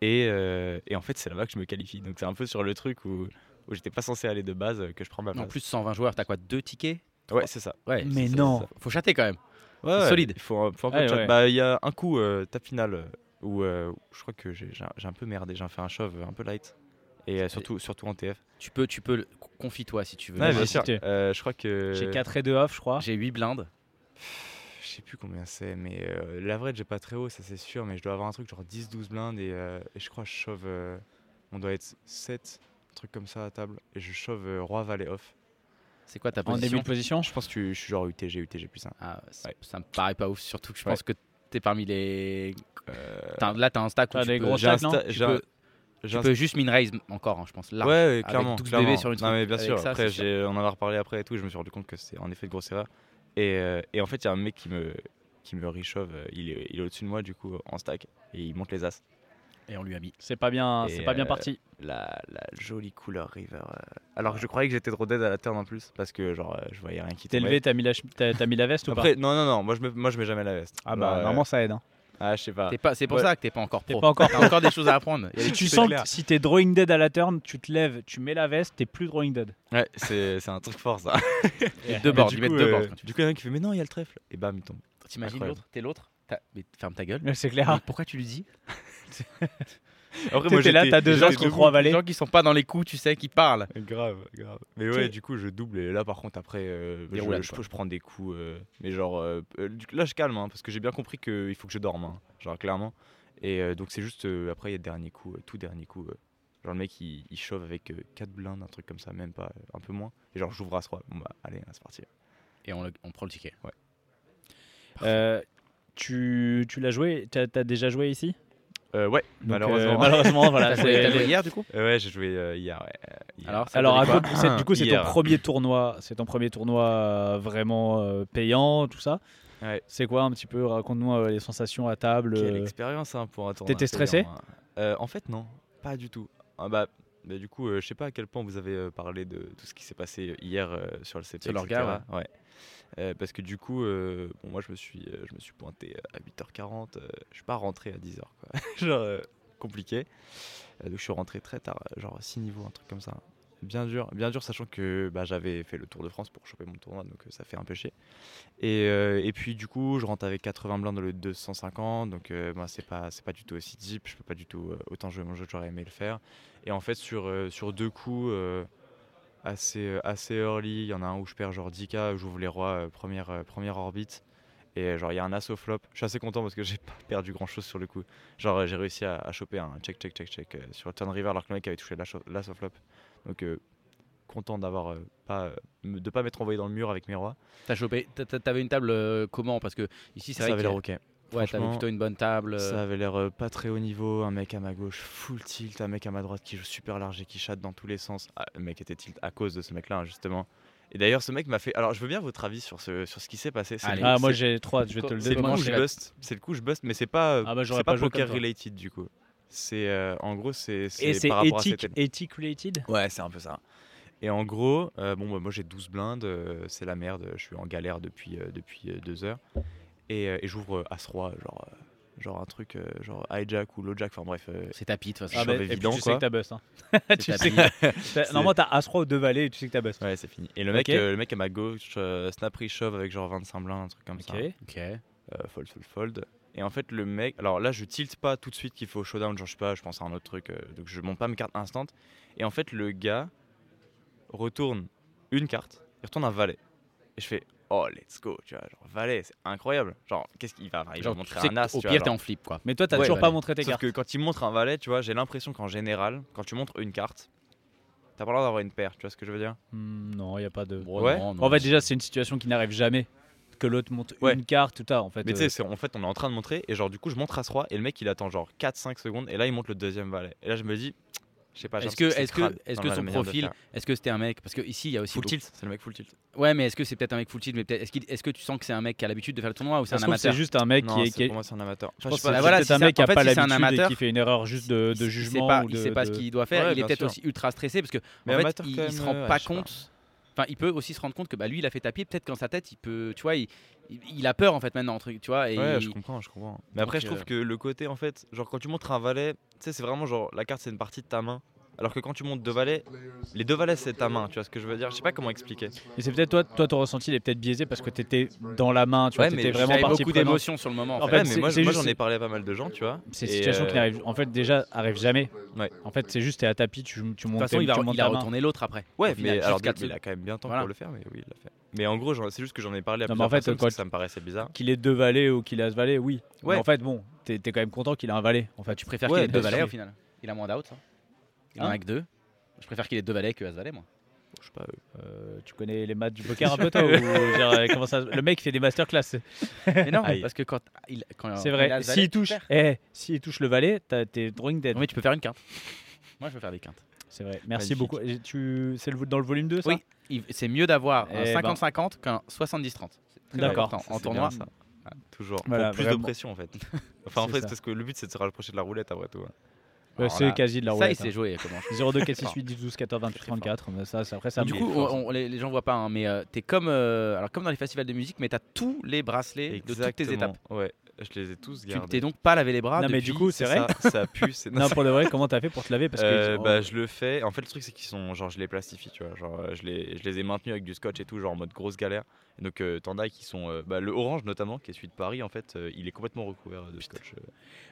Et, euh, et en fait, c'est là-bas que je me qualifie. Donc, c'est un peu sur le truc où, où j'étais pas censé aller de base que je prends ma place. En plus 120 joueurs, t'as quoi Deux tickets? Ouais, c'est ça. Ouais. Mais non. ça- Faut chatter quand même. Ouais, ouais, Solide. Il faut, un- faut un peu de chat. Bah, il y a un coup, euh, ta finale, euh, où euh, je crois que j'ai un- peu merdé. J'ai fait un shove un peu light. Et euh, surtout, surtout en TF. Tu peux, tu peux, le- confie-toi si tu veux. Ouais, bien sûr. Euh, je crois que. J'ai 4 et 2 off, je crois. J'ai 8 blindes. Je sais plus combien c'est, mais euh, l'average j'ai pas très haut, ça c'est sûr. Mais je dois avoir un truc genre 10-12 blindes. Et, euh, et je crois que je shove. euh, on doit être 7, un truc comme ça à table. Et je shove euh, Roi Valet off. C'est quoi ta En début position de position Je pense que je suis genre UTG, UTG plus 1. Ah, ça, Ouais. ça me paraît pas ouf. Surtout que je Ouais. pense que t'es parmi les. Euh, Là, t'as un stack où T'as tu des peux, gros j'ai un stacks, non tu peux, tu peux juste min raise encore, hein, je pense. Là. Ouais, ouais, Avec clairement. 12 clairement. bébés sur une Non, mais bien avec sûr. ça, après, c'est on en a reparlé après et tout. Je me suis rendu compte que c'était en effet une grosse erreur. Et, euh, et en fait, il y a un mec qui me, qui me reshove. euh, Il est, il est au-dessus de moi, du coup, en stack. Et il monte les as. Et on lui a mis. C'est pas bien, c'est pas bien euh, parti. La, la jolie couleur river. euh. Alors que je croyais que j'étais trop dead à la turn en plus. Parce que, genre, euh, je voyais rien qui T'es levé, t'as mis, la t'as- t'as mis la veste ou pas non, non, non. Moi, je, me, moi, je mets jamais la veste. Ah bah, Genre, euh, normalement ça aide. hein. Ah, je sais pas. T'es pas- C'est pour Ouais. ça que t'es pas encore T'es pro. pas encore T'as encore des choses à apprendre. Si tu c'est sens clair. que si t'es drawing dead à la turn, tu te lèves, tu mets la veste, t'es plus drawing dead. Ouais, c'est c'est un truc fort, ça. il y a deux Mais bords. du coup, deux euh, bords. Du coup, il y en a un qui fait, mais non, il y a le trèfle. Et bam, il tombe. T'imagines l'autre? T'es l'autre? T'as- Mais ferme ta gueule. C'est clair. Mais Pourquoi tu lui dis? Après, T'étais là, t'as deux contre debout. trois Les valets. gens qui sont pas dans les coups, tu sais, qui parlent. Grave, grave. Mais ouais, du coup, je double et là, par contre, après, euh, Des je, roulades, je- quoi. je prends des coups. euh, mais genre, euh, là, je calme, hein, parce que j'ai bien compris qu'il faut que je dorme, hein, genre, clairement. Et euh, donc, c'est juste, euh, après, il y a le dernier coup, euh, tout dernier coup. euh, genre, le mec, il, il chauffe avec 4 blindes, un truc comme ça, même pas, euh, un peu moins. Et genre, j'ouvre à 3. Bon, bah, allez, c'est parti. Et on, le- on prend le ticket. Euh, tu tu l'as joué T'as as déjà joué ici? Euh, ouais, Donc, malheureusement. euh, malheureusement, voilà. T'as joué, hier du coup Euh, ouais, j'ai joué euh, hier, ouais. hier. Alors, Alors, quoi du coup, c'est ton premier tournoi, c'est ton premier tournoi euh, vraiment euh, payant, tout ça. Ouais. C'est quoi un petit peu Raconte-nous euh, les sensations à table. Quelle expérience hein, pour un tournoi. T'étais stressé payant, hein. Euh, En fait, non, pas du tout. Ah bah, bah, du coup, euh, je sais pas à quel point vous avez parlé de tout ce qui s'est passé hier euh, sur le CP. Sur ouais. Euh, parce que du coup, euh, bon, moi je me suis, euh, je me suis pointé à 8h40. euh, je suis pas rentré à 10h, quoi. genre compliqué. Donc je suis rentré très tard, genre 6 niveaux, un truc comme ça. Bien dur, bien dur, sachant que bah, j'avais fait le Tour de France pour choper mon tournoi, donc ça fait un peu chier. Et, et puis du coup, je rentre avec 80 blindes dans le 250, donc bah, c'est pas pas du tout aussi deep. Je peux pas du tout autant jouer mon jeu, j'aurais aimé le faire. Et en fait, sur sur deux coups assez euh, assez early, il y en a un où je perds genre 10k, j'ouvre les rois euh, première euh, première orbite. Et genre il y a un asso flop. Je suis assez content parce que j'ai pas perdu grand chose sur le coup. Genre j'ai réussi à, à choper un check check check check euh, sur le turn river alors que le mec avait touché l'asso l'asso flop. Donc euh, content d'avoir euh, pas de pas m'être envoyé dans le mur avec mes rois. T'as chopé. t'a- t'a- T'avais une table comment? Parce que ici, c'est Ça avait l'air ok. Ouais, t'avais plutôt une bonne table. euh, Ça avait l'air euh, pas très haut niveau, un mec à ma gauche full tilt, un mec à ma droite qui joue super large et qui chatte dans tous les sens. Ah, le mec était tilt à cause de ce mec-là, hein, justement. Et d'ailleurs, ce mec m'a fait. Alors, je veux bien votre avis sur ce, sur ce qui s'est passé. Allez. Ah, moi j'ai hâte, je vais te le c'est le coup dire. je bust. C'est le coup je bust, mais c'est pas, euh, Ah bah, j'aurais c'est pas pas poker related du coup. C'est euh, en gros c'est Et c'est par rapport à éthique, éthique related? Ouais, c'est un peu ça. Et en gros, euh, bon, bah, moi j'ai 12 blindes, euh, c'est la merde, je suis en galère depuis, euh, depuis euh, deux heures. Et, euh, et j'ouvre euh, As-Roi, genre, euh, genre un truc, euh, genre hijack ou low-jack, enfin bref. euh, C'est tapis de toute Ah bah, et puis évident, tu sais que t'as bust. Hein. Tu sais que Normalement t'as As-Roi ou deux valets et tu sais que t'as bust. Ouais, c'est fini. Et le mec, euh, le mec à ma gauche, euh, snap re-shove avec genre 25 blindes, un truc comme ça. Ok. Ok. Euh, fold, fold, fold. Et en fait, le mec, alors là, je tilte pas tout de suite qu'il faut showdown, genre je sais pas, je pense à un autre truc, euh, donc je monte pas mes cartes instant. Et en fait, le gars retourne une carte, il retourne un valet. Et je fais, oh let's go, tu vois, genre valet, c'est incroyable. Genre qu'est-ce qu'il va, il va montrer un as, qu'au tu vois, pire, t'es en flip quoi. Mais toi, t'as Ouais, toujours ouais. pas montré tes Sauf cartes. que quand il montre un valet, tu vois, j'ai l'impression qu'en général, quand tu montres une carte, t'as pas le droit d'avoir une paire, tu vois ce que je veux dire? Hmm, non, il y a pas de. Bon, Ouais. non, non, En fait, déjà, c'est une situation qui n'arrive jamais. Que l'autre monte Ouais. une carte, tout ça. En fait, Mais tu euh, sais, c'est- en fait, on est en train de montrer, et genre, du coup, je montre As-Roi, et le mec, il attend genre 4-5 secondes, et là, il monte le deuxième valet. Et là, je me dis, je sais pas, j'ai Est-ce que, est-ce est-ce son profil, est-ce que c'était un mec Parce que ici, il y a aussi Full beaucoup- tilt, c'est le mec full tilt. Ouais, mais est-ce que c'est peut-être un mec full tilt mais peut-être- Est-ce que tu sens que c'est un mec qui a l'habitude de faire le tournoi ou c'est un amateur? c'est juste un mec Non, qui est. c'est- qui est- pour moi, c'est un amateur. Je pense que sais c'est voilà, si un mec qui a fait, pas si c'est un l'habitude et qui fait une erreur juste de, de Il jugement. sait pas, ou il sait pas ce qu'il doit faire. Il est peut-être aussi ultra stressé parce que en fait, il, se rend pas. compte. Enfin, il peut aussi se rendre compte que bah, lui, il a fait tapis. Peut-être qu'en sa tête, il peut, tu vois, il, il- a peur en fait maintenant, truc, tu vois. Et Ouais, il- je comprends, je comprends. Mais après, Donc, je trouve euh, que le côté, en fait, genre quand tu montres un valet, tu sais, c'est vraiment genre la carte, c'est une partie de ta main. Alors que quand tu montes deux valets, les deux valets, c'est ta main, tu vois ce que je veux dire? Je sais pas comment expliquer. Et c'est peut-être toi, toi, ton ressenti, il est peut-être biaisé parce que t'étais dans la main, tu vois, Ouais, t'étais vraiment partie beaucoup d'émotions sur le moment. En En fait. fait, Ouais, mais c'est- moi, moi, j'en ai parlé à pas mal de gens, tu vois. C'est une situation qui euh, n'arrive, en fait, déjà, arrive jamais. Ouais. En fait, c'est juste, t'es à tapis, tu, tu de montes, toute façon, il tu va, il a retourné l'autre après. Ouais, final, mais juste alors, il a quand même bien de temps pour le faire, mais oui, il l'a fait. Mais en gros, c'est juste que j'en ai parlé à plusieurs en fait, personnes parce que ça me paraissait bizarre. Qu'il ait deux valets ou qu'il a ce valet, oui. Ouais. Mais en fait, bon, t'es quand même content qu'il ait un valet. En fait, Tu préfères Ouais, qu'il ait deux sûr. au final Il a moins d'out, ça Il en Hein a que deux. Je préfère qu'il ait deux valets que as valet, moi. Je sais pas. euh, Euh, tu connais les maths du poker un peu toi ou genre, euh, comment ça... Le mec fait des masterclass. Mais non, Aïe. parce que quand il, quand C'est il a vrai. S'il touche, eh, s'il touche le valet, t'as- t'es drawing dead. Non, mais tu peux faire une quinte. Moi, je veux faire des quintes. C'est vrai. Merci Magnifique. beaucoup. Et Tu, c'est le dans le volume 2 ça Oui. C'est mieux d'avoir un Eh ben. 50-50 qu'un 70-30. C'est très D'accord. En tournoi, bien, ça. Toujours. Voilà, pour plus vraiment. de pression, en fait. Enfin, en fait, ça. parce que le but, c'est de se rapprocher de la roulette après tout. Hein. Euh, c'est là, quasi de la ça, il roulette. s'est joué. Comment hein. 02 4 6 8 10 12 14 28 34. Mais ça, c'est- après ça. du coup, on- on- les, les gens voient pas, hein, mais euh, t'es comme, euh, alors comme dans les festivals de musique, mais t'as tous les bracelets de toutes tes Exactement. étapes. Ouais, je les ai tous Tu gardés. t'es donc pas lavé les bras. Non, mais du coup, c'est vrai. Ça, ça pue. c'est- non, pour de vrai, comment t'as fait pour te laver parce que Euh, oh, bah, je le fais. En fait, le truc, c'est qu'ils sont. Genre, je les plastifie, tu vois. Genre, euh, je les, je les ai maintenus avec du scotch et tout, genre en mode grosse galère. Et donc, euh, t'en as qui sont. euh, bah, le orange, notamment, qui est celui de Paris, en fait, euh, il est complètement recouvert de scotch.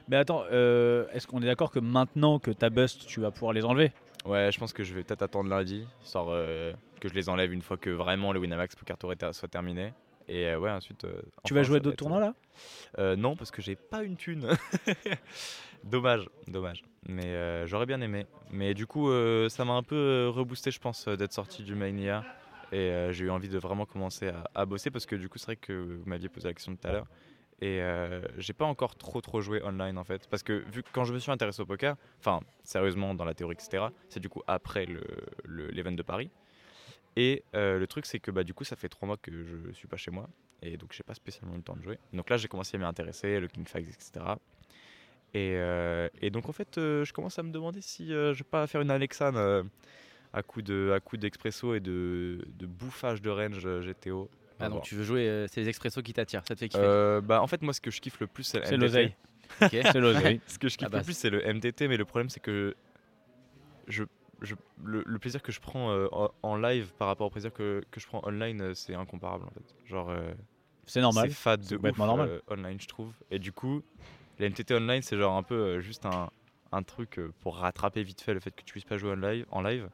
Mais attends, euh, est-ce qu'on est d'accord que maintenant que t'as bust, tu vas pouvoir les enlever Ouais, je pense que je vais peut-être attendre lundi, histoire euh, que je les enlève une fois que vraiment le Winamax Poker Tour soit terminé. Et euh, ouais, ensuite. euh, Tu enfin, vas jouer d'autres tournois là? euh, Non, parce que j'ai pas une thune. dommage, dommage. Mais j'aurais bien aimé. Mais du coup, ça m'a un peu reboosté, je pense, d'être sorti du Mania. Et j'ai eu envie de vraiment commencer à, à bosser parce que du coup, c'est vrai que vous m'aviez posé la question tout à l'heure. Et euh, j'ai pas encore trop trop joué online en fait. Parce que vu que quand je me suis intéressé au poker, enfin sérieusement dans la théorie, etc., c'est du coup après le, le- l'event de Paris. Et euh, le truc, c'est que bah, du coup, ça fait trois mois que je suis pas chez moi. Et donc, j'ai pas spécialement eu le temps de jouer. Donc là, j'ai commencé à m'y intéresser, le King Fags, etc. Et, euh, et donc, en fait, euh, je commence à me demander si euh, je vais pas faire une Alexane euh, à coup de à coup d'expresso et de, de bouffage de range GTO. Ah, donc voir. tu veux jouer, euh, c'est les expressos qui t'attirent, ça te fait kiffer. Euh, bah, en fait, moi, ce que je kiffe le plus, c'est le l'oseille. C'est l'oseille. Ce que je kiffe Ah bah, le plus, c'est le MTT, mais le problème, c'est que je, je, le, le plaisir que je prends euh, en, live par rapport au plaisir que, que je prends online, euh, c'est incomparable en fait. Genre, euh, C'est normal. c'est fade de ouf normal. euh, online, je trouve. Et du coup, les MTT online, c'est genre un peu juste un, un truc pour rattraper vite fait le fait que tu puisses pas jouer en live. En live.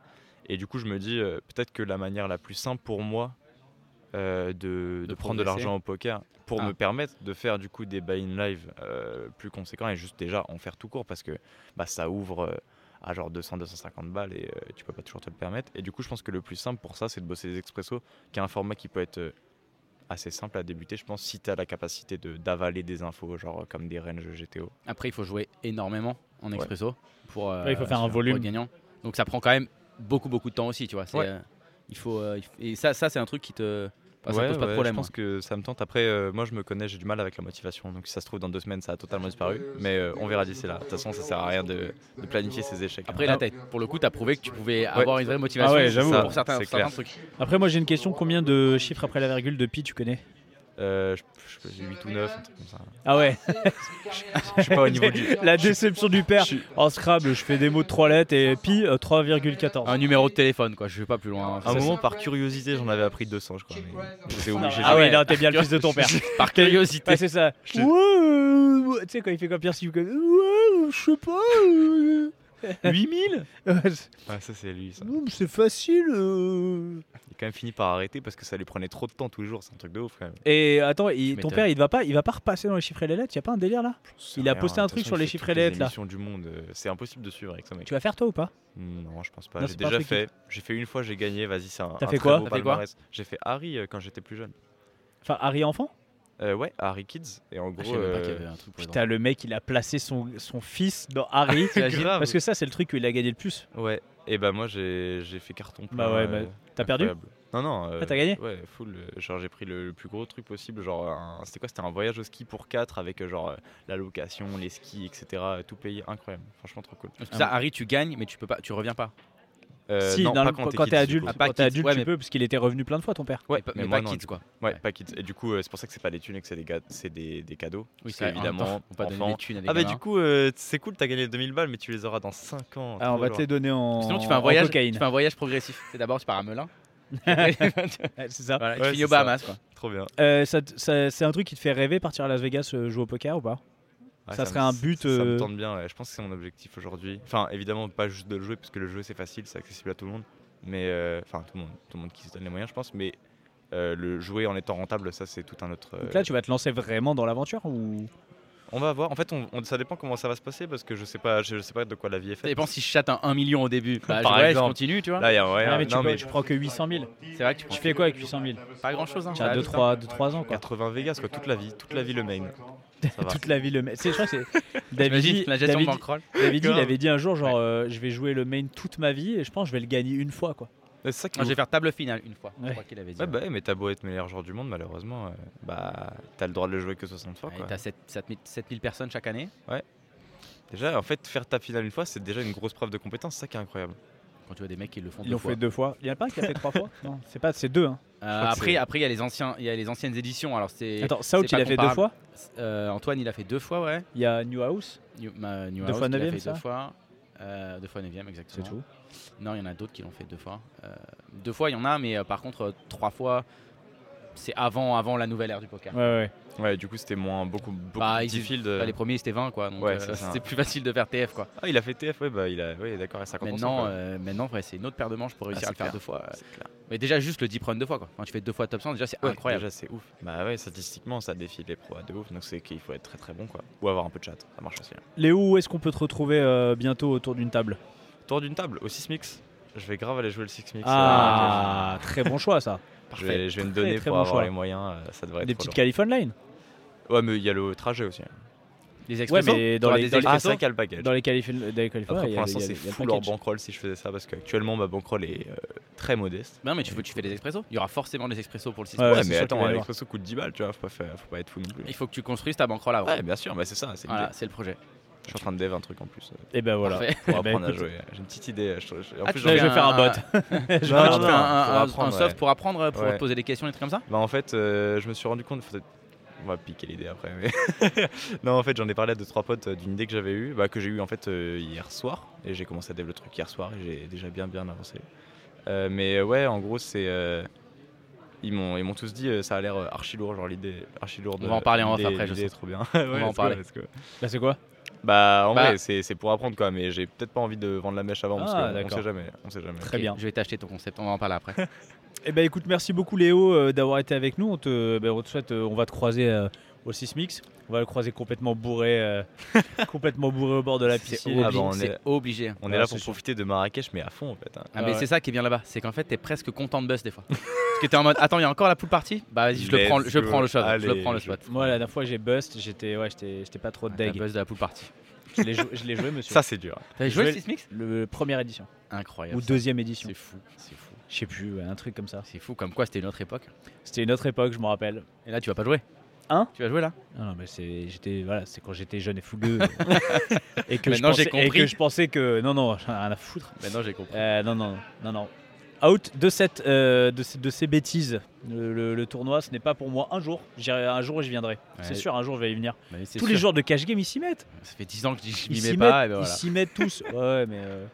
Et du coup, je me dis peut-être que la manière la plus simple pour moi de, de De prendre de l'argent au poker pour Ah. me permettre de faire du coup des buy-in live plus conséquents et juste déjà en faire tout court parce que bah, ça ouvre à genre 200-250 balles et euh, tu peux pas toujours te le permettre. Et du coup, je pense que le plus simple pour ça, c'est de bosser des expressos, qui est un format qui peut être euh, assez simple à débuter, je pense, si tu as la capacité de d'avaler des infos, genre euh, comme des ranges GTO. Après, il faut jouer énormément en expresso pour. euh, Ouais, il faut faire un volume. gagnant. Donc ça prend quand même beaucoup beaucoup de temps aussi, tu vois. c'est, Ouais. euh, il faut, euh, il faut- et ça, ça c'est un truc qui te. Enfin, ça Ouais, pose pas de ouais, problème. Je pense hein. que ça me tente. Après, euh, moi, je me connais, j'ai du mal avec la motivation. Donc, si ça se trouve, dans deux semaines, ça a totalement disparu. Mais euh, on verra d'ici là. De toute façon, ça sert à rien de, de planifier ses échecs. hein. Après, là, t'as- pour le coup, tu as prouvé que tu pouvais avoir une vraie motivation Ah ouais, j'avoue. pour certains, C'est certains clair. trucs. Après, moi j'ai une question combien de chiffres après la virgule de pi tu connais? Euh, je, je, j'ai 8 ou 9, un truc comme ça. Ah ouais Je suis pas au niveau du. La déception du père. En Scrabble, je fais des mots de 3 lettres et pi euh, 3,14. Un numéro de téléphone, quoi. Je vais pas plus loin. À un moment, par curiosité, j'en avais appris 200, je crois. mais J'étais obligé. Ah ouais, là t'es bien le fils de ton père. Par curiosité. Ouais, c'est ça. Euh, tu sais, quand il fait comme Pierre Sivka. Ouais, je sais pas. Euh. 8000 Ouais, ça c'est lui. Ça. C'est facile. euh. Il a quand même fini par arrêter parce que ça lui prenait trop de temps tous les jours. C'est un truc de ouf quand même. Et attends, il- Tu ton m'étonnes. père, il va pas, il va pas repasser dans les chiffres et les lettres? Y a pas un délire là? Il a Rien, posté un de toute truc façon, sur il les fait chiffres toutes et les lettres, là. émissions du monde. euh, C'est impossible de suivre avec ça, mec. Tu vas faire toi ou pas? Non, je pense pas. Non, J'ai c'est pas un déjà truc fait. J'ai fait une fois, j'ai gagné. Vas-y, c'est un. T'as un fait très quoi? beau T'as fait quoi? Palmarès. J'ai fait Harry euh, quand j'étais plus jeune. Enfin, Harry enfant? Euh, ouais, Harry Kids. Et en Ah, gros. y euh, avait un truc pour les Putain, le mec, il a placé son, son fils dans Harry. Parce que ça, c'est le truc où il a gagné le plus. Ouais. Et bah moi j'ai j'ai fait carton plein. Bah ouais, bah, t'as perdu. Non non. euh, Ah, t'as gagné Ouais, full. euh, Genre j'ai pris le, le plus gros truc possible. Genre un- c'était quoi C'était un voyage au ski pour 4 avec genre la location, les skis, etc. Tout payé, incroyable. Franchement trop cool. Que ça, Harry, tu gagnes, mais tu peux pas, tu reviens pas. Euh, si, non, dans pas le- quand quand t'es adulte. Ah, pas quand t'es kids, adulte, ouais, tu mais- peux, parce qu'il était revenu plein de fois, ton père. Ouais, mais pas- mais, mais moi pas non, kids, quoi. Ouais, Ouais. pas kids. Et du coup, euh, c'est pour ça que c'est pas des thunes et que c'est des, ga- c'est des, des cadeaux. Oui, on peut pas des thunes à des Ah bah du coup, euh, c'est cool, t'as gagné 2000 balles, mais tu les auras dans 5 ans. Ah, on va te les donner en, Sinon, tu fais un voyage, tu fais un voyage progressif. C'est d'abord tu pars à Melun. C'est ça. Voilà, tu finis c'est aux Bahamas, quoi. Trop bien. C'est un truc qui te fait rêver partir à Las Vegas jouer au poker ou pas? Ouais, Ça me- serait un but, Ça, ça euh, me tente bien, ouais. je pense que c'est mon objectif aujourd'hui. Enfin, évidemment, pas juste de le jouer, parce que le jeu c'est facile, c'est accessible à tout le monde. Mais, euh, enfin, tout le monde, tout le monde qui se donne les moyens, je pense. Mais euh, le jouer en étant rentable, ça c'est tout un autre. euh, Donc là, tu vas te lancer vraiment dans l'aventure ou? On va voir. En fait, on, on- ça dépend comment ça va se passer, parce que je sais pas, je, sais pas de quoi la vie est Ça faite. dépend si je chatte un 1 million au début. Bah, Par je, continue, tu vois. Là, il y a ouais, Ah, mais tu, non, peux- mais tu prends que 800 000. C'est vrai que tu fais quoi avec 800 000 pas grand chose. Hein, Tu as ça 2-3 ans quoi. 80 Vegas, quoi, toute la vie, toute la vie le main. Toute la vie le main. C'est, je crois que c'est. David, David, il avait dit un jour genre euh, je vais jouer le main toute ma vie et je pense que je vais le gagner une fois quoi. C'est ça qui je vais faire table finale une fois. Je Ouais. crois qu'il avait dit. Ouais, bah, ouais, mais t'as beau être meilleur joueur du monde, malheureusement, euh, bah, t'as le droit de le jouer que 60 fois. Ouais. T'as 7 7000 7000 personnes chaque année. Déjà, en fait, faire ta finale une fois, c'est déjà une grosse preuve de compétence, c'est ça qui est incroyable. Quand tu vois des mecs qui le font Ils deux l'ont fois. fait deux fois. Il y en a pas un qui a fait trois fois Non, c'est pas, c'est deux. Hein. Euh, crois que après, c'est- après, il y a les anciens, il y a les anciennes éditions. Alors c'est. Attends, c'est il pas a fait deux comparable. fois. Euh, Antoine, il a fait deux fois, ouais. Il y a New House, New, ma- New Deux House, fois il a neuvième, fait ça deux fois. Euh, deux fois 9 exactement. c'est tout. Non, il y en a d'autres qui l'ont fait deux fois. Euh, deux fois, il y en a, mais euh, par contre, euh, trois fois, c'est avant, avant la nouvelle ère du poker. Ouais, ouais. Ouais, du coup, c'était moins, beaucoup, beaucoup Bah, fields. Bah, les premiers, c'était 20, quoi. Donc Ouais, euh, c'était plus facile de faire TF, quoi. Ah, il a fait TF, ouais, bah, il a, ouais, d'accord, à 50%. Maintenant, euh, maintenant ouais, c'est une autre paire de manches pour réussir Ah, à le faire deux fois. Clair. Mais déjà, juste le deep run deux fois, quoi. Quand tu fais deux fois top 100, déjà, c'est Ouais, incroyable. Déjà, c'est ouf. Bah ouais, statistiquement, ça défie les pros à de ouf, donc c'est qu'il faut être très très bon, quoi. Ou avoir un peu de chat, ça marche aussi. hein. Léo, où est-ce qu'on peut te retrouver euh, bientôt autour d'une table? Tour d'une table, au 6 mix. Je vais grave aller jouer le 6 mix. Ah, très bon choix ça. Je vais, je vais me donner pour bon avoir choix. les moyens, euh, ça devrait être Des petites online. Ouais, mais il y a le trajet aussi. Les Ouais, expressos mais dans les, dans Ah, les, c'est vrai qu'il y a le package. dans les Après, y pour l'instant, c'est full leur bankroll si je faisais ça parce qu'actuellement, ma bankroll est euh, très modeste. Non, mais tu, veux, tu fais des expressos. Il y aura forcément des expressos pour le 6 Ouais, Ouais, mais attends, l'expresso coûte 10 balles, tu vois, faut pas, faire- faut pas être fou non plus. Il faut que tu construises ta bankroll avant. Ouais, bien sûr, bah c'est ça, Voilà, c'est le projet. Je suis en train de dev un truc en plus Et ben voilà. Parfait. pour Eh apprendre à écoute. jouer. J'ai une petite idée. je- je- en Ah, plus, je vais faire un bot. Non, Non, tu fais non, un, pour un- un- soft ouais. pour apprendre, pour Ouais. poser des questions, des trucs comme ça Bah en fait, euh, je me suis rendu compte. On va piquer l'idée après. Mais non, en fait, j'en ai parlé à deux trois potes euh, d'une idée que j'avais eue, bah, que j'ai eue en fait euh, hier soir, et j'ai commencé à développer le truc hier soir, et j'ai déjà bien bien avancé. Euh, mais ouais, en gros, c'est ils m'ont ils m'ont tous dit euh, ça a l'air euh, archi lourd, genre l'idée archi lourde. On va en parler en off après, je l'idée sais. est trop bien. va Ouais, en parler. c'est quoi? Bah en Bah- vrai, c'est c'est pour apprendre quoi, mais j'ai peut-être pas envie de vendre la mèche avant parce Ah, qu'on on d'accord. sait jamais, on sait jamais. Très bien. Je vais t'acheter ton concept, on va en parler après. Eh ben écoute, merci beaucoup Léo euh, d'avoir été avec nous. On te, ben, on te souhaite, euh, on va te croiser euh, au Sismix. On va le croiser complètement bourré, euh, complètement bourré au bord de la C'est piscine. Ah bah, on c'est est- obligé. On Ouais, est là pour sûr. profiter de Marrakech, mais à fond en fait. hein. Ah, mais ouais. c'est ça qui est bien là-bas, c'est qu'en fait t'es presque content de buzz des fois. Parce que t'es en mode attends, il y a encore la pool party Bah vas-y, je le prends, je prends le shot, je le prends le spot. Moi, la dernière fois, j'ai bust. J'étais, ouais, j'étais, j'étais pas trop t'as deg. buzz de la pool party. Je l'ai, joué, monsieur. Ça c'est dur. T'as joué le vais- 6 mix le première édition Incroyable. ou ça. deuxième édition. C'est fou, c'est fou. Je sais plus, un truc comme ça. C'est fou, comme quoi c'était une autre époque. C'était une autre époque, je me rappelle. Et là tu vas pas jouer? Hein Tu vas jouer là Non, non, mais c'est, j'étais, voilà, c'est quand j'étais jeune et fougueux et que je Maintenant, j'ai pensais, et compris. que je pensais que non, non, j'en ai rien à foutre. Maintenant j'ai compris. Euh, non, non, non, non. Out de, cette, euh, de, ces, de ces bêtises. Le, le- le tournoi, ce n'est pas pour moi. Un jour, j'irai, un jour, j'y viendrai. C'est sûr, un jour, je vais y venir. Bah Tous les jours de cash game, ils s'y mettent. Ça fait 10 ans que je Ils m'y s'y mets mettent, pas. Et ben ils s'y mettent tous. Ouais, mais. euh,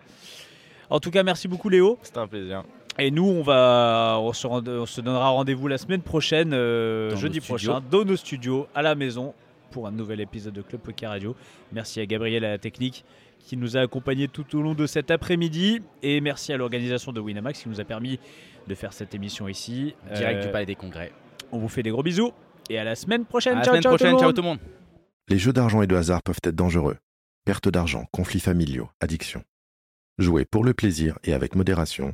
En tout cas, merci beaucoup, Léo. C'était un plaisir. Et nous, on va, on se, rend- on se donnera rendez-vous la semaine prochaine, euh, jeudi prochain, dans nos studios, à la maison, pour un nouvel épisode de Club Poker Radio. Merci à Gabriel à la technique qui nous a accompagnés tout au long de cet après-midi. Et merci à l'organisation de Winamax qui nous a permis de faire cette émission ici. Direct Euh, du Palais des Congrès. On vous fait des gros bisous et à la semaine prochaine. À la ciao, semaine ciao prochaine, tout le ciao monde. tout le monde. Les jeux d'argent et de hasard peuvent être dangereux. Perte d'argent, conflits familiaux, addiction. Jouez pour le plaisir et avec modération.